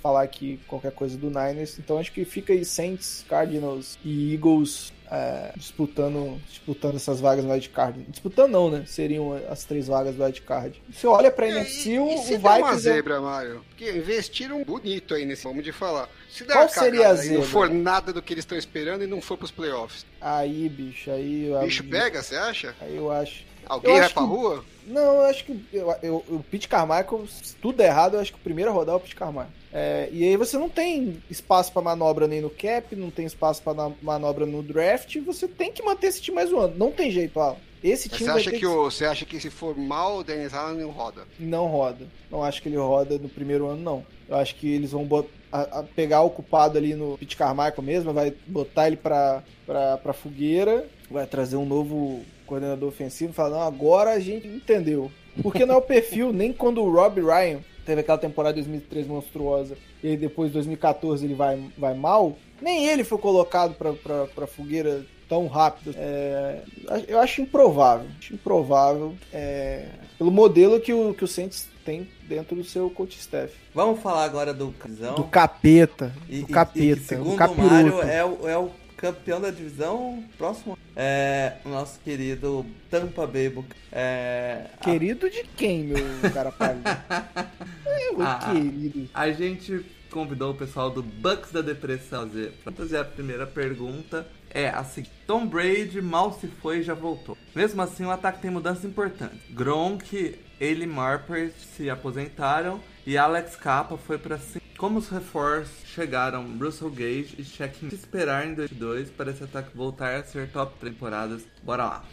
falar aqui qualquer coisa do Niners. Então acho que fica aí Saints, Cardinals e Eagles é, disputando, disputando essas vagas no wildcard. Disputando não, né? Seriam as três vagas do wildcard. Você olha pra NFC, o, o vai uma zebra, Mário? Porque investiram bonito aí nesse vamos de falar. Se der Qual seria a zebra? não for nada do que eles estão esperando e não for pros playoffs. Aí, bicho, aí... Bicho pega, você acha? Aí eu acho... Alguém eu vai pra que... rua? Não, eu acho que eu, eu, o Pete Carmichael, se tudo der errado, eu acho que o primeiro a rodar é o Pete Carmichael. É, e aí você não tem espaço para manobra nem no cap, não tem espaço para manobra no draft, você tem que manter esse time mais um ano. Não tem jeito, Alan. Esse time você acha que, que o, você acha que se for mal o Dennis Allen não roda? Não roda. Não acho que ele roda no primeiro ano, não. Eu acho que eles vão botar, a, a pegar o culpado ali no Pete Carmichael mesmo, vai botar ele pra, pra, pra fogueira, vai trazer um novo coordenador ofensivo e falar, não, agora a gente entendeu. Porque não é o [LAUGHS] perfil, nem quando o Rob Ryan teve aquela temporada 2003 monstruosa e depois 2014 ele vai, vai mal, nem ele foi colocado pra, pra, pra fogueira tão rápido. É, eu acho improvável. Acho improvável é, pelo modelo que o, que o Saints tem dentro do seu coach staff. Vamos falar agora do Do capeta. E, do capeta. E, e segundo o Mário, é o, é o campeão da divisão próximo é o nosso querido Tampa Bay Buc é, Querido a... de quem, meu cara pálido? [LAUGHS] é, o a, querido. A, gente convidou o pessoal do Bucks da Depressão para fazer a primeira pergunta. É assim, Tom Brady mal se foi e já voltou. Mesmo assim, o ataque tem mudanças importantes. Gronk, ele Marper se aposentaram e Alex Capa foi para como os reforços chegaram Russell Gage e Shaq esperar em 2022 para esse ataque voltar a ser top temporadas? Bora lá.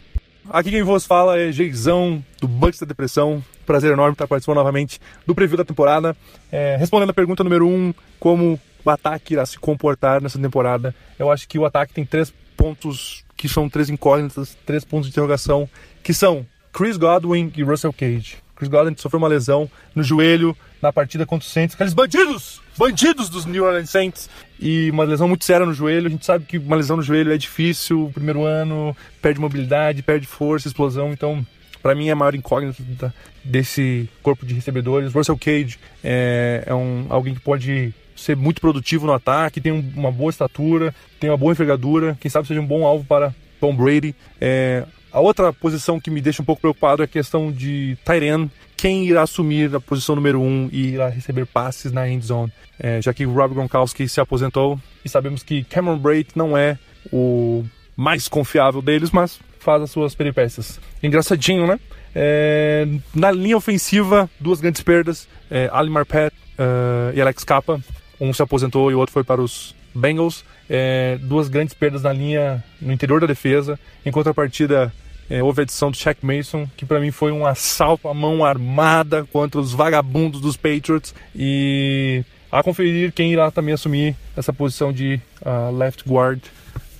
Aqui quem vos fala é Geizão, do Bugs da Depressão. Prazer enorme estar participando novamente do preview da temporada. É, respondendo a pergunta número 1, um, como o ataque irá se comportar nessa temporada. Eu acho que o ataque tem três pontos que são três incógnitas, três pontos de interrogação, que são Chris Godwin e Russell Cage. Chris Godwin sofreu uma lesão no joelho na partida contra os Saints, aqueles bandidos, bandidos dos New Orleans Saints, e uma lesão muito séria no joelho. A gente sabe que uma lesão no joelho é difícil, o primeiro ano, perde mobilidade, perde força, explosão, então para mim é a maior incógnita desse corpo de recebedores. Russell Cage é, é um, alguém que pode ser muito produtivo no ataque, tem uma boa estatura, tem uma boa envergadura, quem sabe seja um bom alvo para Tom Brady. É, a outra posição que me deixa um pouco preocupado é a questão de Tyrion. Quem irá assumir a posição número 1 um e irá receber passes na end zone? É, já que o Rob Gronkowski se aposentou e sabemos que Cameron Brate não é o mais confiável deles, mas faz as suas peripécias. Engraçadinho, né? É, na linha ofensiva, duas grandes perdas: é, Ali Marpet uh, e Alex Capa. Um se aposentou e o outro foi para os Bengals. É, duas grandes perdas na linha no interior da defesa. Em contrapartida, é, houve a edição do Shaq Mason, que para mim foi um assalto à mão armada contra os vagabundos dos Patriots. E a conferir quem irá também assumir essa posição de uh, left guard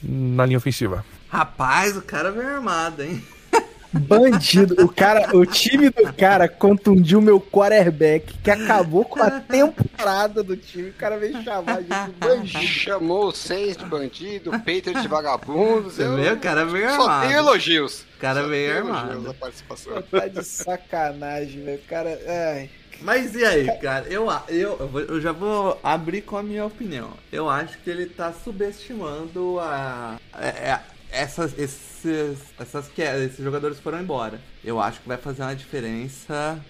na linha ofensiva. Rapaz, o cara veio armado, hein? Bandido. O cara, o time do cara contundiu meu quarterback, que acabou com a temporada do time. O cara veio chamar a gente de bandido. Chamou o seis de bandido, Peter de vagabundos. Você vê, o cara veio Só armado. tem elogios. O cara Só veio tem armado. participação. Tá de sacanagem, velho. O cara. Ai. Mas e aí, cara? Eu, eu, eu, eu já vou abrir com a minha opinião. Eu acho que ele tá subestimando a. é- é- essas, esses, essas que esses jogadores foram embora. Eu acho que vai fazer uma diferença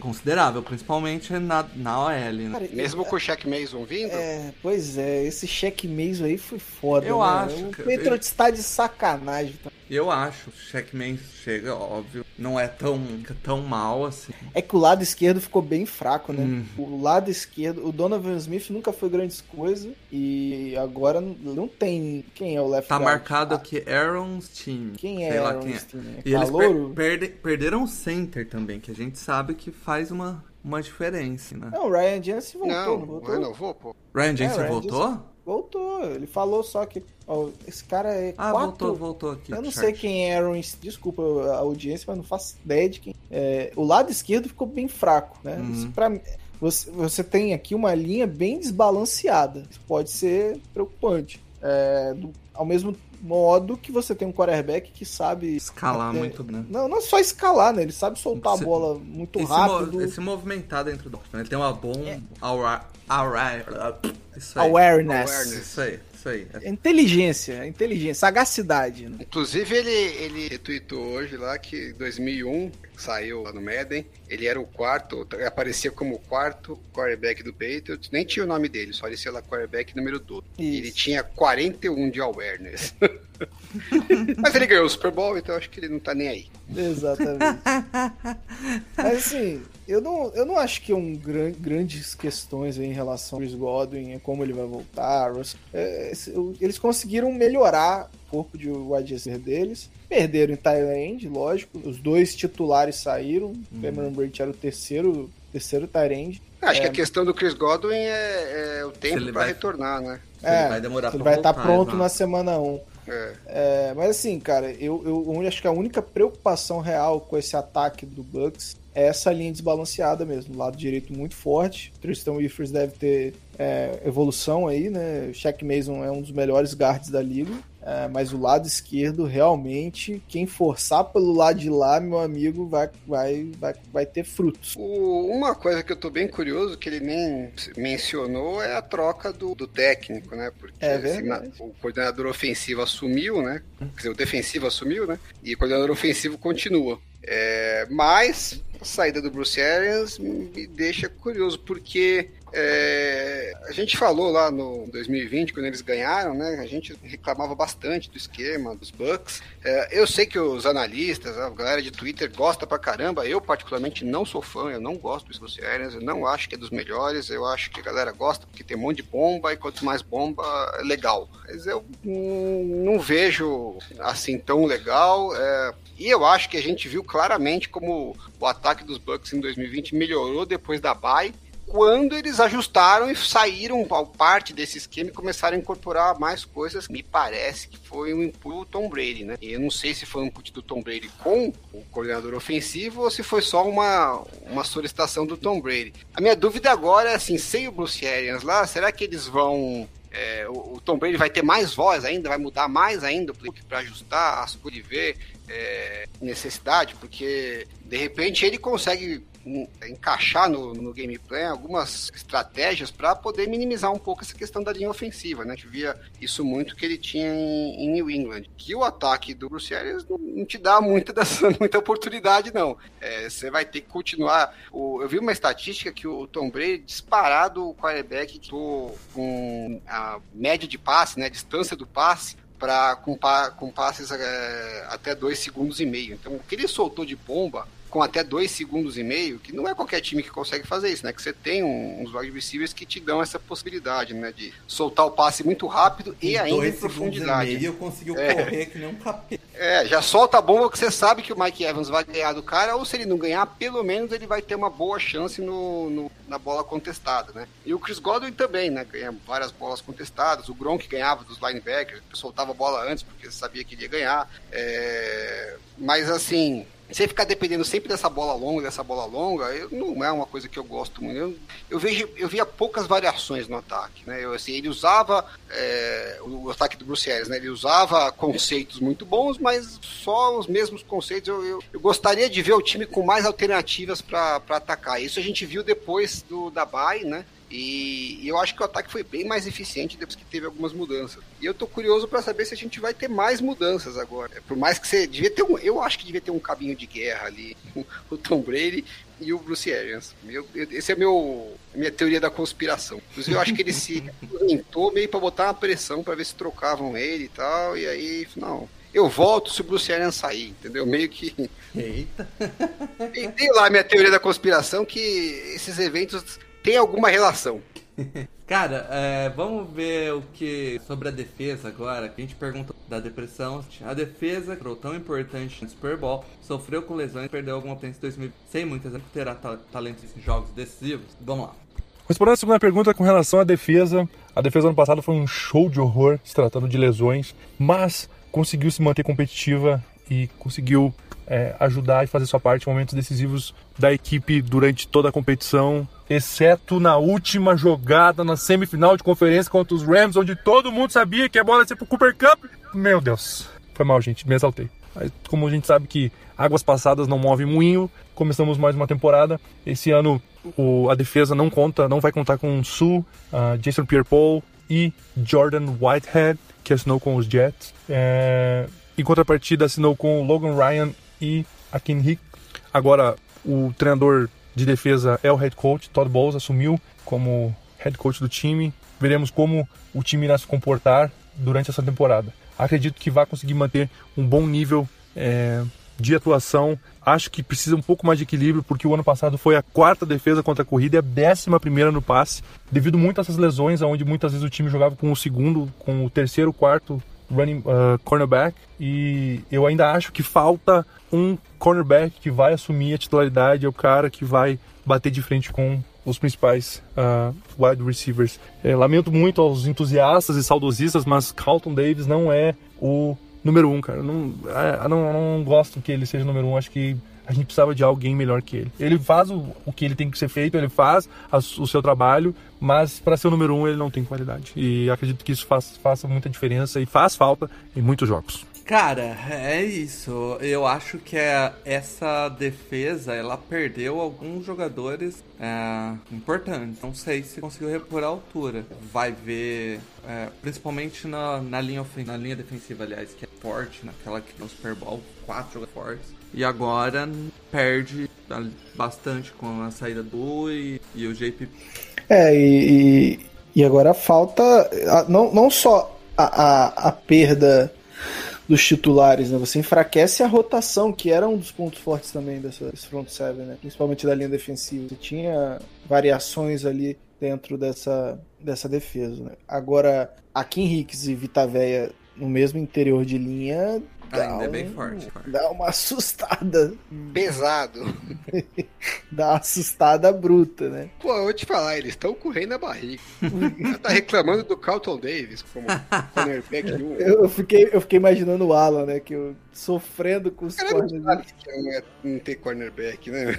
considerável, principalmente na, na OL, né? Cara, Mesmo com o Shaq Mason vindo, É, pois é, esse cheque mês aí foi foda. Eu né? acho, O cara. Patriots tá de sacanagem. tá? Eu acho, o Checkman chega, óbvio, não é tão, tão mal assim. É que o lado esquerdo ficou bem fraco, né? Hum. O lado esquerdo, o Donovan Smith nunca foi grandes coisas e agora não- tem. Quem é o left Tá guard? marcado Ah, aqui Aaron's time. Quem é Sei lá Aaron é. É E eles per- calouro? Perde- perderam o center também, que a gente sabe que faz uma, uma diferença, né? Não, o Ryan Jensen voltou, não, não, voltou? renovou, pô. Ryan Jensen Ryan voltou? Voltou, ele falou só que. ó, esse cara é Ah, quatro. voltou, voltou aqui. Eu não chart. sei quem é Aaron, desculpa a audiência, mas não faço ideia de quem. É, o lado esquerdo ficou bem fraco, né? Uhum. Isso pra mim- você, você tem aqui uma linha bem desbalanceada. Isso pode ser preocupante. É, do- ao mesmo modo que você tem um quarterback que sabe. Escalar é, muito, né? Não, não é só escalar, né? Ele sabe soltar Esse- a bola muito Esse, rápido. mo- esse movimentar dentro do... Ele tem uma bom... aura- aura- Isso aí. Awareness. Awareness. Isso aí, isso aí. Inteligência, inteligência, sagacidade. Né? Inclusive, ele, ele retweetou hoje lá que em 2001 saiu lá no Madden. Ele era o quarto, aparecia como o quarto quarterback do Patriots. Nem tinha o nome dele, só ele lá quarterback número 12. E Ele Isso. tinha 41 de awareness. [LAUGHS] Mas ele ganhou o Super Bowl, então acho que ele não tá nem aí. Exatamente. [LAUGHS] Mas assim, eu não, eu não acho que é um gran, grandes questões aí em relação ao Chris Godwin, a como ele vai voltar. É, eles conseguiram melhorar o corpo de wide receiver deles. Perderam em Thailand, lógico. Os dois titulares saíram. Cameron Brate era o terceiro, terceiro Tyrande. Acho É. que a questão do Chris Godwin é, é o tempo ele pra vai- retornar, né? Ele vai demorar ele vai estar voltar, pronto exato. na semana 1. É. É, mas assim, cara, eu, eu, acho que a única preocupação real com esse ataque do Bucks é essa linha desbalanceada mesmo. Lado direito muito forte. Tristan Wirfs deve ter é, evolução aí, né? O Shaq Mason é um dos melhores guards da liga. É, mas o lado esquerdo, realmente, quem forçar pelo lado de lá, meu amigo, vai, vai, vai, vai ter frutos. O- uma coisa que eu tô bem curioso, que ele nem mencionou, é a troca do, do técnico, né? Porque É assim, na- o coordenador ofensivo assumiu, né? Quer dizer, o defensivo assumiu, né? E o coordenador ofensivo continua. É, mas a saída do Bruce Arians me deixa curioso, porque É, a gente falou lá no 2020, quando eles ganharam, né? A gente reclamava bastante do esquema, dos Bucks. É, eu sei que os analistas, a galera de Twitter gosta pra caramba. Eu, particularmente, não sou fã, eu não gosto dos Bruce Arians, eu não acho que é dos melhores. Eu acho que a galera gosta porque tem um monte de bomba e quanto mais bomba, é legal. Mas eu não vejo assim tão legal. É, e eu acho que a gente viu claramente como o ataque dos Bucks em 2020 melhorou depois da bye quando eles ajustaram e saíram parte desse esquema e começaram a incorporar mais coisas, me parece que foi um input do Tom Brady, né? E eu não sei se foi um input do Tom Brady com o coordenador ofensivo ou se foi só uma, uma solicitação do Tom Brady. A minha dúvida agora é assim, sem o Bruce Arians lá, será que eles vão é, o, Tom Brady vai ter mais voz ainda, vai mudar mais ainda para ajustar as coisas e ver é, necessidade, porque de repente ele consegue encaixar no, no gameplay algumas estratégias para poder minimizar um pouco essa questão da linha ofensiva, né? A gente via isso muito que ele tinha em, em New England. Que o ataque do Bruce Arians não, não te dá muita, dessa, [LAUGHS] muita oportunidade, não. É, você vai ter que continuar. O, eu vi uma estatística que o Tom Brady disparado o quarterback com a média de passe, né? A distância do passe para com, com passes é, até dois segundos e meio. Então, o que ele soltou de bomba com até dois segundos e meio, que não é qualquer time que consegue fazer isso, né? Que você tem um, uns wide receivers que te dão essa possibilidade, né? De soltar o passe muito rápido e, e ainda em profundidade. E meio conseguiu é. correr que nem um capeta. É, já solta a bomba que você sabe que o Mike Evans vai ganhar do cara, ou se ele não ganhar, pelo menos ele vai ter uma boa chance no, no na bola contestada, né? E o Chris Godwin também, né? Ganha várias bolas contestadas. O Gronk ganhava dos linebackers, soltava a bola antes porque sabia que ele ia ganhar. É... Mas assim, você ficar dependendo sempre dessa bola longa, dessa bola longa, eu, não é uma coisa que eu gosto muito. Eu, eu, vejo, eu via poucas variações no ataque, né? Eu, assim, ele usava é, o, ataque do Bruce Harris, né? Ele usava conceitos muito bons, mas só os mesmos conceitos. Eu, eu, eu gostaria de ver o time com mais alternativas para atacar. Isso a gente viu depois do da Bay, né? E, e, eu acho que o ataque foi bem mais eficiente depois que teve algumas mudanças. E eu tô curioso para saber se a gente vai ter mais mudanças agora. Por mais que você devia ter um, eu acho que devia ter um cabinho de guerra ali, [LAUGHS] o Tom Brady e o Bruce Arians. Meu, esse é meu minha teoria da conspiração. Inclusive eu acho que ele se [LAUGHS] inventou meio para botar uma pressão para ver se trocavam ele e tal. E aí, não, eu volto se o Bruce Arians sair, entendeu? Meio que. Eita! [LAUGHS] E tem lá a minha teoria da conspiração que esses eventos tem alguma relação. [LAUGHS] Cara, é, vamos ver o que sobre a defesa agora. A gente perguntou da depressão. A defesa, que tão importante no Super Bowl, sofreu com lesões, perdeu alguma tempo em 2000, sem muitas vezes terá talentos em jogos decisivos. Vamos lá. Respondendo a segunda pergunta com relação à defesa, a defesa ano passado foi um show de horror se tratando de lesões, mas conseguiu se manter competitiva e conseguiu é, ajudar e fazer sua parte em momentos decisivos da equipe durante toda a competição, exceto na última jogada na semifinal de conferência contra os Rams, onde todo mundo sabia que a bola ia ser pro Cooper Cup. Meu Deus, foi mal, gente, me exaltei. Como a gente sabe que águas passadas não movem moinho, começamos mais uma temporada. Esse ano o, a defesa não conta, não vai contar com Su, uh, Jason Pierre-Paul e Jordan Whitehead, que assinou com os Jets. É, em contrapartida, assinou com Logan Ryan e Akin Hick. Agora, o treinador de defesa é o head coach, Todd Bowles, assumiu como head coach do time. Veremos como o time irá se comportar durante essa temporada. Acredito que vai conseguir manter um bom nível é, de atuação. Acho que precisa um pouco mais de equilíbrio, porque o ano passado foi a quarta defesa contra a corrida e a décima primeira no passe, devido muito a essas lesões, onde muitas vezes o time jogava com o segundo, com o terceiro, quarto running uh, cornerback e eu ainda acho que falta um cornerback que vai assumir a titularidade, é o cara que vai bater de frente com os principais uh, wide receivers. É, lamento muito aos entusiastas e saudosistas, mas Carlton Davis não é o número um, cara. Não, é, não, não gosto que ele seja o número um. Acho que a gente precisava de alguém melhor que ele. Ele faz o, o que ele tem que ser feito, ele faz a, o seu trabalho, mas para ser o número um ele não tem qualidade. E acredito que isso faz, faça muita diferença e faz falta em muitos jogos. Cara, é isso. Eu acho que é, essa defesa ela perdeu alguns jogadores é, importantes. Não sei se conseguiu repor a altura. Vai ver, é, principalmente na, na, linha, na linha defensiva, aliás, que é forte, naquela que no Super Bowl, quatro fortes. E agora perde bastante com a saída do e, e o JP É, e, e, agora falta a- não, não só a, a, a perda dos titulares, né? Você enfraquece a rotação, que era um dos pontos fortes também dessa, desse front seven, né? Principalmente da linha defensiva. Você tinha variações ali dentro dessa, dessa defesa. né? Agora, Akin Hicks e Vitaveia no mesmo interior de linha dá, Ainda é bem um- forte, forte. dá uma assustada. [LAUGHS] Pesado. Dá uma assustada bruta, né? Pô, eu vou te falar, eles estão correndo na barriga. [LAUGHS] Você tá reclamando do Carlton Davis como cornerback um. Eu, eu fiquei, eu fiquei imaginando o Alan, né? Que eu sofrendo com os Cara, não não, é, não ter cornerback, né?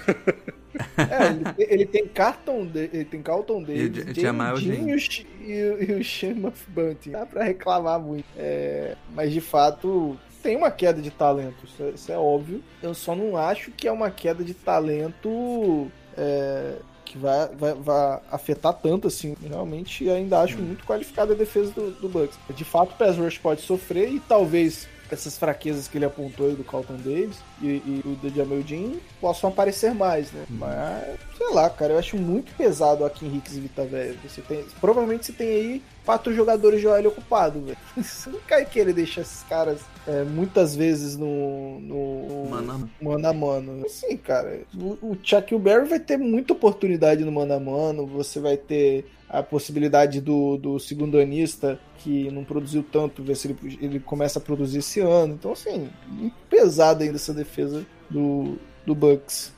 É, ele, tem- ele tem Carlton, ele tem Carlton Davis, E o Jamal Jean Jean. e e, o- e o Shema Bunting. Dá pra reclamar muito. É, mas de fato tem uma queda de talento, isso é, isso é óbvio. Eu só não acho que é uma queda de talento é, que vai, vai, vai afetar tanto assim. Realmente ainda acho muito qualificada a defesa do, do Bucks. De fato, o Pass Rush pode sofrer e talvez essas fraquezas que ele apontou aí do Carlton Davis e, e o do Jamel possam aparecer mais, né? Mas, sei lá, cara, eu acho muito pesado aqui em Hicks e Vita Velho. Você tem, provavelmente você tem aí quatro jogadores de OL ocupado, velho. [LAUGHS] Você não vai querer deixar esses caras é, muitas vezes no, no Mano a mano. a mano. Assim, cara, o, o Chuck Berry vai ter muita oportunidade no mano a mano. Você vai ter a possibilidade do, do segundo anista que não produziu tanto, ver se ele, ele começa a produzir esse ano. Então, assim, pesada ainda essa defesa do, do Bucks.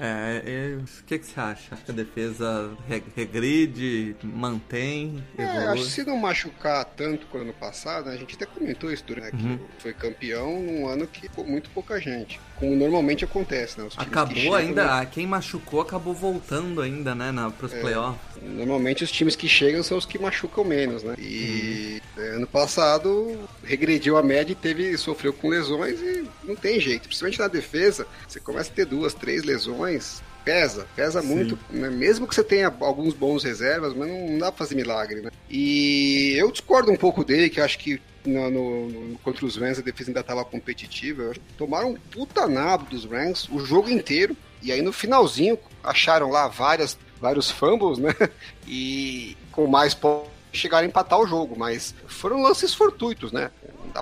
É, o que, que você acha? Acho que a defesa re- regride, mantém, É, acho que se não machucar tanto quanto ano passado, né, a gente até comentou isso durante Uhum. que foi campeão num ano que ficou muito pouca gente. Como normalmente acontece, né? Acabou chegam, ainda, né, quem machucou acabou voltando ainda, né, na, pros É. playoffs. Normalmente os times que chegam são os que machucam menos, né? E é, ano passado regrediu a média e teve, sofreu com lesões e não tem jeito. Principalmente na defesa, você começa a ter duas, três lesões, pesa, pesa Sim. muito, né? Mesmo que você tenha alguns bons reservas, mas não, dá pra fazer milagre, né? E eu discordo um pouco dele, que eu acho que no, no- no- contra os Rams a defesa ainda estava competitiva. Tomaram um puta nabo dos Rams o jogo inteiro. E aí no finalzinho acharam lá várias, vários fumbles, né? [LAUGHS] E com mais pontos chegaram a empatar o jogo, mas foram lances fortuitos, né?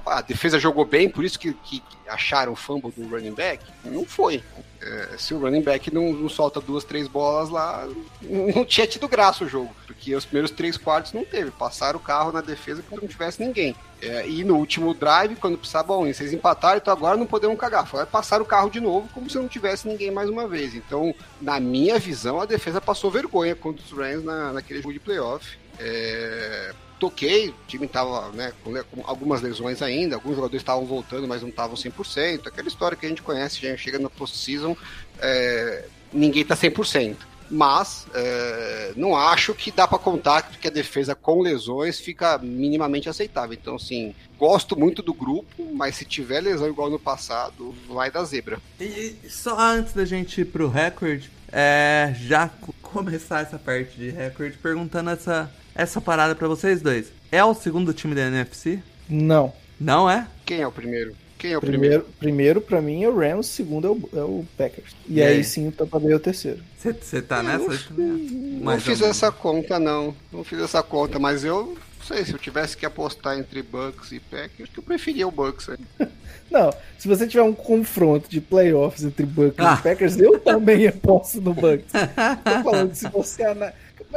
Pra- A defesa jogou bem, por isso que, que acharam o fumble do running back. Não foi. É, se o running back não, não solta duas, três bolas lá, não tinha tido graça o jogo. Porque os primeiros três quartos não teve. Passaram o carro na defesa como não tivesse ninguém. É, e no último drive, quando precisava, bom, vocês empataram, então agora não podemos cagar. Foi passar o carro de novo como se não tivesse ninguém mais uma vez. Então, na minha visão, a defesa passou vergonha contra os Rams na, naquele jogo de playoff. É, toquei, o time tava né, com, algumas lesões ainda, alguns jogadores estavam voltando, mas não estavam 100%. Aquela história que a gente conhece, já chega na post-season, é, ninguém tá 100%. Mas é, não acho que dá para contar que a defesa com lesões fica minimamente aceitável. Então, assim, gosto muito do grupo, mas se tiver lesão igual no passado, vai dar zebra. E e só antes da gente ir pro recorde, é, já co- [LAUGHS] começar essa parte de recorde perguntando essa, essa parada pra vocês dois. É o segundo time da NFC? Não. Não é? Quem é o primeiro? Quem é o primeiro? Primeiro, pra mim é o Rams, segundo é o, é o Packers. E, E aí, aí? sim o Tampa Bay é o terceiro. Você tá nessa? Não Mais fiz ou essa conta, não. Não fiz essa conta, mas eu não sei, se eu tivesse que apostar entre Bucks e Packers, acho que eu preferia o Bucks. né? [LAUGHS] Não, se você tiver um confronto de playoffs entre Bucks Ah. e Packers, eu também [LAUGHS] aposto no Bucks. Tô falando, se você.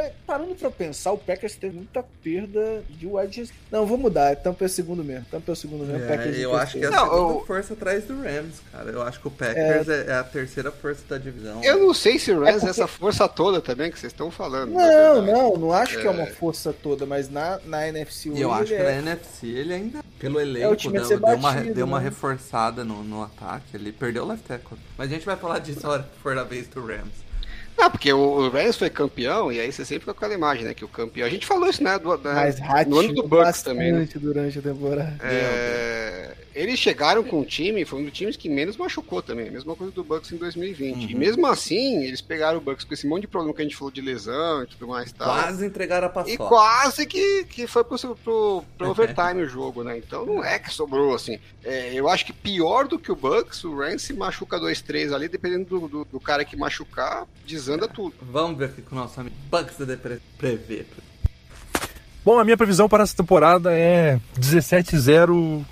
Mas parando pra pensar, o Packers teve muita perda de wide receiver. Não, vou mudar. Tampa é o segundo mesmo. Tampa é o segundo mesmo. Packers É, é o eu acho que é a. Não, segunda eu- força atrás do Rams, cara. Eu acho que o Packers é, é a terceira força da divisão. Eu não sei se o Rams É é, porque- essa força toda também que vocês estão falando. Não, não, não acho que é uma É. força toda, mas na, na NFC E eu acho que ele na é... NFC ele ainda, pelo elenco, deu, deu uma, batido, deu uma né? reforçada no, no ataque. Ele perdeu o left tackle. Mas a gente vai falar disso na hora que for a vez do Rams. Não, porque o Rams foi campeão, e aí você sempre fica com aquela imagem, né? Que o campeão. A gente falou isso, né? Do, da- Mas no ano do Bucks também, né? durante a temporada. É, eles chegaram com o time, foi um dos times que menos machucou também. Mesma coisa do Bucks em 2020. Uhum. E mesmo assim, eles pegaram o Bucks com esse monte de problema que a gente falou de lesão e tudo mais e tal. Quase entregaram a paçoca. E quase que, que foi pro, pro, pro [LAUGHS] overtime o jogo, né? Então não é que sobrou, assim. É, eu acho que pior do que o Bucks, o Rams se machuca 2-3 ali, dependendo do, do, do cara que machucar, desanda tudo. Vamos ver o que o nosso amigo Bucks da Depre prevê. Bom, a minha previsão para essa temporada é 17-0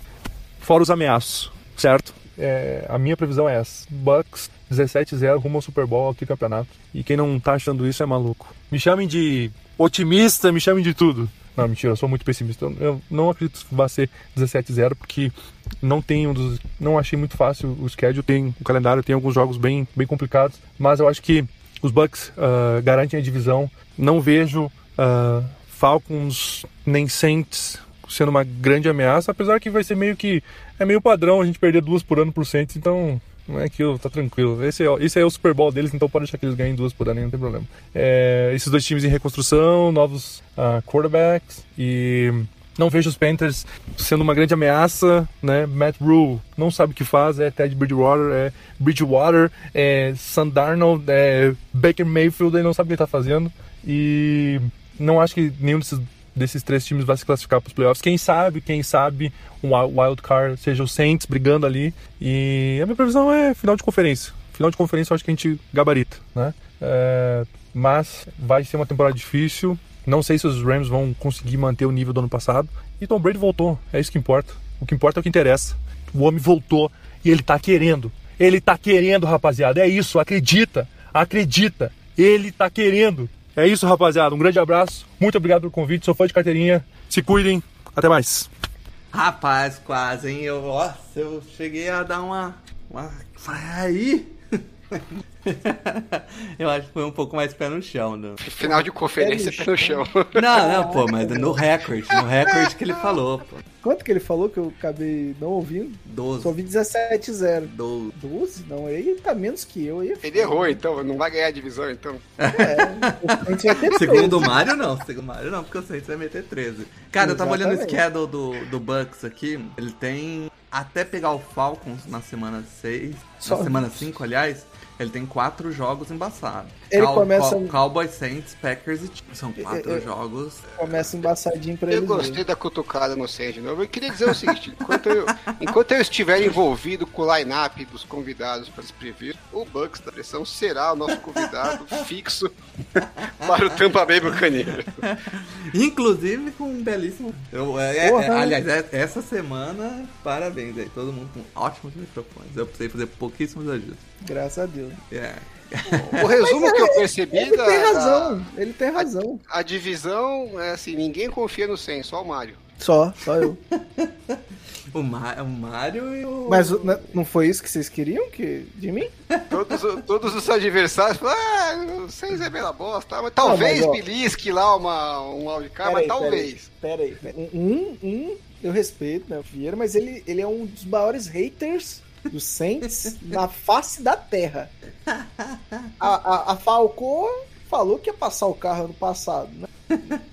fora os ameaços, certo? É, a minha previsão é essa. Bucks 17-0 rumo ao Super Bowl aqui campeonato. E quem não tá achando isso é maluco. Me chamem de otimista, me chamem de tudo. Não, mentira, eu sou muito pessimista. Eu- Eu não acredito que vai ser 17-0 porque não tem um dos, não achei muito fácil o schedule, tem o calendário, tem alguns jogos bem, bem complicados, mas eu acho que os Bucks ah, garantem a divisão. Não vejo ah, Falcons nem Saints sendo uma grande ameaça, apesar que vai ser meio que é meio padrão a gente perder duas por ano pro Saints, então não é aquilo, tá tranquilo. Esse é, esse é o Super Bowl deles, então pode deixar que eles ganhem duas por ano, não tem problema. É, esses dois times em reconstrução, novos ah, quarterbacks e não vejo os Panthers sendo uma grande ameaça, né? Matt Rule não sabe o que faz, é Ted Bridgewater, é Bridgewater, é Sam Darnold, é Baker Mayfield, ele não sabe o que ele tá fazendo e não acho que nenhum desses desses três times vai se classificar para os playoffs. Quem sabe, quem sabe, um wild card seja o Saints brigando ali. E a minha previsão é final de conferência. Final de conferência eu acho que a gente gabarita, né? É, mas vai ser uma temporada difícil. Não sei se os Rams vão conseguir manter o nível do ano passado. E Tom Brady voltou, é isso que importa. O que importa é o que interessa. O homem voltou e ele tá querendo. Ele tá querendo, rapaziada. É isso, acredita. Acredita. Ele tá querendo. É isso, rapaziada. Um grande abraço. Muito obrigado pelo convite. Sou fã de carteirinha. Se cuidem. Até mais. Rapaz, quase, hein? Eu, nossa, eu cheguei a dar uma. uma... Aí! [LAUGHS] [LAUGHS] eu acho que foi um pouco mais pé no chão. Não, Final de conferência, pé no chão. não, não pô, mas no recorde. No recorde que ele falou, pô. Quanto que ele falou que eu acabei não ouvindo? Só 12. ouvi 17-0. 12. 12? Não, aí tá menos que eu. Aí Ele errou, então, não vai ganhar a divisão, então. [LAUGHS] a gente vai ter Segundo o Mário, não. Segundo o Mário, não, porque o Saints vai meter 13. Cara, eu tava olhando o Exatamente. schedule do, do Bucks aqui. Ele tem até pegar o Falcons na semana 6. Só- Na semana 5, aliás. Ele tem quatro jogos embaçados. Ele começa- Cowboys, Saints, Packers e Chiefs. São quatro jogos. Começa embaçadinho pra Eu eles. gostei da cutucada no Saints de novo. Eu queria dizer o seguinte: enquanto eu, enquanto eu estiver envolvido com o line-up dos convidados para esse preview, o Bucks da pressão será o nosso convidado fixo [LAUGHS] para o Tampa Bay Buccaneers. Inclusive com um belíssimo. Eu, é, é, é, aliás, é- essa semana, parabéns aí. Todo mundo com ótimos microfones. Eu precisei fazer pouquíssimos ajustes. Graças a Deus. É. O resumo que eu percebi Ele da, tem da- razão. Ele tem razão. a divisão é assim: ninguém confia no Saints, só o Mário. Só, só eu. [LAUGHS] O, Ma o Mário e o. Mas não foi isso que vocês queriam que, de mim? Todos, todos os adversários falam: ah, o Saints é bela bosta, mas talvez mas, ó. belisque lá uma, um wildcard, mas talvez. Pera aí, pera aí. Um, um, eu respeito, né, o Vieira, mas ele, ele é um dos maiores haters do Saints [LAUGHS] na face da terra. A, a, a Falcão falou que ia passar o carro ano passado, né? [LAUGHS]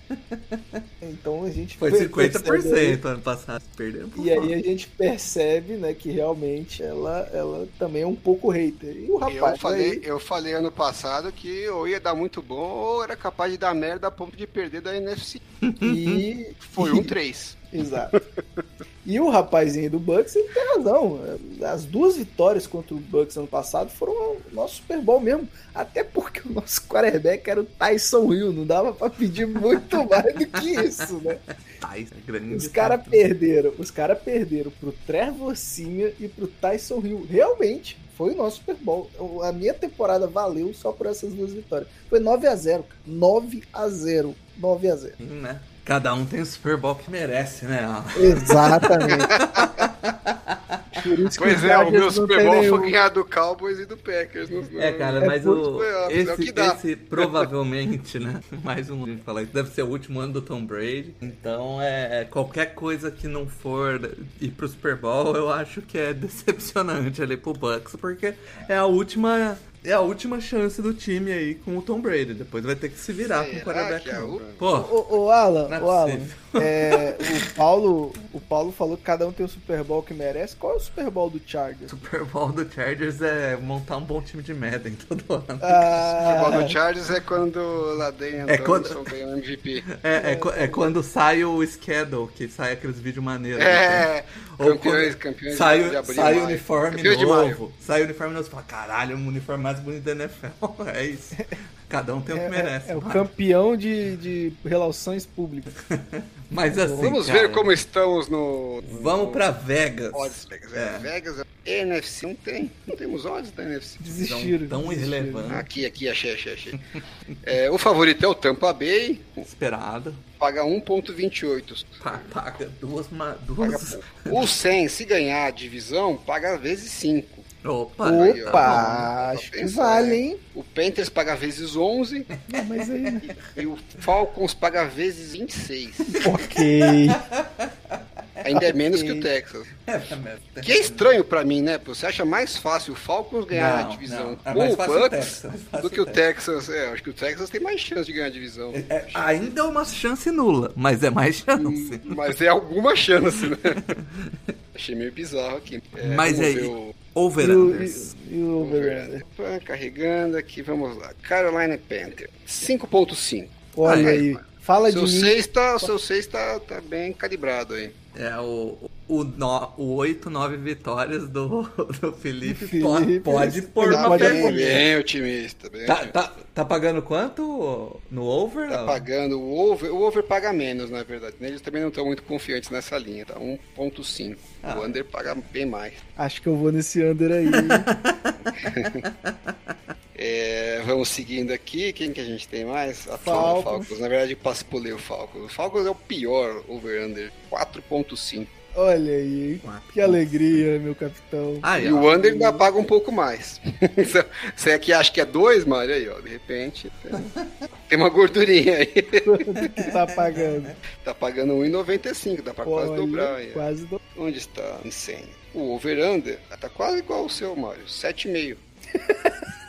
Então a gente Foi per- percebe aí- 50% ano passado. Perdeu. E aí a gente percebe, né, que realmente ela, ela também é um pouco hater. E o rapaz Eu falei, aí, eu falei ano passado que ou ia dar muito bom ou era capaz de dar merda a ponto de perder da NFC. e Foi um [LAUGHS] 3. Exato. E o rapazinho do Bucks, ele tem razão. As duas vitórias contra o Bucks ano passado foram o nosso Super Bowl mesmo. Até porque o nosso quarterback era o Tyson Hill. Não dava pra pedir muito [LAUGHS] mais do que isso, né? Tyson, grande. Os caras perderam. Os caras perderam pro Trevor Simeon e pro Tyson Hill. Realmente, foi o nosso Super Bowl. A minha temporada valeu só por essas duas vitórias. Foi 9 a 0 cara. 9 a 0 9 a 0 Sim, né? Cada um tem o Super Bowl que merece, né? Exatamente. [LAUGHS] Pois é, o meu não Super Bowl foi ganhar do Cowboys e do Packers. No, no- É, cara, É mas o, é o que esse, dá. esse provavelmente, né? [LAUGHS] Mais um gente falar isso. Deve ser o último ano do Tom Brady. Então, é, é, qualquer coisa que não for ir pro Super Bowl, eu acho que é decepcionante ali pro Bucks, porque é a última. É a última chance do time aí com o Tom Brady. Depois vai ter que se virar com o Será quarterback. é? Pô, Ô, ô Alan, é ô Alan, é, o Paulo, o Paulo falou que cada um tem o Super Bowl que merece. Qual é o Super Bowl do Chargers? Super Bowl do Chargers é montar um bom time de Madden todo ano. Ah, O futebol do Chargers é quando o Laden É quando- ganhou o MVP. É, é, é quando sai o schedule, que sai aqueles vídeos maneiros. É, Ou campeões, campeões sai, de o- abril. sai o uniforme novo. Sai o uniforme novo. Você fala, caralho, um uniforme mais bonito da NFL. [LAUGHS] É isso. Cada um tem o que é, merece. é, é o campeão de, de relações públicas. [LAUGHS] Mas assim, Vamos cara, ver como estamos no. Vamos no- pra Vegas. Odds, Vegas. É. É. Vegas, NFC não tem. Não temos odds da NFC. Desistiram. Tão irrelevante. Aqui, aqui, achei, achei, achei. É, o favorito é o Tampa Bay, Esperado. paga 1,28. Pa- Paga duas. Paga duas... pouco. O 100, se ganhar a divisão, paga vezes 5. Opa! Opa, acho que vale, hein? O Panthers paga vezes 11 [LAUGHS] Não, mas aí, né? e o Falcons paga vezes 26. ok. Ainda é menos que o Texas. [LAUGHS] É, Que é estranho pra mim, né? Você acha mais fácil o Falcons ganhar Não, a divisão não. É com o fácil o Bucks do que o Texas. É, acho que o Texas tem mais chance de ganhar a divisão. É, ainda é uma chance nula, mas é mais chance. Mas é alguma chance, né? [LAUGHS] Achei meio bizarro aqui. É, Mas ver o- over E o, unders. e, e o over-under? Opa, Carregando aqui, vamos lá. Carolina Panther, 5.5. Olha Aí, aí. Fala de Seu mim. 6 tá, o seu 6 tá, tá bem calibrado aí. É o, o, no, o 8, 9 vitórias do, [LAUGHS] do Felipe, Felipe, po- pode pôr Ele uma apoiar. bem otimista. Bem Tá, otimista. tá, tá pagando quanto no over? Tá pagando o over. O over paga menos, na verdade. né? Eles também não estão muito confiantes nessa linha, tá? 1.5. Ah. O under paga bem mais. Acho que eu vou nesse under aí. [LAUGHS] É, vamos seguindo aqui. Quem que a gente tem mais? A Falcons. Falcons. Na verdade, passe pulei o Falcons. O Falcons é o pior over-under. 4.5. Olha aí, hein? Que alegria, meu capitão. Ah, E o under ainda paga um pouco mais. [LAUGHS] Você aqui acha que é 2, Mário? Aí, ó. De repente, tem, uma gordurinha aí. Quanto [LAUGHS] que tá pagando? Tá pagando 1,95. Dá pra quase Olha, dobrar aí. Quase do... Onde está? Insane. O over-under tá quase igual ao seu, Mário. 7,5. [LAUGHS]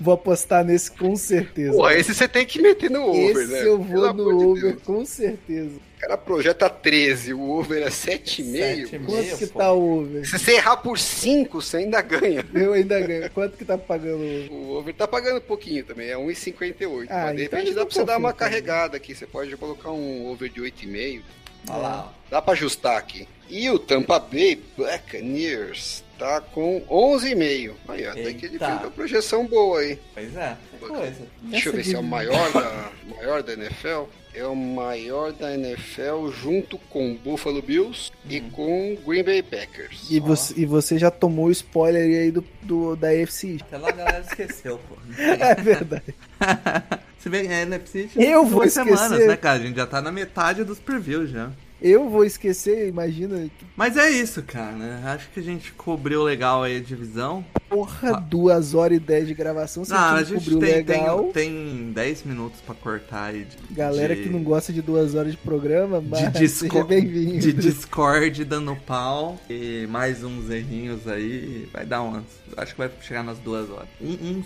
Vou apostar nesse com certeza. Pô, esse você tem que meter no over, Esse né? eu Pelo vou amor no de over, Deus. com certeza. O cara projeta 13, o over é 7,5. 7,5. Quanto que pô. tá o over? Se você errar por 5, você ainda ganha. [LAUGHS] Eu ainda ganho. Quanto que tá pagando o over? O over tá pagando pouquinho também, é 1,58. Ah, Mas de então repente dá pra você dar uma também. carregada aqui. Você pode colocar um over de 8,5. Olha lá. Dá pra ajustar aqui. E o Tampa Bay Buccaneers tá com 11,5. Aí, até que ele Eita. fez uma projeção boa aí. Pois é. Coisa. Deixa eu ver se é o maior da, maior da NFL. É o maior da NFL junto com Buffalo Bills e com Green Bay Packers. E você, e você já tomou o spoiler aí do, do, da UFC. Até lá a galera esqueceu, pô. [LAUGHS] É verdade. [LAUGHS] Se bem, é NFC Eu vou duas semanas, esquecer. né, cara? A gente já tá na metade dos previews já. Eu vou esquecer, imagina. Mas é isso, cara. né? Acho que a gente cobriu legal aí a divisão. Porra, Ah. duas horas e dez de gravação. Você Não, a gente cobriu tem, legal. tem, tem 10 minutos pra cortar aí. De, Galera de- que não gosta de duas horas de programa, mas de, seja disco- bem-vindo. de Discord dando pau e mais uns errinhos aí. Vai dar umas. Acho que vai chegar nas duas horas. Um,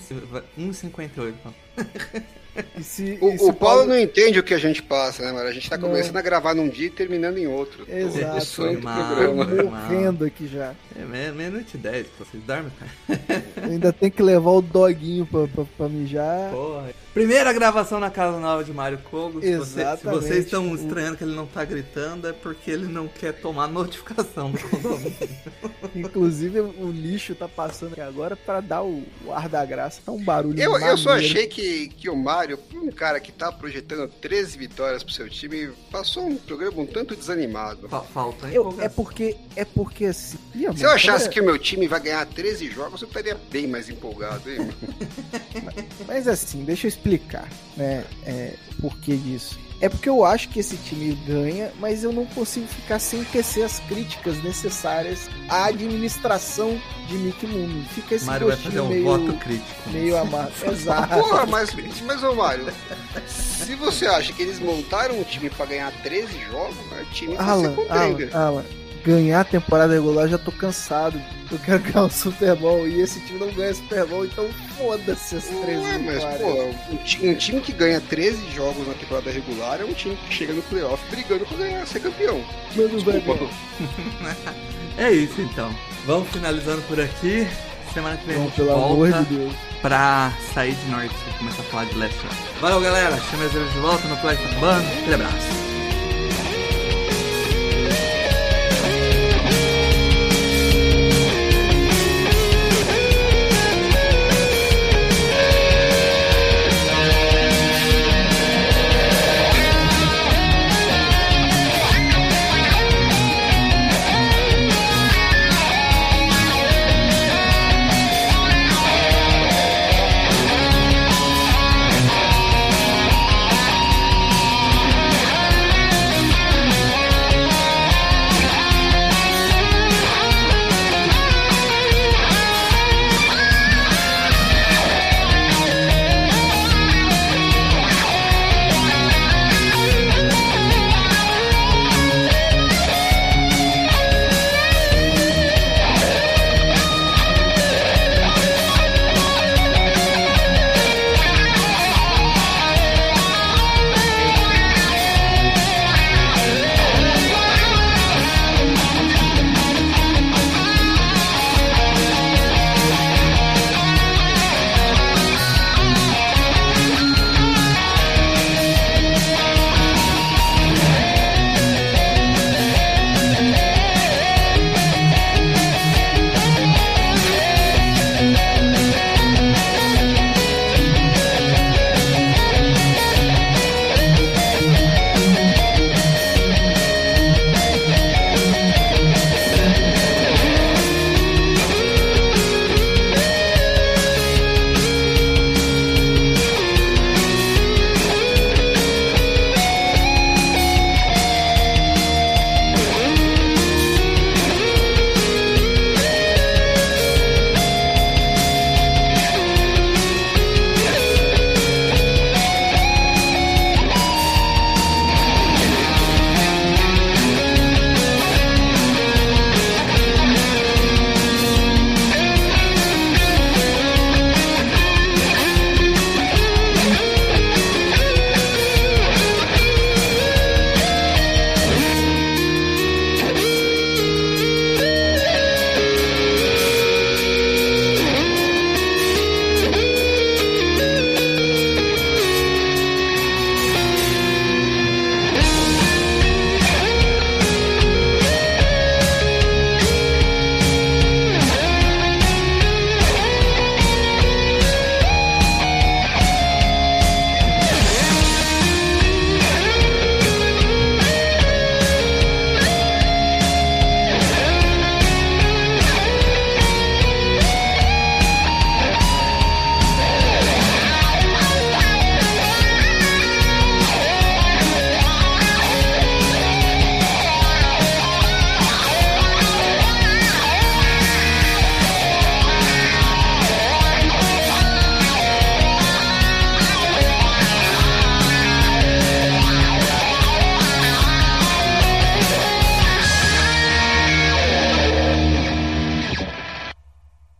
um, 1,58. E [LAUGHS] se- O, e se o Paulo não entende o que a gente passa, né, mano? A gente tá Não. começando a gravar num dia e terminando em outro. Exato. Santo Mal. programa. Tô morrendo aqui já. É meia- meia-noite e 10, pô, vocês dormem, cara? Ainda tem que levar o doguinho pra, pra, pra mijar. Porra. Primeira gravação na casa nova de Mário Kogo. Se, você- se vocês estão estranhando que ele não tá gritando, é porque ele não quer tomar notificação do condomínio. [LAUGHS] Inclusive, o lixo tá passando aqui agora pra dar o, o ar da graça. Tá um barulho Eu, eu só achei que, que o Mário, um cara que tá projetando 13 vitórias pro seu time, passou um programa um tanto desanimado. Fa- Falta Eu, é porque, é porque assim... Amor, Se eu achasse é- que o meu time vai ganhar 13 jogos, eu estaria bem mais empolgado, hein? [LAUGHS] Mas assim, deixa eu explicar, né? É, por que disso. É porque eu acho que esse time ganha, mas eu não consigo ficar sem tecer as críticas necessárias à administração de Mick Moon. Fica esse Mário vai fazer gostinho um meio, voto crítico. meio amargo. [LAUGHS] Exato. Porra, mas, mas ô Mário, se você acha que eles montaram um time pra ganhar 13 jogos, o time ser Alan, Alan, contender. Alan, ganhar a temporada regular, eu já tô cansado. Eu quero ganhar o Super Bowl e esse time não ganha o Super Bowl, então foda-se as 13 Ué, mas, pô, um, ti- um time que ganha 13 jogos na temporada regular é um time que chega no playoff brigando pra ganhar, ser campeão. Mas não vai. [LAUGHS] É isso então. Vamos finalizando por aqui. Semana que vem a Não, gente pelo amor volta de Deus. pra sair de norte e começar a falar de leste. Valeu, galera. Chama de volta no Play Band. Aquele abraço.